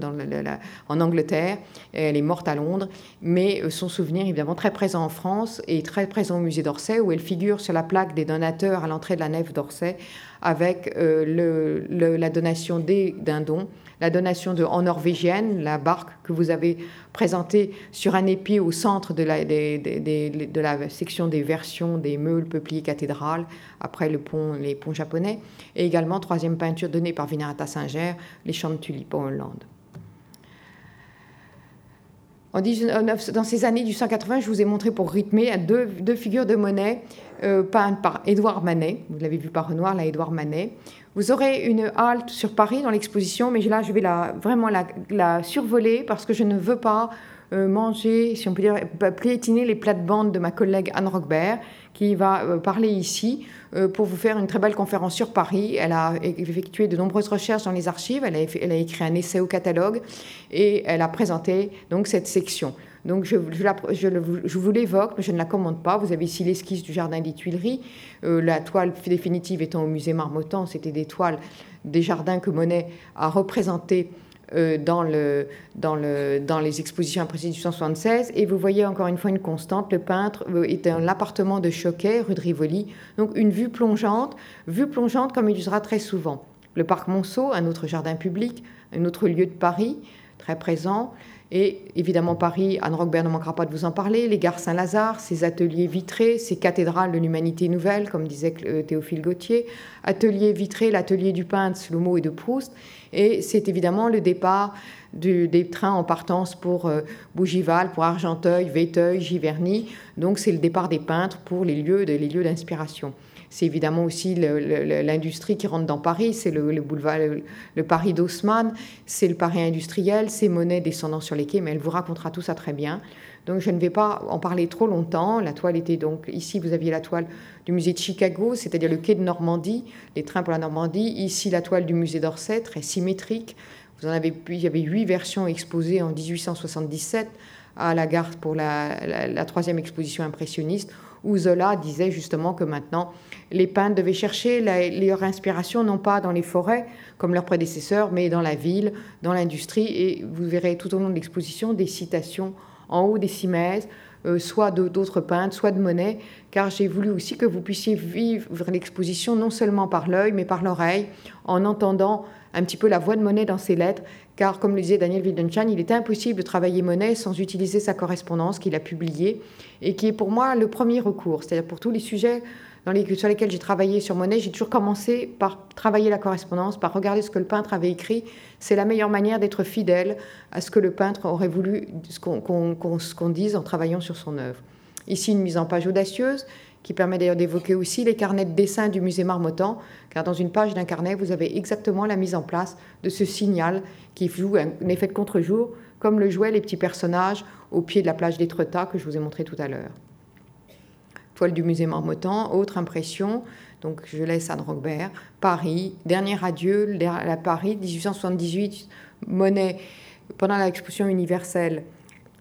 en Angleterre. Elle est morte à Londres, mais son souvenir évidemment très présent en France et très présent au musée d'Orsay, où elle figure sur la plaque des donateurs à l'entrée de la nef d'Orsay avec euh, la donation d'un don, la donation de, en norvégienne, la barque que vous avez présentée sur un épi au centre de la, section des versions des meules, peupliers, cathédrales, après le pont, les ponts japonais, et également troisième peinture donnée par Vinarata Singer, les champs de tulipes en Hollande. Dans ces années du 180, je vous ai montré pour rythmer deux, deux figures de Monet euh, peintes par Édouard Manet. Vous l'avez vu par Renoir, là, Édouard Manet. Vous aurez une halte sur Paris dans l'exposition, mais là, je vais la, vraiment la, survoler parce que je ne veux pas euh, manger, si on peut dire, piétiner les plates-bandes de ma collègue Anne Roquebert, qui va euh, parler ici euh, pour vous faire une très belle conférence sur Paris. Elle a effectué de nombreuses recherches dans les archives, elle a, elle a écrit un essai au catalogue et elle a présenté donc cette section. Donc je, je, je, vous l'évoque, mais je ne la commande pas. Vous avez ici l'esquisse du Jardin des Tuileries. la toile définitive étant au musée Marmottan, c'était des toiles des jardins que Monet a représentées euh, dans, le, dans, le, dans les expositions après 1876. Et vous voyez encore une fois une constante, le peintre euh, était un appartement de Choquet, rue de Rivoli, donc une vue plongeante, vue plongeante comme il usera très souvent. Le parc Monceau, un autre jardin public, un autre lieu de Paris, très présent. Et évidemment, Paris, Anne Roquebert ne manquera pas de vous en parler, les gares Saint-Lazare, ses ateliers vitrés, ses cathédrales de l'humanité nouvelle, comme disait euh, Théophile Gautier, atelier vitré, l'atelier du peintre Slomo et de Proust. Et c'est évidemment le départ des trains en partance pour euh, Bougival, pour Argenteuil, Véteuil, Giverny. Donc c'est le départ des peintres pour les lieux, les lieux d'inspiration. C'est évidemment aussi l'industrie qui rentre dans Paris, c'est le, boulevard, le, Paris d'Haussmann, c'est le Paris industriel, c'est Monet descendant sur les quais, mais elle vous racontera tout ça très bien. Donc je ne vais pas en parler trop longtemps. La toile était donc ici, vous aviez la toile du musée de Chicago, c'est-à-dire le quai de Normandie, les trains pour la Normandie. Ici, la toile du musée d'Orsay, très symétrique. Vous en avez, il y avait huit versions exposées en 1877 à la gare pour la troisième exposition impressionniste où disait justement que maintenant, les peintres devaient chercher leur inspiration non pas dans les forêts, comme leurs prédécesseurs, mais dans la ville, dans l'industrie. Et vous verrez tout au long de l'exposition des citations en haut des cimaises, euh, soit d'autres peintres, soit de Monet, car j'ai voulu aussi que vous puissiez vivre l'exposition non seulement par l'œil, mais par l'oreille, en entendant un petit peu la voix de Monet dans ses lettres, car comme le disait Daniel Wildenstein, il était impossible de travailler Monet sans utiliser sa correspondance qu'il a publiée, et qui est pour moi le premier recours, c'est-à-dire pour tous les sujets sur lesquels j'ai travaillé sur Monet, j'ai toujours commencé par travailler la correspondance, par regarder ce que le peintre avait écrit. C'est la meilleure manière d'être fidèle à ce que le peintre aurait voulu qu'on dise en travaillant sur son œuvre. Ici, une mise en page audacieuse qui permet d'ailleurs d'évoquer aussi les carnets de dessin du musée Marmottan, car dans une page d'un carnet, vous avez exactement la mise en place de ce signal qui joue un effet de contre-jour, comme le jouaient les petits personnages au pied de la plage d'Étretat que je vous ai montré tout à l'heure. Du musée Marmottan, autre impression, donc je laisse Anne Rogbert, Paris, dernier adieu, la Paris, 1878, Monet, pendant l'exposition universelle,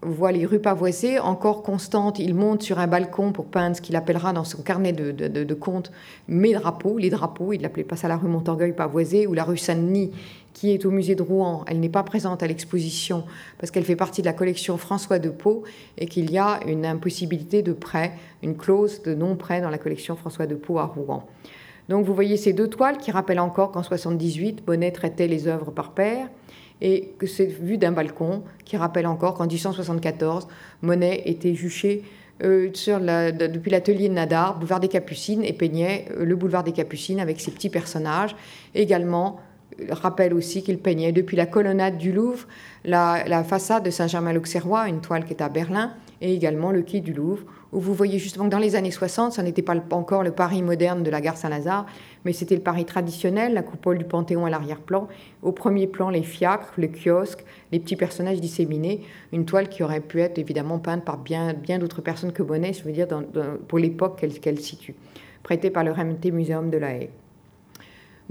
voit les rues pavoisées, encore constantes. Il monte sur un balcon pour peindre ce qu'il appellera dans son carnet de, de, comptes mes drapeaux, les drapeaux. Il l'appelait pas ça la rue Montorgueil pavoisée ou la rue Saint-Denis, qui est au musée de Rouen. Elle n'est pas présente à l'exposition parce qu'elle fait partie de la collection François de Pau et qu'il y a une impossibilité de prêt, une clause de non-prêt dans la collection François de Pau à Rouen. Donc vous voyez ces deux toiles qui rappellent encore qu'en 78, Bonnet traitait les œuvres par paire et que c'est vu d'un balcon qui rappelle encore qu'en 1874, Monet était juché euh, depuis l'atelier de Nadar, boulevard des Capucines, et peignait euh, le boulevard des Capucines avec ses petits personnages. Également, rappelle aussi qu'il peignait depuis la colonnade du Louvre, la, façade de Saint-Germain-l'Auxerrois, une toile qui est à Berlin, et également le quai du Louvre, où vous voyez justement que dans les années 60, ça n'était pas encore le Paris moderne de la gare Saint-Lazare, mais c'était le Paris traditionnel, la coupole du Panthéon à l'arrière-plan. Au premier plan, les fiacres, le kiosque, les petits personnages disséminés. Une toile qui aurait pu être évidemment peinte par bien, bien d'autres personnes que Bonnet, je veux dire, pour l'époque qu'elle situe, prêtée par le RMT Muséum de la Haye.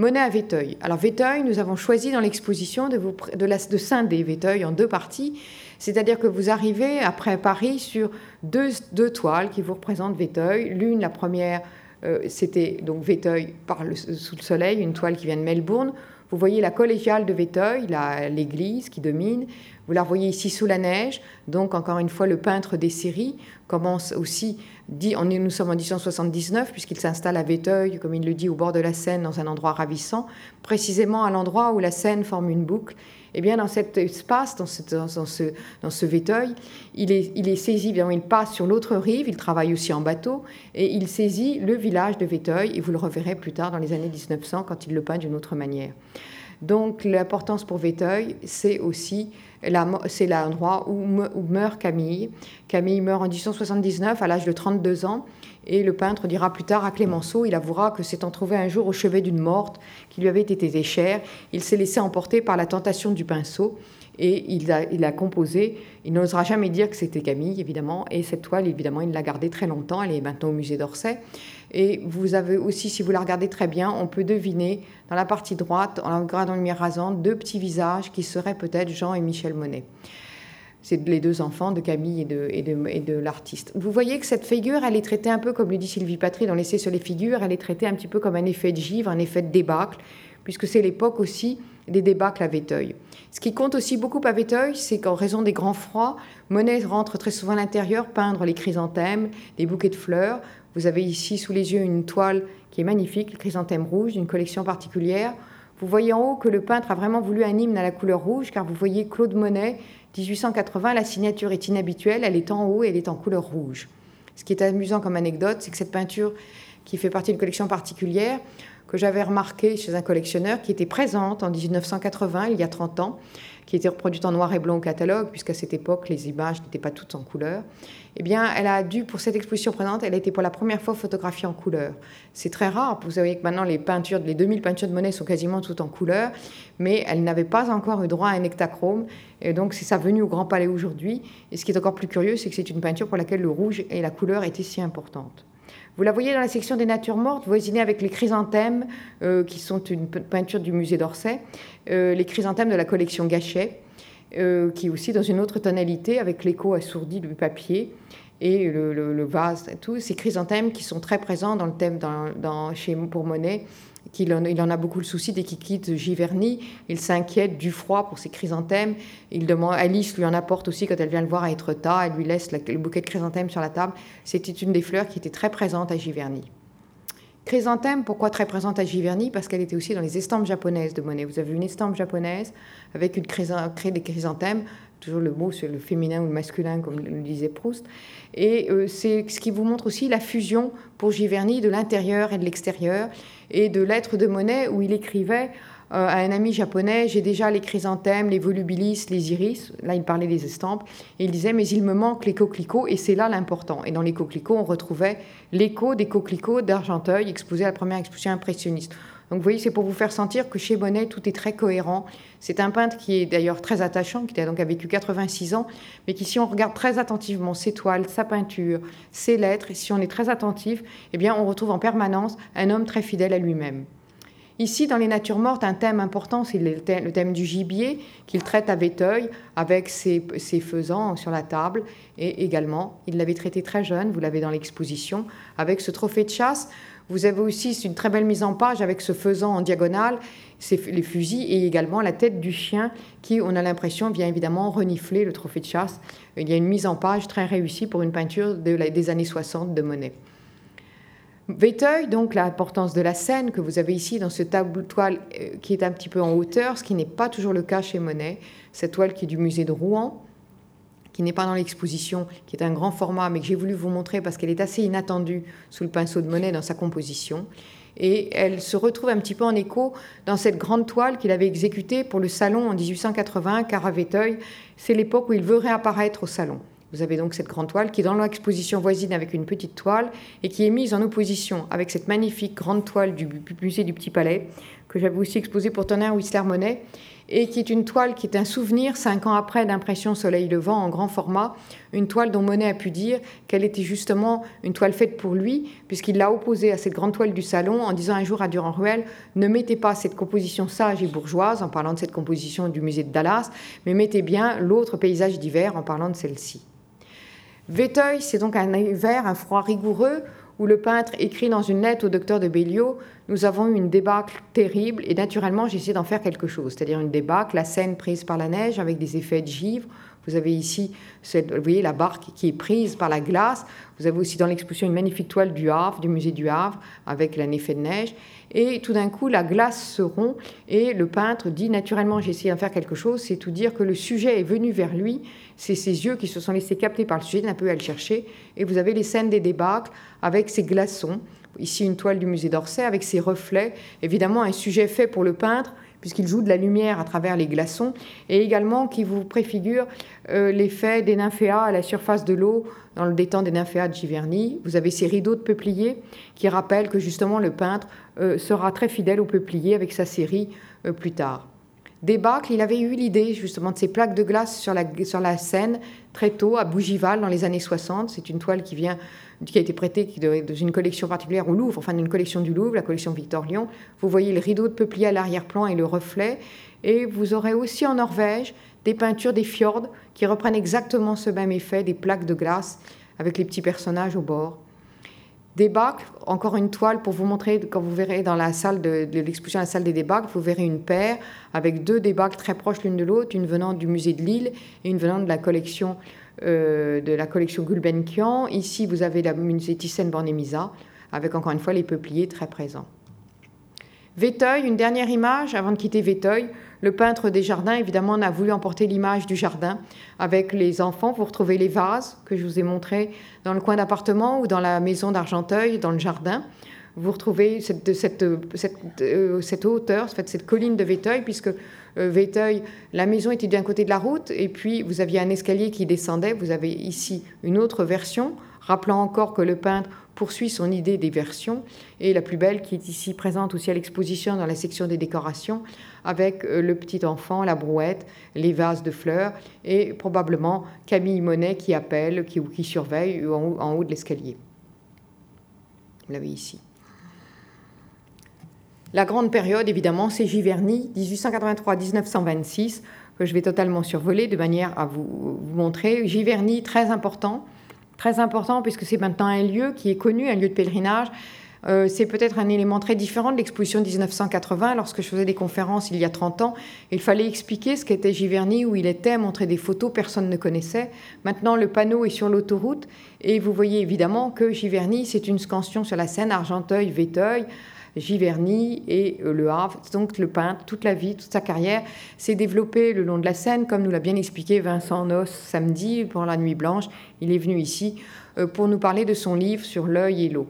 Monet à Véteuil. Alors Véteuil, nous avons choisi dans l'exposition de, de, de scinder Véteuil en deux parties, c'est-à-dire que vous arrivez après Paris sur deux, toiles qui vous représentent Véteuil. L'une, la première, euh, c'était donc Véteuil sous le soleil, une toile qui vient de Melbourne. Vous voyez la collégiale de Véteuil, l'église qui domine. Vous la voyez ici sous la neige. Donc, encore une fois, le peintre des séries commence aussi, dit, on nous sommes en 1879, puisqu'il s'installe à Véteuil, comme il le dit, au bord de la Seine, dans un endroit ravissant, précisément à l'endroit où la Seine forme une boucle. Eh bien, dans cet espace, dans, dans, ce, dans ce Véteuil, il est, il est saisi, bien, il passe sur l'autre rive, il travaille aussi en bateau, et il saisit le village de Véteuil, et vous le reverrez plus tard dans les années 1900 quand il le peint d'une autre manière. Donc l'importance pour Véteuil, c'est aussi c'est l'endroit où, meurt Camille. Camille meurt en 1879 à l'âge de 32 ans. Et le peintre dira plus tard à Clémenceau, il avouera que s'étant trouvé un jour au chevet d'une morte qui lui avait été chère, il s'est laissé emporter par la tentation du pinceau et il a, composé, il n'osera jamais dire que c'était Camille, évidemment, et cette toile, évidemment, il l'a gardée très longtemps, elle est maintenant au musée d'Orsay. Et vous avez aussi, si vous la regardez très bien, on peut deviner dans la partie droite, en regardant lumière rasante, deux petits visages qui seraient peut-être Jean et Michel Monet. C'est les deux enfants de Camille et de, et de, et de l'artiste. Vous voyez que cette figure, elle est traitée un peu, comme le dit Sylvie Patry dans l'essai sur les figures, elle est traitée un petit peu comme un effet de givre, un effet de débâcle, puisque c'est l'époque aussi des débâcles à Véteuil. Ce qui compte aussi beaucoup à Véteuil, c'est qu'en raison des grands froids, Monet rentre très souvent à l'intérieur peindre les chrysanthèmes, les bouquets de fleurs. Vous avez ici sous les yeux une toile qui est magnifique, le chrysanthème rouge, d'une collection particulière. Vous voyez en haut que le peintre a vraiment voulu un hymne à la couleur rouge, car vous voyez Claude Monet, 1880, la signature est inhabituelle, elle est en haut et elle est en couleur rouge. Ce qui est amusant comme anecdote, c'est que cette peinture, qui fait partie d'une collection particulière, que j'avais remarquée chez un collectionneur, qui était présente en 1980, il y a 30 ans, qui était reproduite en noir et blanc au catalogue, puisqu'à cette époque, les images n'étaient pas toutes en couleur, eh bien, elle a dû, pour cette exposition présente, elle a été pour la première fois photographiée en couleur. C'est très rare. Vous savez que maintenant, les peintures, les 2000 peintures de Monet sont quasiment toutes en couleur, mais elle n'avait pas encore eu droit à un hectachrome. Et donc, c'est sa venue au Grand Palais aujourd'hui. Et ce qui est encore plus curieux, c'est que c'est une peinture pour laquelle le rouge et la couleur étaient si importantes. Vous la voyez dans la section des natures mortes, voisinée avec les chrysanthèmes, euh, qui sont une peinture du musée d'Orsay, euh, les chrysanthèmes de la collection Gachet, euh, qui est aussi dans une autre tonalité, avec l'écho assourdi du papier et le, vase, tous ces chrysanthèmes qui sont très présents dans le thème chez, pour Monet, qu'il en, il en a beaucoup le souci dès qu'il quitte Giverny. Il s'inquiète du froid pour ses chrysanthèmes. Il demande, Alice lui en apporte aussi quand elle vient le voir à Etretat. Elle lui laisse le bouquet de chrysanthèmes sur la table. C'était une des fleurs qui était très présente à Giverny. Chrysanthème, pourquoi très présente à Giverny? Parce qu'elle était aussi dans les estampes japonaises de Monet. Vous avez une estampe japonaise avec une crée des chrysanthèmes, toujours le mot sur le féminin ou le masculin, comme le disait Proust. Et euh, c'est ce qui vous montre aussi la fusion pour Giverny de l'intérieur et de l'extérieur, et de l'être de Monet où il écrivait euh, à un ami japonais, j'ai déjà les chrysanthèmes, les volubilis, les iris. Là, il parlait des estampes. Et il disait, mais il me manque les coquelicots, et c'est là l'important. Et dans les coquelicots, on retrouvait l'écho des coquelicots d'Argenteuil, exposés à la première exposition impressionniste. Donc vous voyez, c'est pour vous faire sentir que chez Monet, tout est très cohérent. C'est un peintre qui est d'ailleurs très attachant, qui a donc vécu 86 ans, mais qui, si on regarde très attentivement ses toiles, sa peinture, ses lettres, et si on est très attentif, eh bien, on retrouve en permanence un homme très fidèle à lui-même. Ici, dans les natures mortes, un thème important, c'est le thème du gibier qu'il traite à Véteuil avec ses, ses, faisans sur la table. Et également, il l'avait traité très jeune, vous l'avez dans l'exposition, avec ce trophée de chasse. Vous avez aussi une très belle mise en page avec ce faisan en diagonale, les fusils et également la tête du chien qui, on a l'impression, vient évidemment renifler le trophée de chasse. Il y a une mise en page très réussie pour une peinture des années 60 de Monet. Véteuil, donc l'importance de la scène que vous avez ici dans ce tableau toile euh, qui est un petit peu en hauteur, ce qui n'est pas toujours le cas chez Monet. Cette toile qui est du musée de Rouen, qui n'est pas dans l'exposition, qui est un grand format, mais que j'ai voulu vous montrer parce qu'elle est assez inattendue sous le pinceau de Monet dans sa composition. Et elle se retrouve un petit peu en écho dans cette grande toile qu'il avait exécutée pour le salon en 1880, car à Véteuil, c'est l'époque où il veut réapparaître au salon. Vous avez donc cette grande toile qui est dans l'exposition voisine avec une petite toile et qui est mise en opposition avec cette magnifique grande toile du musée du Petit Palais que j'avais aussi exposée pour Tonnerre Whistler Monet et qui est une toile qui est un souvenir, cinq ans après, d'impression Soleil Levant en grand format, une toile dont Monet a pu dire qu'elle était justement une toile faite pour lui, puisqu'il l'a opposée à cette grande toile du salon en disant un jour à Durand-Ruel, ne mettez pas cette composition sage et bourgeoise, en parlant de cette composition du musée de Dallas, mais mettez bien l'autre paysage d'hiver en parlant de celle-ci. Véteuil, c'est donc un hiver, un froid rigoureux, où le peintre écrit dans une lettre au docteur de Béliot Nous avons eu une débâcle terrible et naturellement j'ai essayé d'en faire quelque chose, c'est-à-dire une débâcle, la scène prise par la neige avec des effets de givre. Vous avez ici, vous voyez, la barque qui est prise par la glace. Vous avez aussi dans l'exposition une magnifique toile du Havre, du musée du Havre, avec un effet de neige. Et tout d'un coup, la glace se rompt et le peintre dit naturellement, j'ai essayé d'en faire quelque chose. C'est tout dire que le sujet est venu vers lui c'est ses yeux qui se sont laissés capter par le sujet, d'un peu à le chercher. Et vous avez les scènes des débâcles avec ces glaçons. Ici, une toile du musée d'Orsay avec ses reflets. Évidemment, un sujet fait pour le peintre, puisqu'il joue de la lumière à travers les glaçons, et également qui vous préfigure euh, l'effet des nymphéas à la surface de l'eau dans le détente des nymphéas de Giverny. Vous avez ces rideaux de peupliers qui rappellent que justement le peintre euh, sera très fidèle au peuplier avec sa série euh, plus tard. Débâcle, il avait eu l'idée justement de ces plaques de glace sur la, sur la Seine très tôt à Bougival dans les années 60. C'est une toile qui vient qui a été prêtée dans une collection particulière au Louvre, enfin d'une collection du Louvre, la collection Victor Lyon. Vous voyez le rideau de peuplier à l'arrière-plan et le reflet. Et vous aurez aussi en Norvège des peintures des fjords qui reprennent exactement ce même effet, des plaques de glace avec les petits personnages au bord. Débâcle, encore une toile pour vous montrer, quand vous verrez dans la salle de, l'exposition, la salle des débâcles, vous verrez une paire avec deux débâcles très proches l'une de l'autre, une venant du musée de Lille et une venant de la collection euh, de la collection Gulbenkian. Ici, vous avez la musée Thyssen-Bornemisza, avec encore une fois les peupliers très présents. Véteuil, une dernière image avant de quitter Véteuil. Le peintre des jardins, évidemment, a voulu emporter l'image du jardin avec les enfants. Vous retrouvez les vases que je vous ai montrés dans le coin d'appartement ou dans la maison d'Argenteuil, dans le jardin. Vous retrouvez cette, cette, cette, euh, cette hauteur, cette colline de Véteuil, puisque euh, Véteuil, la maison était d'un côté de la route, et puis vous aviez un escalier qui descendait. Vous avez ici une autre version, rappelant encore que le peintre poursuit son idée des versions, et la plus belle qui est ici présente aussi à l'exposition dans la section des décorations, avec euh, le petit enfant, la brouette, les vases de fleurs, et probablement Camille Monet qui appelle qui, ou qui surveille en haut, de l'escalier. Vous l'avez ici. La grande période, évidemment, c'est Giverny, 1883-1926, que je vais totalement survoler de manière à vous montrer. Giverny, très important, très important puisque c'est maintenant un lieu qui est connu, un lieu de pèlerinage. Euh, c'est peut-être un élément très différent de l'exposition 1980. Lorsque je faisais des conférences il y a 30 ans, il fallait expliquer ce qu'était Giverny, où il était, montrer des photos, personne ne connaissait. Maintenant, le panneau est sur l'autoroute et vous voyez évidemment que Giverny, c'est une scansion sur la Seine, Argenteuil, Véteuil. Giverny et euh, Le Havre. Donc le peintre, toute la vie, toute sa carrière, s'est développé le long de la Seine, comme nous l'a bien expliqué Vincent Noss samedi pour la Nuit Blanche. Il est venu ici euh, pour nous parler de son livre sur l'œil et l'eau.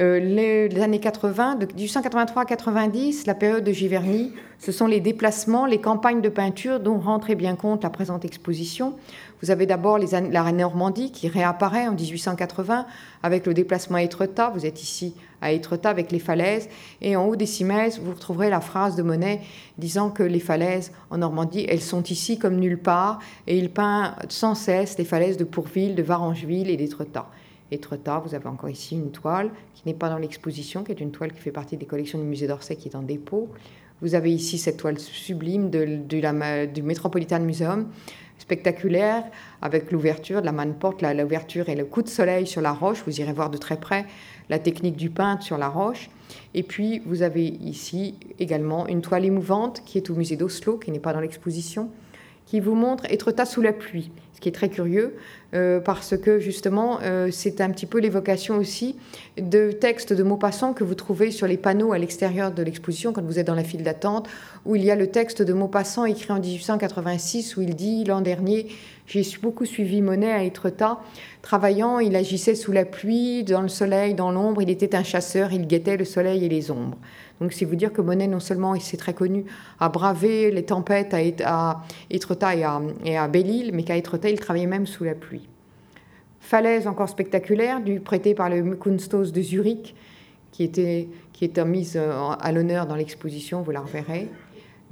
Euh, les, années 80, de 1883 à 90, la période de Giverny, ce sont les déplacements, les campagnes de peinture dont rend très bien compte la présente exposition. Vous avez d'abord la Normandie qui réapparaît en 1880 avec le déplacement à Étretat. Vous êtes ici à Étretat avec les falaises. Et en haut des cimaises, vous retrouverez la phrase de Monet disant que les falaises en Normandie, elles sont ici comme nulle part. Et il peint sans cesse les falaises de Pourville, de Varangeville et d'Étretat. Étretat, vous avez encore ici une toile qui n'est pas dans l'exposition, qui est une toile qui fait partie des collections du musée d'Orsay qui est en dépôt. Vous avez ici cette toile sublime du Metropolitan Museum, spectaculaire, avec l'ouverture de la manne-porte, l'ouverture et le coup de soleil sur la roche. Vous irez voir de très près la technique du peintre sur la roche. Et puis, vous avez ici également une toile émouvante qui est au musée d'Oslo, qui n'est pas dans l'exposition, qui vous montre Étretat sous la pluie, ce qui est très curieux. Euh, parce que justement, euh, c'est un petit peu l'évocation aussi de textes de Maupassant que vous trouvez sur les panneaux à l'extérieur de l'exposition quand vous êtes dans la file d'attente, où il y a le texte de Maupassant écrit en 1886 où il dit l'an dernier, j'ai beaucoup suivi Monet à Étretat. Travaillant, il agissait sous la pluie, dans le soleil, dans l'ombre. Il était un chasseur, il guettait le soleil et les ombres. Donc c'est vous dire que Monet, non seulement, il s'est très connu, a bravé les tempêtes à, Étretat et à, à Belle-Île, mais qu'à Étretat, il travaillait même sous la pluie. Falaise encore spectaculaire, du, prêtée par le Kunstos de Zurich, qui, était, qui est mise euh, à l'honneur dans l'exposition, vous la reverrez.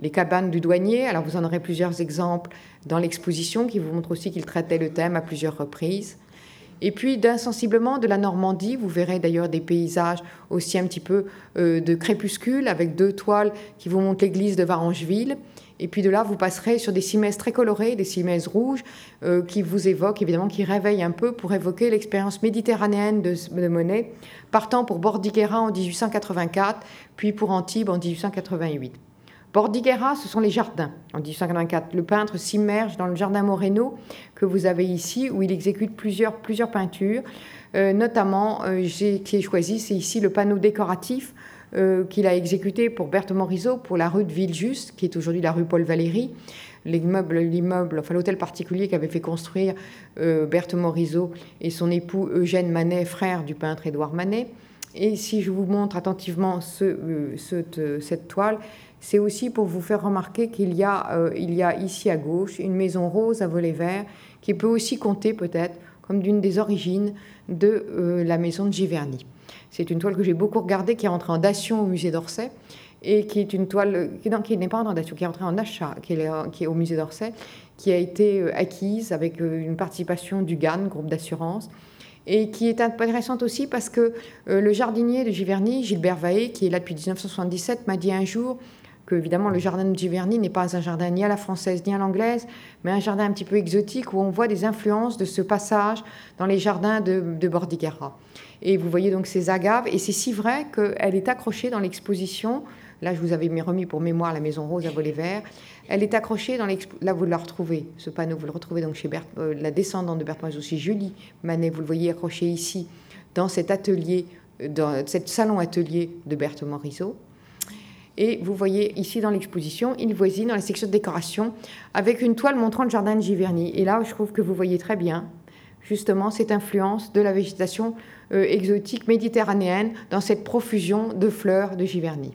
Les cabanes du douanier, alors vous en aurez plusieurs exemples dans l'exposition qui vous montrent aussi qu'il traitait le thème à plusieurs reprises. Et puis d'insensiblement de la Normandie, vous verrez d'ailleurs des paysages aussi un petit peu euh, de crépuscule avec deux toiles qui vous montrent l'église de Varangeville. Et puis de là, vous passerez sur des cimaises très colorées, des cimaises rouges, euh, qui vous évoquent, évidemment, qui réveillent un peu pour évoquer l'expérience méditerranéenne de, de, Monet, partant pour Bordighera en 1884, puis pour Antibes en 1888. Bordighera, ce sont les jardins. En 1884, le peintre s'immerge dans le jardin Moreno que vous avez ici, où il exécute plusieurs, plusieurs peintures. Euh, notamment, euh, j'ai, qui est choisi, c'est ici le panneau décoratif euh, qu'il a exécuté pour Berthe Morisot pour la rue de Villejuste, qui est aujourd'hui la rue Paul Valéry. L'immeuble, l'immeuble, enfin l'hôtel particulier qu'avait fait construire Berthe Morisot et son époux Eugène Manet, frère du peintre Édouard Manet. Et si je vous montre attentivement ce, cette toile, c'est aussi pour vous faire remarquer qu'il y, a, euh, y a ici à gauche une maison rose à volet vert qui peut aussi compter peut-être comme d'une des origines de euh, la maison de Giverny. C'est une toile que j'ai beaucoup regardée qui est entrée en dation au musée d'Orsay et qui est une toile qui, n'est pas en dation, qui est entrée en achat, qui est au musée d'Orsay, qui a été euh, acquise avec une participation du GAN, groupe d'assurance, et qui est intéressante aussi parce que le jardinier de Giverny, Gilbert Vaé, qui est là depuis 1977, m'a dit un jour que évidemment le jardin de Giverny n'est pas un jardin ni à la française ni à l'anglaise, mais un jardin un petit peu exotique où on voit des influences de ce passage dans les jardins de, de Bordighera. Et vous voyez donc ces agaves, et c'est si vrai qu'elle est accrochée dans l'exposition. Là, je vous avais remis pour mémoire la Maison Rose à volet vert. Elle est accrochée dans l'exposition. Là, vous la retrouvez, ce panneau, vous le retrouvez donc chez euh, la descendante de Bertrand aussi, Julie Manet. Vous le voyez accroché ici, dans cet atelier, dans cet salon atelier de Berthe Morisot. Et vous voyez ici dans l'exposition, il voisine dans la section de décoration avec une toile montrant le jardin de Giverny. Et là, je trouve que vous voyez très bien justement cette influence de la végétation euh, exotique méditerranéenne dans cette profusion de fleurs de Giverny.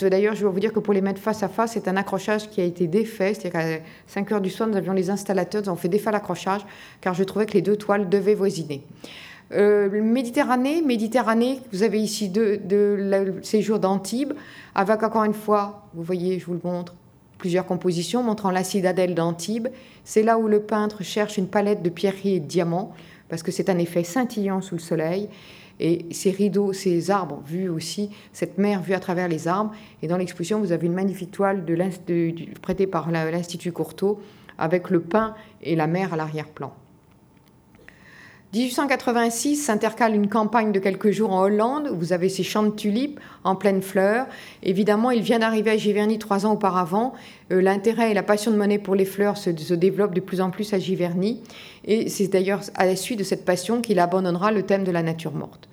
D'ailleurs, je vais vous dire que pour les mettre face à face, c'est un accrochage qui a été défait. C'est-à-dire qu'à 5 heures du soir, nous avions les installateurs, nous avons fait défaire l'accrochage, car je trouvais que les deux toiles devaient voisiner. Euh, Méditerranée, Méditerranée, vous avez ici de, le séjour d'Antibes, avec encore une fois, vous voyez, je vous le montre, plusieurs compositions montrant la citadelle d'Antibes. C'est là où le peintre cherche une palette de pierreries et de diamants, parce que c'est un effet scintillant sous le soleil. Et ces rideaux, ces arbres vus aussi, cette mer vue à travers les arbres. Et dans l'exposition, vous avez une magnifique toile de, prêtée par l'Institut Courtauld, avec le pin et la mer à l'arrière-plan. 1886 s'intercale une campagne de quelques jours en Hollande, vous avez ces champs de tulipes en pleine fleur. Évidemment, il vient d'arriver à Giverny trois ans auparavant. Euh, l'intérêt et la passion de Monet pour les fleurs se, se développent de plus en plus à Giverny. Et c'est d'ailleurs à la suite de cette passion qu'il abandonnera le thème de la nature morte.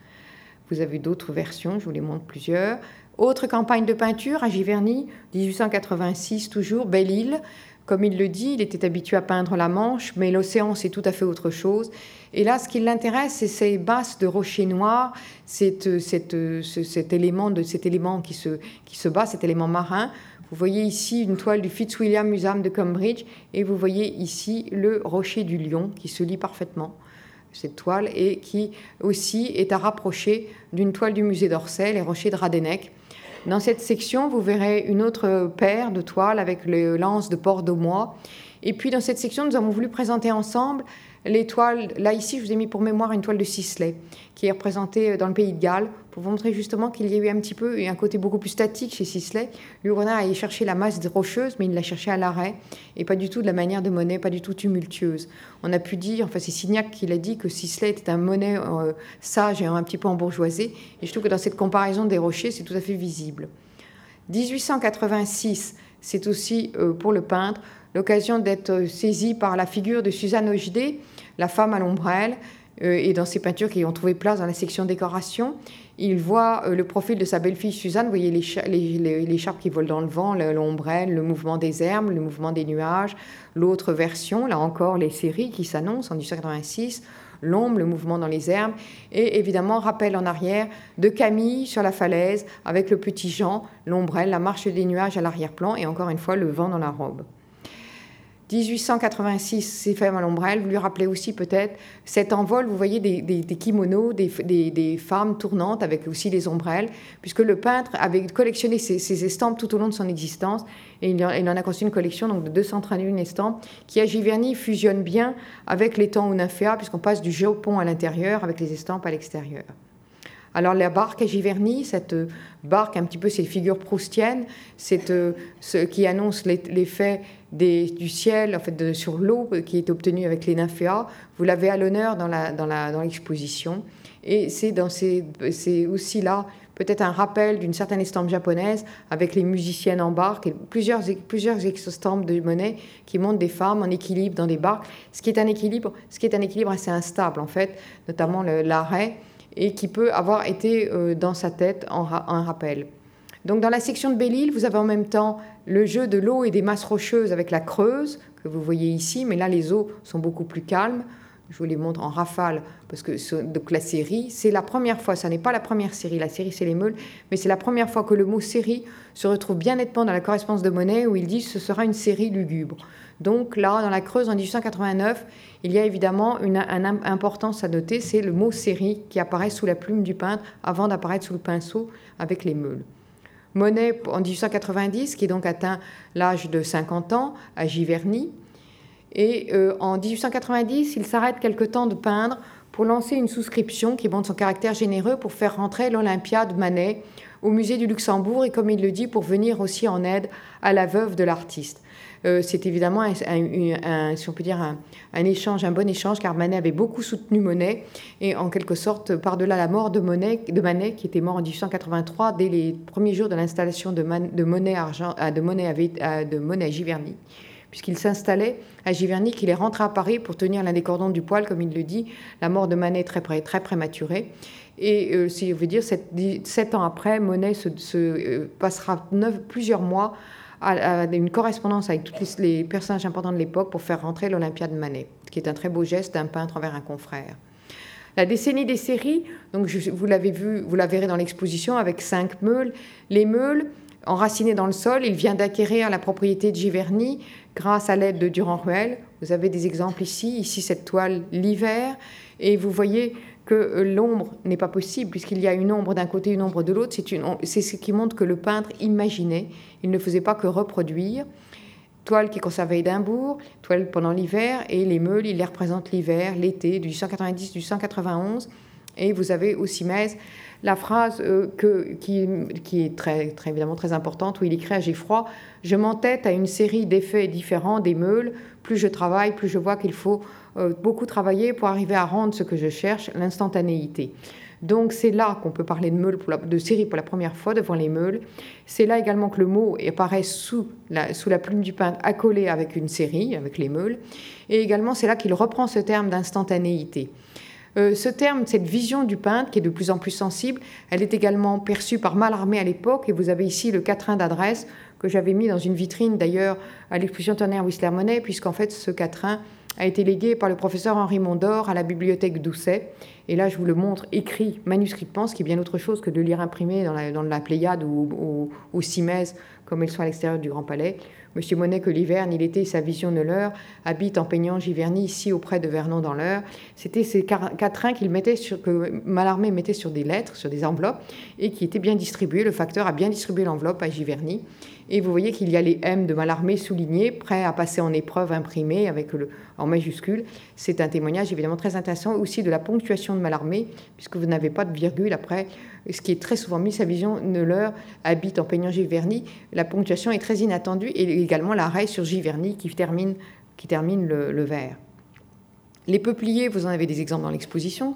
Vous avez d'autres versions, je vous les montre plusieurs. Autre campagne de peinture à Giverny, 1886 toujours, Belle-Île, Comme il le dit, il était habitué à peindre la Manche, mais l'océan, c'est tout à fait autre chose. Et là, ce qui l'intéresse, c'est ces basses de rochers noirs, cet élément, qui se, bat, cet élément marin. Vous voyez ici une toile du Fitzwilliam Museum de Cambridge, et vous voyez ici le rocher du lion qui se lit parfaitement cette toile, et qui aussi est à rapprocher d'une toile du musée d'Orsay, les rochers de Radenec. Dans cette section, vous verrez une autre paire de toiles avec le lance de port d'Aumois. Et puis dans cette section, nous avons voulu présenter ensemble les toiles. Là, ici, je vous ai mis pour mémoire une toile de Sisley, qui est représentée dans le pays de Galles, pour vous montrer justement qu'il y a eu un petit peu un côté beaucoup plus statique chez Sisley. Lui, a allé chercher la masse rocheuse, mais il l'a cherché à l'arrêt, et pas du tout de la manière de Monet, pas du tout tumultueuse. On a pu dire, enfin c'est Signac qui l'a dit, que Sisley était un Monet euh, sage et un petit peu embourgeoisé, et je trouve que dans cette comparaison des rochers, c'est tout à fait visible. 1886, c'est aussi euh, pour le peintre l'occasion d'être saisi par la figure de Suzanne Ogedé, la femme à l'ombrelle, euh, et dans ses peintures qui ont trouvé place dans la section décoration, il voit euh, le profil de sa belle-fille Suzanne. Vous voyez l'écharpe qui vole dans le vent, l'ombrelle, le mouvement des herbes, le mouvement des nuages. L'autre version, là encore, les séries qui s'annoncent en 1886, l'ombre, le mouvement dans les herbes, et évidemment, rappel en arrière de Camille sur la falaise avec le petit Jean, l'ombrelle, la marche des nuages à l'arrière-plan, et encore une fois, le vent dans la robe. 1886, c'est fait à l'ombrelle. Vous lui rappelez aussi peut-être cet envol, vous voyez, des, kimonos, des, femmes tournantes avec aussi des ombrelles, puisque le peintre avait collectionné ces, estampes tout au long de son existence. Et il, en a construit une collection donc, de 231 estampes qui, à Giverny, fusionne bien avec les temps nymphéa, puisqu'on passe du Japon à l'intérieur avec les estampes à l'extérieur. Alors la barque à Giverny, cette barque un petit peu ces figures proustiennes, c'est euh, ce qui annonce l'effet du ciel en fait, sur l'eau qui est obtenu avec les nymphéas. Vous l'avez à l'honneur dans l'exposition. Dans et c'est aussi là peut-être un rappel d'une certaine estampe japonaise avec les musiciennes en barque et plusieurs, plusieurs estampes de monnaie qui montrent des femmes en équilibre dans des barques. Ce qui est un équilibre, ce qui est un équilibre assez instable en fait, notamment l'arrêt et qui peut avoir été euh, dans sa tête un rappel. Donc dans la section de Belle-Île, vous avez en même temps le jeu de l'eau et des masses rocheuses avec la Creuse, que vous voyez ici, mais là les eaux sont beaucoup plus calmes. Je vous les montre en rafale, parce que donc la série, c'est la première fois, ça n'est pas la première série, la série c'est les meules, mais c'est la première fois que le mot série se retrouve bien nettement dans la correspondance de Monet, où il dit ce sera une série lugubre. Donc là, dans la Creuse en 1889, il y a évidemment une, importance à noter, c'est le mot série qui apparaît sous la plume du peintre avant d'apparaître sous le pinceau avec les meules. Monet, en 1890, qui donc atteint l'âge de 50 ans, à Giverny. Et euh, en 1890, il s'arrête quelque temps de peindre pour lancer une souscription qui montre son caractère généreux pour faire rentrer l'Olympiade Manet au musée du Luxembourg et, comme il le dit, pour venir aussi en aide à la veuve de l'artiste. Euh, c'est évidemment, un, si on peut dire, un, échange, un bon échange, car Manet avait beaucoup soutenu Monet, et en quelque sorte, par-delà la mort de, Monet, de Manet, qui était mort en 1883, dès les premiers jours de l'installation de, Monet, euh, à, Giverny, puisqu'il s'installait à Giverny, qu'il est rentré à Paris pour tenir l'un des cordons du poil, comme il le dit, la mort de Manet très, très prématurée. Et euh, si je veux dire, sept, ans après, Monet se, passera neuf, plusieurs mois à, une correspondance avec tous les, personnages importants de l'époque pour faire rentrer l'Olympiade Manet, ce qui est un très beau geste d'un peintre envers un confrère. La décennie des séries, donc vous l'avez vu, vous la verrez dans l'exposition avec cinq meules. Les meules, enracinées dans le sol, il vient d'acquérir la propriété de Giverny grâce à l'aide de Durand-Ruel. Vous avez des exemples ici, ici cette toile l'hiver, et vous voyez que euh, l'ombre n'est pas possible, puisqu'il y a une ombre d'un côté, une ombre de l'autre. C'est ce qui montre que le peintre imaginait, il ne faisait pas que reproduire. Toile qui conservait Édimbourg, toile pendant l'hiver, et les meules, il les représente l'hiver, l'été, du 190, du 191. Et vous avez aussi Metz la phrase euh, que, qui, qui, est très, très, évidemment très importante, où il écrit à Geffroy Je m'entête à une série d'effets différents des meules. Plus je travaille, plus je vois qu'il faut euh, beaucoup travailler pour arriver à rendre ce que je cherche, l'instantanéité. Donc c'est là qu'on peut parler de meules de série pour la première fois devant les meules. C'est là également que le mot apparaît sous la, sous la plume du peintre accolé avec une série, avec les meules. Et également c'est là qu'il reprend ce terme d'instantanéité. Euh, ce terme, cette vision du peintre qui est de plus en plus sensible, elle est également perçue par Mallarmé à l'époque, et vous avez ici le quatrain d'adresse que j'avais mis dans une vitrine d'ailleurs à l'exposition Turner Whistler Monet, puisqu'en fait ce quatrain a été légué par le professeur Henri Mondor à la bibliothèque Doucet. Et là, je vous le montre écrit manuscritement, ce qui est bien autre chose que de lire imprimé dans la, dans la Pléiade ou, ou, ou Simèse, comme elles sont à l'extérieur du Grand Palais. Monsieur Monet, que l'hiver, ni l'été, sa vision ne l'heure, habite en peignant Giverny, ici auprès de Vernon dans l'heure. C'était ces quatrains qu'il mettait sur, que Mallarmé mettait sur des lettres, sur des enveloppes, et qui étaient bien distribués. Le facteur a bien distribué l'enveloppe à Giverny. Et vous voyez qu'il y a les M de Mallarmé soulignés, prêts à passer en épreuve imprimée avec le, en majuscule. C'est un témoignage évidemment très intéressant aussi de la ponctuation de Mallarmé, puisque vous n'avez pas de virgule après, ce qui est très souvent mis, sa vision ne leur habite en peignant Giverny. La ponctuation est très inattendue et également l'arrêt sur Giverny qui termine, qui termine le, le vers. Les peupliers, vous en avez des exemples dans l'exposition.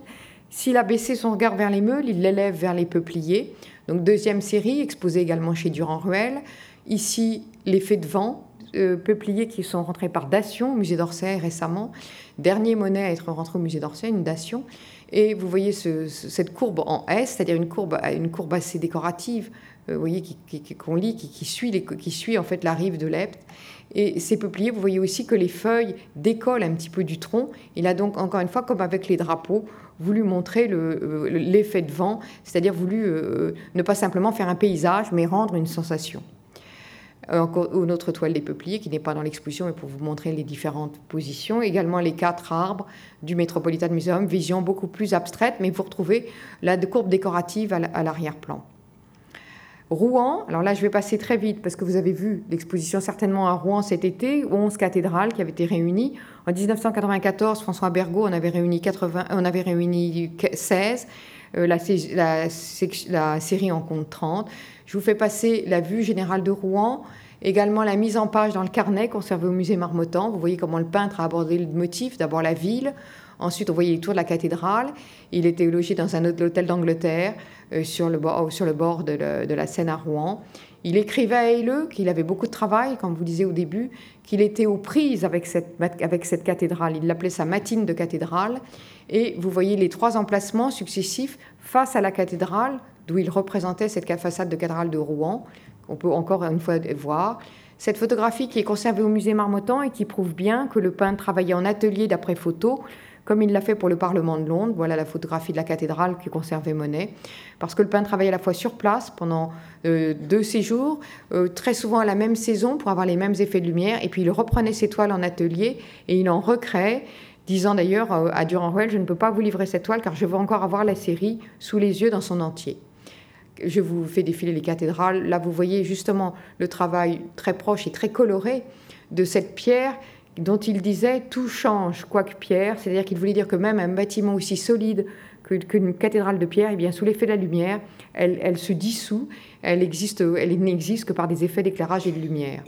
S'il a baissé son regard vers les meules, il l'élève vers les peupliers. Donc deuxième série, exposée également chez Durand-Ruel. Ici, l'effet de vent, euh, peupliers qui sont rentrés par dation au musée d'Orsay récemment. Dernier monet à être rentré au musée d'Orsay, une dation. Et vous voyez ce, cette courbe en S, c'est-à-dire une courbe, une courbe assez décorative, euh, vous voyez, qu'on lit, qui, suit qui suit en fait la rive de l'Epte. Et ces peupliers, vous voyez aussi que les feuilles décollent un petit peu du tronc. Il a donc, encore une fois, comme avec les drapeaux, voulu montrer l'effet le, de vent, c'est-à-dire voulu euh, ne pas simplement faire un paysage, mais rendre une sensation. Euh, une autre toile des peupliers qui n'est pas dans l'exposition, mais pour vous montrer les différentes positions. Également les quatre arbres du Metropolitan Museum, vision beaucoup plus abstraite, mais vous retrouvez la courbe décorative à l'arrière-plan. Rouen, alors là je vais passer très vite parce que vous avez vu l'exposition certainement à Rouen cet été, 11 cathédrales qui avaient été réunies. En 1994, François Bergot en avait réuni, 80, on avait réuni 16. Euh, la, série en compte 30. Je vous fais passer la vue générale de Rouen, également la mise en page dans le carnet conservé au musée Marmottan. Vous voyez comment le peintre a abordé le motif, d'abord la ville, ensuite on voyait les tours de la cathédrale. Il était logé dans un hôtel d'Angleterre euh, sur, le bord, sur le bord de, la Seine à Rouen. Il écrivait à Hayleux qu'il avait beaucoup de travail, comme vous disiez au début, qu'il était aux prises avec cette, avec cette cathédrale. Il l'appelait sa matine de cathédrale. Et vous voyez les trois emplacements successifs face à la cathédrale, d'où il représentait cette façade de cathédrale de Rouen, qu'on peut encore une fois voir. Cette photographie qui est conservée au musée Marmottan et qui prouve bien que le peintre travaillait en atelier d'après photo, comme il l'a fait pour le Parlement de Londres. Voilà la photographie de la cathédrale qui conservait Monet. Parce que le peintre travaillait à la fois sur place pendant euh, deux séjours, euh, très souvent à la même saison pour avoir les mêmes effets de lumière, et puis il reprenait ses toiles en atelier et il en recréait disant d'ailleurs euh, à Durand-Ruel, je ne peux pas vous livrer cette toile car je veux encore avoir la série sous les yeux dans son entier. Je vous fais défiler les cathédrales. Là, vous voyez justement le travail très proche et très coloré de cette pierre dont il disait tout change, quoique pierre, c'est-à-dire qu'il voulait dire que même un bâtiment aussi solide qu'une cathédrale de pierre, eh bien, sous l'effet de la lumière, elle, se dissout, elle n'existe que par des effets d'éclairage et de lumière.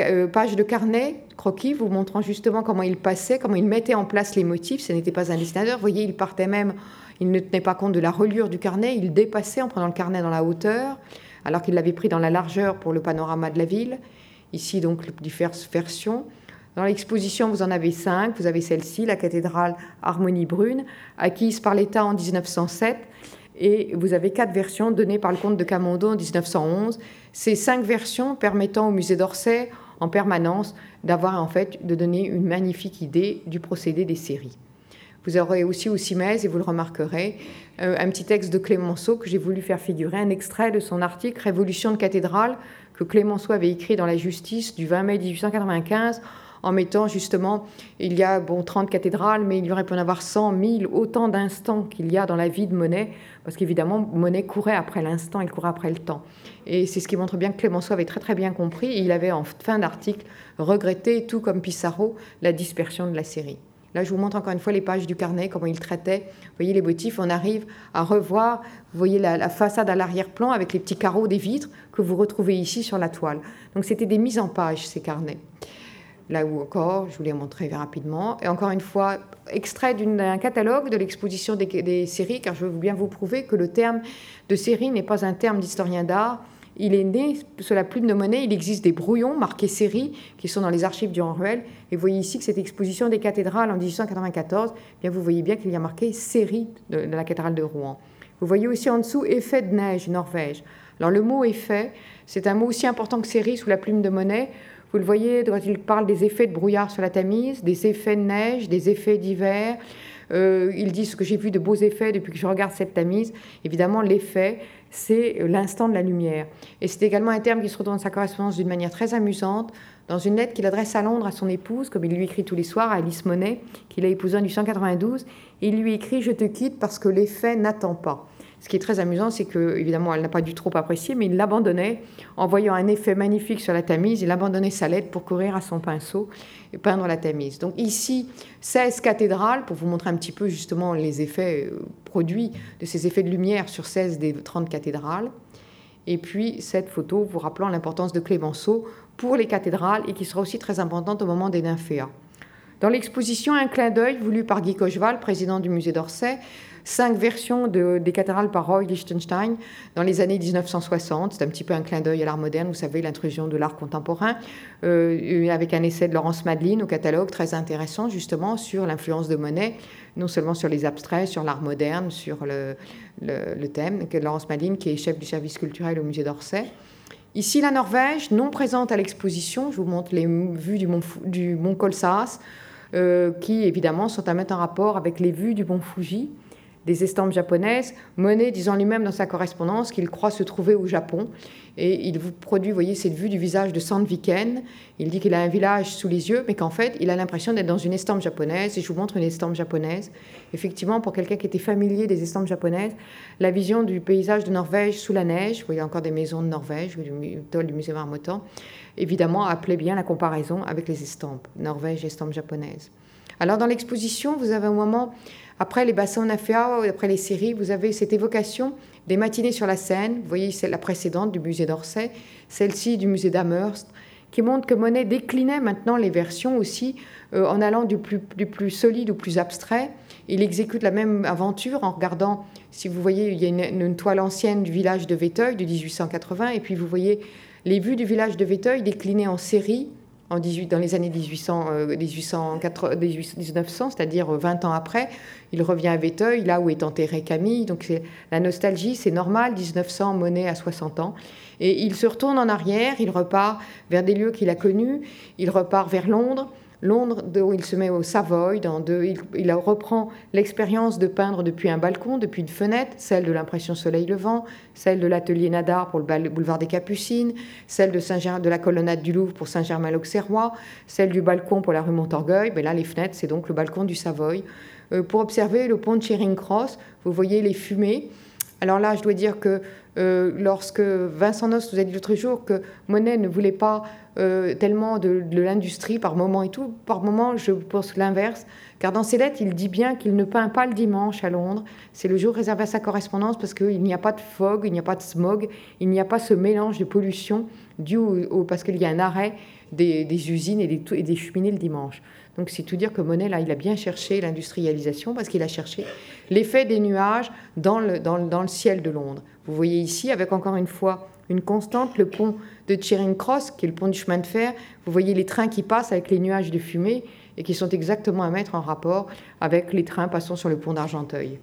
Euh, page de carnet, croquis, vous montrant justement comment il passait, comment il mettait en place les motifs. Ce n'était pas un dessinateur. Vous voyez, il partait même, il ne tenait pas compte de la reliure du carnet, il dépassait en prenant le carnet dans la hauteur, alors qu'il l'avait pris dans la largeur pour le panorama de la ville. Ici, donc, diverses versions. Dans l'exposition, vous en avez cinq. Vous avez celle-ci, la cathédrale Harmonie Brune, acquise par l'État en 1907. Et vous avez quatre versions données par le comte de Camondo en 1911. Ces cinq versions permettant au musée d'Orsay en permanence d'avoir en fait de donner une magnifique idée du procédé des séries. Vous aurez aussi au CIMES, et vous le remarquerez, euh, un petit texte de Clémenceau que j'ai voulu faire figurer, un extrait de son article Révolution de cathédrale que Clémenceau avait écrit dans la Justice du 20 mai 1895 en mettant justement, il y a bon 30 cathédrales, mais il y aurait pu en avoir 100, 1000, autant d'instants qu'il y a dans la vie de Monet, parce qu'évidemment, Monet courait après l'instant, il courait après le temps. Et c'est ce qui montre bien que Clémenceau avait très très bien compris, et il avait en fin d'article regretté, tout comme Pissarro, la dispersion de la série. Là, je vous montre encore une fois les pages du carnet, comment il traitait. Vous voyez les motifs, on arrive à revoir, vous voyez la, façade à l'arrière-plan avec les petits carreaux des vitres que vous retrouvez ici sur la toile. Donc c'était des mises en page, ces carnets là où encore, je vous l'ai montré rapidement. Et encore une fois, extrait d'un catalogue de l'exposition des, séries, car je veux bien vous prouver que le terme de série n'est pas un terme d'historien d'art. Il est né sur la plume de monnaie, il existe des brouillons marqués série qui sont dans les archives du Ruel. Et vous voyez ici que cette exposition des cathédrales en 1894, eh bien vous voyez bien qu'il y a marqué série de, de la cathédrale de Rouen. Vous voyez aussi en dessous effet de neige, Norvège. Alors le mot effet, c'est un mot aussi important que série sous la plume de Monet. Vous le voyez quand il parle des effets de brouillard sur la Tamise, des effets de neige, des effets d'hiver. Euh, il dit ce que j'ai vu de beaux effets depuis que je regarde cette Tamise. Évidemment, l'effet, c'est l'instant de la lumière. Et c'est également un terme qui se retrouve dans sa correspondance d'une manière très amusante, dans une lettre qu'il adresse à Londres à son épouse, comme il lui écrit tous les soirs, à Alice Monet, qu'il a épousée en 1892. Il lui écrit Je te quitte parce que l'effet n'attend pas. Ce qui est très amusant, c'est que, évidemment, elle n'a pas du trop apprécié, mais il l'abandonnait en voyant un effet magnifique sur la Tamise. Il abandonnait sa lettre pour courir à son pinceau et peindre la Tamise. Donc ici, 16 cathédrales, pour vous montrer un petit peu justement les effets euh, produits de ces effets de lumière sur 16 des 30 cathédrales. Et puis cette photo vous rappelant l'importance de Clémenceau pour les cathédrales et qui sera aussi très importante au moment des nymphéas. Dans l'exposition, un clin d'œil voulu par Guy Cocheval, président du musée d'Orsay, cinq versions de, des cathédrales par Roy Lichtenstein dans les années 1960. C'est un petit peu un clin d'œil à l'art moderne, vous savez, l'intrusion de l'art contemporain, euh, avec un essai de Laurence Madeline au catalogue très intéressant justement sur l'influence de Monet, non seulement sur les abstraits, sur l'art moderne, sur le, thème, que Laurence Madeline qui est chef du service culturel au musée d'Orsay. Ici, la Norvège, non présente à l'exposition. Je vous montre les vues du mont, du mont euh, qui évidemment sont à mettre en rapport avec les vues du mont Fuji des estampes japonaises. Monet disant lui-même dans sa correspondance qu'il croit se trouver au Japon. Et il vous produit, vous voyez, cette vue du visage de Sandviken. Il dit qu'il a un village sous les yeux, mais qu'en fait, il a l'impression d'être dans une estampe japonaise. Et je vous montre une estampe japonaise. Effectivement, pour quelqu'un qui était familier des estampes japonaises, la vision du paysage de Norvège sous la neige, vous voyez encore des maisons de Norvège, du du musée Marmottan, évidemment, appelait bien la comparaison avec les estampes, Norvège estampes japonaises. Alors, dans l'exposition, vous avez un moment après les bassins Naféa, après les séries, vous avez cette évocation des matinées sur la Seine. Vous voyez, c'est la précédente du musée d'Orsay, celle-ci du musée d'Amherst, qui montre que Monet déclinait maintenant les versions aussi euh, en allant du plus, solide au plus abstrait. Il exécute la même aventure en regardant, si vous voyez, il y a une, une toile ancienne du village de Véteuil de 1880, et puis vous voyez les vues du village de Véteuil déclinées en série en 18, dans les années 1800, 1900, euh, c'est-à-dire 20 ans après. Il revient à Véteuil, là où est enterré Camille. Donc la nostalgie, c'est normal, 1900, Monet à 60 ans. Et il se retourne en arrière, il repart vers des lieux qu'il a connus, il repart vers Londres. Londres, où il se met au Savoy, dans il, reprend l'expérience de peindre depuis un balcon, depuis une fenêtre, celle de l'impression soleil levant, celle de l'atelier Nadar pour le boulevard des Capucines, celle de, Saint de la colonnade du Louvre pour Saint-Germain-l'Auxerrois, celle du balcon pour la rue Montorgueil. Mais là, les fenêtres, c'est donc le balcon du Savoy. Euh, pour observer le pont de Charing Cross, vous voyez les fumées. Alors là, je dois dire que euh, lorsque Vincent Nost vous a dit l'autre jour que Monet ne voulait pas euh, tellement de, l'industrie par moment et tout, par moment je pense l'inverse, car dans ses lettres il dit bien qu'il ne peint pas le dimanche à Londres, c'est le jour réservé à sa correspondance parce qu'il n'y a pas de fog, il n'y a pas de smog, il n'y a pas ce mélange de pollution dû au, parce qu'il y a un arrêt des, usines et des, cheminées le dimanche. Donc c'est tout dire que Monet, là, il a bien cherché l'industrialisation parce qu'il a cherché l'effet des nuages dans le, dans, dans le ciel de Londres. Vous voyez ici, avec encore une fois une constante, le pont de Charing Cross, qui est le pont du chemin de fer. Vous voyez les trains qui passent avec les nuages de fumée et qui sont exactement à mettre en rapport avec les trains passant sur le pont d'Argenteuil.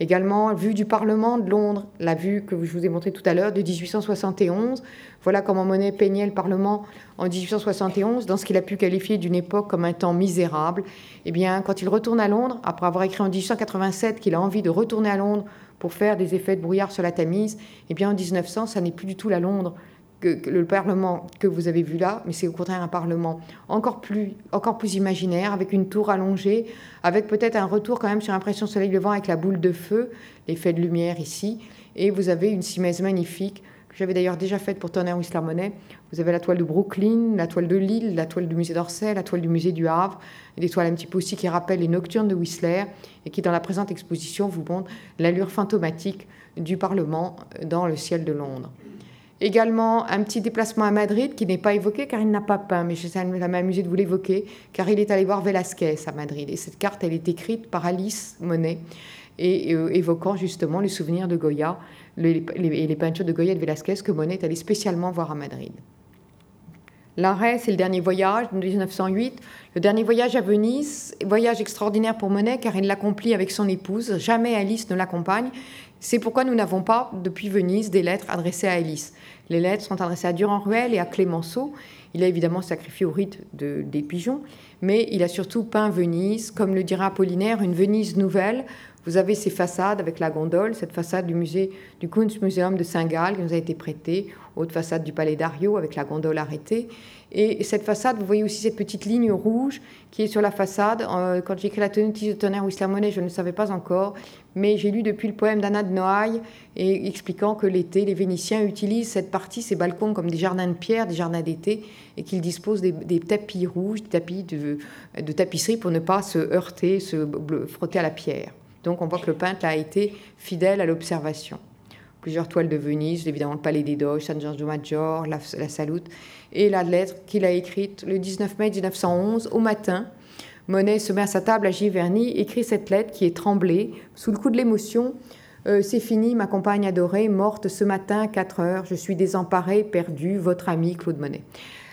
Également, vue du Parlement de Londres, la vue que je vous ai montrée tout à l'heure de 1871. Voilà comment Monet peignait le Parlement en 1871 dans ce qu'il a pu qualifier d'une époque comme un temps misérable. Eh bien, quand il retourne à Londres, après avoir écrit en 1887 qu'il a envie de retourner à Londres pour faire des effets de brouillard sur la Tamise, eh bien, en 1900, ça n'est plus du tout la Londres que, le Parlement que vous avez vu là, mais c'est au contraire un Parlement encore plus, encore plus imaginaire, avec une tour allongée, avec peut-être un retour quand même sur l'impression soleil levant avec la boule de feu, l'effet de lumière ici, et vous avez une simèse magnifique j'avais d'ailleurs déjà faite pour Turner Whistler Monet. Vous avez la toile de Brooklyn, la toile de Lille, la toile du musée d'Orsay, la toile du musée du Havre, et des toiles un petit peu aussi qui rappellent les nocturnes de Whistler et qui, dans la présente exposition, vous montrent l'allure fantomatique du Parlement dans le ciel de Londres. Également, un petit déplacement à Madrid qui n'est pas évoqué car il n'a pas peint, mais ça m'a amusé de vous l'évoquer, car il est allé voir Velázquez à Madrid. Et cette carte, elle est écrite par Alice Monet, et euh, évoquant justement le souvenir de Goya et les, peintures de Goya et Velázquez que Monet est allé spécialement voir à Madrid. L'arrêt, c'est le dernier voyage, de 1908. Le dernier voyage à Venise, voyage extraordinaire pour Monet car il l'accomplit avec son épouse. Jamais Alice ne l'accompagne. C'est pourquoi nous n'avons pas, depuis Venise, des lettres adressées à Alice. Les lettres sont adressées à Durand-Ruel et à Clémenceau. Il a évidemment sacrifié au rite des pigeons, mais il a surtout peint Venise, comme le dira Apollinaire, une Venise nouvelle. Vous avez ces façades avec la gondole, cette façade du musée du Kunstmuseum de Saint-Gall qui nous a été prêtée, haute façade du Palais d'Ario avec la gondole arrêtée. Et cette façade, vous voyez aussi cette petite ligne rouge qui est sur la façade. Euh, quand j'ai écrit la tenue de tonnerre Whistler Monet, je ne savais pas encore, mais j'ai lu depuis le poème d'Anna de Noailles et expliquant que l'été, les Vénitiens utilisent cette partie, ces balcons, comme des jardins de pierre, des jardins d'été, et qu'ils disposent des, tapis rouges, des tapis de, tapisserie pour ne pas se heurter, se frotter à la pierre. Donc on voit que le peintre a été fidèle à l'observation plusieurs toiles de Venise, évidemment le Palais des Doges, San Giorgio Maggiore, la, la Salute, et la lettre qu'il a écrite le 19 mai 1911 au matin. Monet se met à sa table à Giverny, écrit cette lettre qui est tremblée, sous le coup de l'émotion. Euh, c'est fini, ma compagne adorée, morte ce matin, 4 heures, je suis désemparée, perdue, votre ami Claude Monet.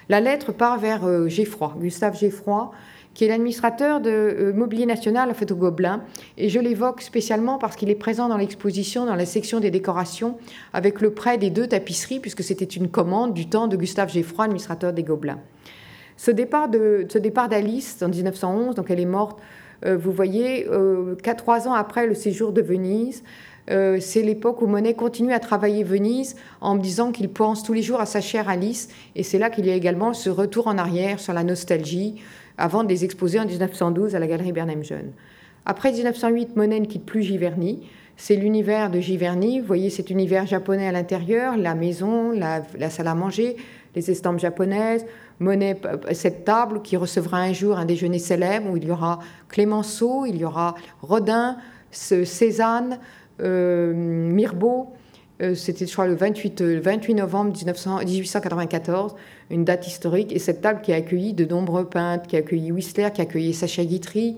La lettre part vers euh, Gustave Geffroy, qui est l'administrateur de euh, Mobilier National, en fait, au Gobelin. Et je l'évoque spécialement parce qu'il est présent dans l'exposition, dans la section des décorations, avec le prêt des deux tapisseries, puisque c'était une commande du temps de Gustave Geffroy, administrateur des Gobelins. Ce départ, d'Alice en 1911, donc elle est morte, euh, vous voyez, euh, quatre, trois ans après le séjour de Venise, c'est l'époque où Monet continue à travailler Venise en me disant qu'il pense tous les jours à sa chère Alice. Et c'est là qu'il y a également ce retour en arrière sur la nostalgie, avant de les exposer en 1912 à la Galerie Bernheim Jeune. Après 1908, Monet ne quitte plus Giverny. C'est l'univers de Giverny. Vous voyez cet univers japonais à l'intérieur, la maison, la, salle à manger, les estampes japonaises. Monet, cette table qui recevra un jour un déjeuner célèbre où il y aura Clémenceau, il y aura Rodin, Cézanne, euh, Mirbeau. Euh, c'était, je crois, le 28, 28 novembre 1894 une date historique. Et cette table qui a accueilli de nombreux peintres, qui a accueilli Whistler, qui a accueilli Sacha Guitry,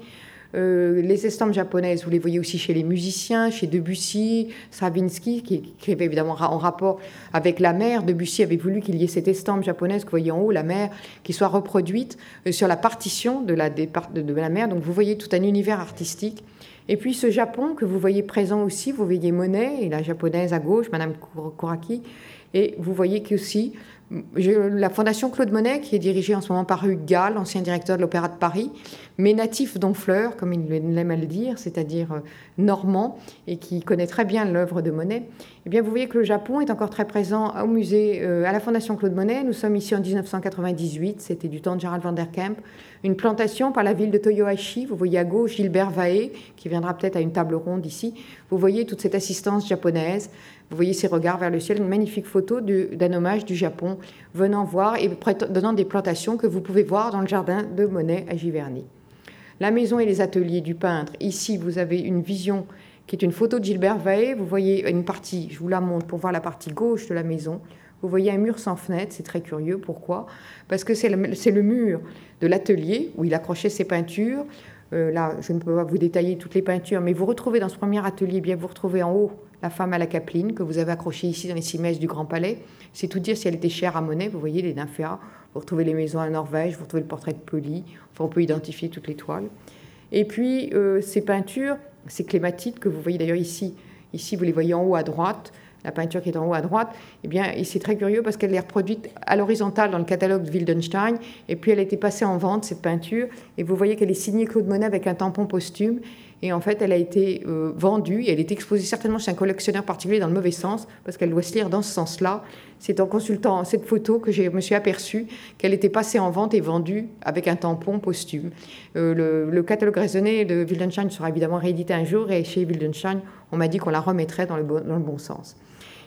euh, les estampes japonaises, vous les voyez aussi chez les musiciens, chez Debussy, Stravinsky, qui, avait évidemment en rapport avec la mer. Debussy avait voulu qu'il y ait cette estampe japonaise que vous voyez en haut, la mer, qui soit reproduite euh, sur la partition de la mer. Donc vous voyez tout un univers artistique. Et puis ce Japon que vous voyez présent aussi, vous voyez Monet et la japonaise à gauche, Madame Kuraki, et vous voyez qu'aussi la Fondation Claude Monet, qui est dirigée en ce moment par Hugues Gall, ancien directeur de l'Opéra de Paris, mais natif d'Honfleur, comme il aime à le dire, c'est-à-dire euh, normand, et qui connaît très bien l'œuvre de Monet, eh bien, vous voyez que le Japon est encore très présent au musée, euh, à la Fondation Claude Monet. Nous sommes ici en 1998, c'était du temps de Gerald van der Kemp, une plantation par la ville de Toyohashi. Vous voyez à gauche Gilbert Vae, qui viendra peut-être à une table ronde ici. Vous voyez toute cette assistance japonaise. Vous voyez ces regards vers le ciel, une magnifique photo d'un hommage du Japon venant voir et donnant des plantations que vous pouvez voir dans le jardin de Monet à Giverny. La maison et les ateliers du peintre. Ici, vous avez une vision qui est une photo de Gilbert Vaé. Vous voyez une partie, je vous la montre pour voir la partie gauche de la maison. Vous voyez un mur sans fenêtre, c'est très curieux. Pourquoi? Parce que c'est le, mur de l'atelier où il accrochait ses peintures. Euh, là, je ne peux pas vous détailler toutes les peintures, mais vous retrouvez dans ce premier atelier, bien vous retrouvez en haut la femme à la capeline que vous avez accrochée ici dans les cimaises du Grand Palais. C'est tout dire si elle était chère à Monet. Vous voyez les nymphéas, vous retrouvez les maisons à Norvège, vous retrouvez le portrait de Poli. Enfin, on peut identifier toutes les toiles. Et puis, euh, ces peintures, ces clématites que vous voyez d'ailleurs ici, ici vous les voyez en haut à droite, la peinture qui est en haut à droite, eh bien, c'est très curieux parce qu'elle est reproduite à l'horizontale dans le catalogue de Wildenstein, et puis elle a été passée en vente, cette peinture, et vous voyez qu'elle est signée Claude Monet avec un tampon posthume, et en fait, elle a été euh, vendue et elle est exposée certainement chez un collectionneur particulier dans le mauvais sens, parce qu'elle doit se lire dans ce sens-là. C'est en consultant cette photo que je me suis aperçue qu'elle était passée en vente et vendue avec un tampon posthume. Euh, le, catalogue raisonné de Wildenstein sera évidemment réédité un jour et chez Wildenstein, on m'a dit qu'on la remettrait dans le, bon, sens.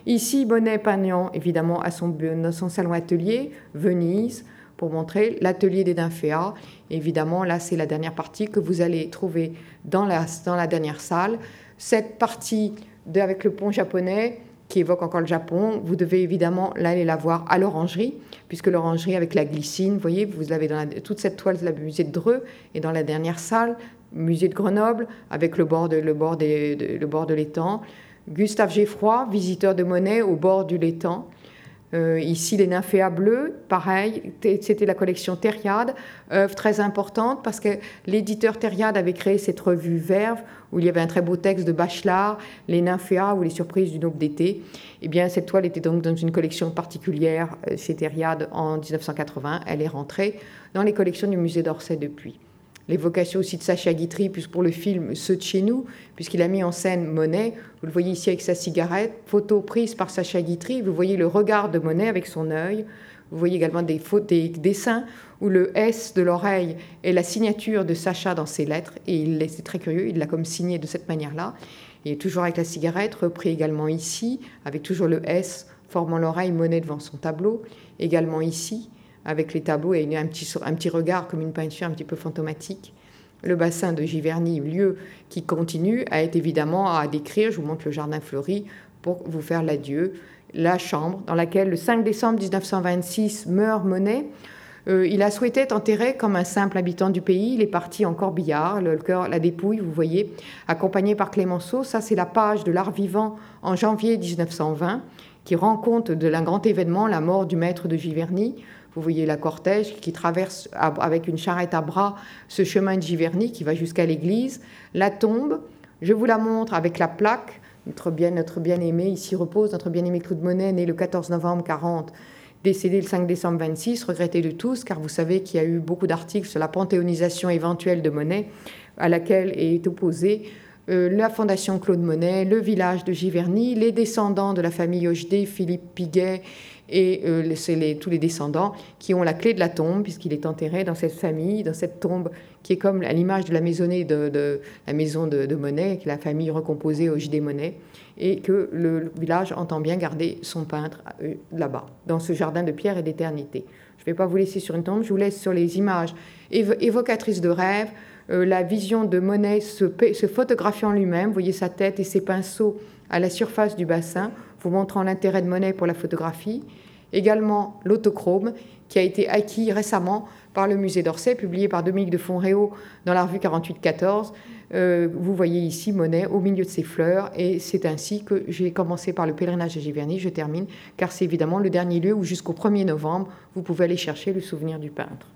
Ici, Bonnet Pagnan, évidemment, à son, son salon atelier, Venise, pour montrer l'atelier des nymphéas. Évidemment, là, c'est la dernière partie que vous allez trouver dans la, dans la dernière salle. Cette partie avec le pont japonais qui évoque encore le Japon, vous devez évidemment aller la voir à l'orangerie, puisque l'orangerie avec la glycine, vous voyez, vous l'avez dans toute cette toile de la musée de Dreux et dans la dernière salle, musée de Grenoble, avec le bord de, le bord le bord de l'étang. Gustave Geffroy, visiteur de Monet au bord du l'étang. Euh, ici, les nymphéas bleus, pareil, c'était la collection Thériade, œuvre très importante parce que l'éditeur Thériade avait créé cette revue Verve où il y avait un très beau texte de Bachelard, les nymphéas ou les surprises du Aube d'été. Eh bien, cette toile était donc dans une collection particulière euh, chez Thériade en 1980. Elle est rentrée dans les collections du musée d'Orsay depuis l'évocation aussi de Sacha Guitry, puisque pour le film Ceux de chez nous, puisqu'il a mis en scène Monet. Vous le voyez ici avec sa cigarette, photo prise par Sacha Guitry. Vous voyez le regard de Monet avec son œil. Vous voyez également des, des dessins où le S de l'oreille est la signature de Sacha dans ses lettres. Et il c'est très curieux, il l'a comme signé de cette manière-là. Et toujours avec la cigarette, repris également ici, avec toujours le S formant l'oreille Monet devant son tableau. Également ici, avec les tableaux et un petit, regard comme une peinture un petit peu fantomatique. Le bassin de Giverny, lieu qui continue, a été évidemment à décrire. Je vous montre le jardin fleuri pour vous faire l'adieu. La chambre dans laquelle le 5 décembre 1926 meurt Monet. Euh, il a souhaité être enterré comme un simple habitant du pays. Il est parti en corbillard, le cœur, la dépouille, vous voyez, accompagné par Clémenceau. Ça, c'est la page de l'art vivant en janvier 1920 qui rend compte de l'un grand événement, la mort du maître de Giverny. Vous voyez la cortège qui traverse avec une charrette à bras ce chemin de Giverny qui va jusqu'à l'église. La tombe, je vous la montre avec la plaque. Notre bien, notre bien-aimé, ici repose notre bien-aimé Claude Monet, né le 14 novembre 40, décédé le 5 décembre 26, regretté de tous, car vous savez qu'il y a eu beaucoup d'articles sur la panthéonisation éventuelle de Monet, à laquelle est opposée euh, la Fondation Claude Monet, le village de Giverny, les descendants de la famille Hochedet, Philippe Piguet et euh, c'est tous les descendants qui ont la clé de la tombe, puisqu'il est enterré dans cette famille, dans cette tombe qui est comme à l'image de la maisonnée de, la maison de, Monet, qui la famille recomposée au JD Monet, et que le, village entend bien garder son peintre euh, là-bas, dans ce jardin de pierre et d'éternité. Je ne vais pas vous laisser sur une tombe, je vous laisse sur les images évocatrices de rêve, euh, la vision de Monet se, se photographiant lui-même, voyez sa tête et ses pinceaux à la surface du bassin, vous montrant l'intérêt de Monet pour la photographie. Également l'autochrome, qui a été acquis récemment par le musée d'Orsay, publié par Dominique de Fonréau dans la revue 48-14. Euh, vous voyez ici Monet au milieu de ses fleurs, et c'est ainsi que j'ai commencé par le pèlerinage à Giverny. Je termine, car c'est évidemment le dernier lieu où jusqu'au 1er novembre, vous pouvez aller chercher le souvenir du peintre.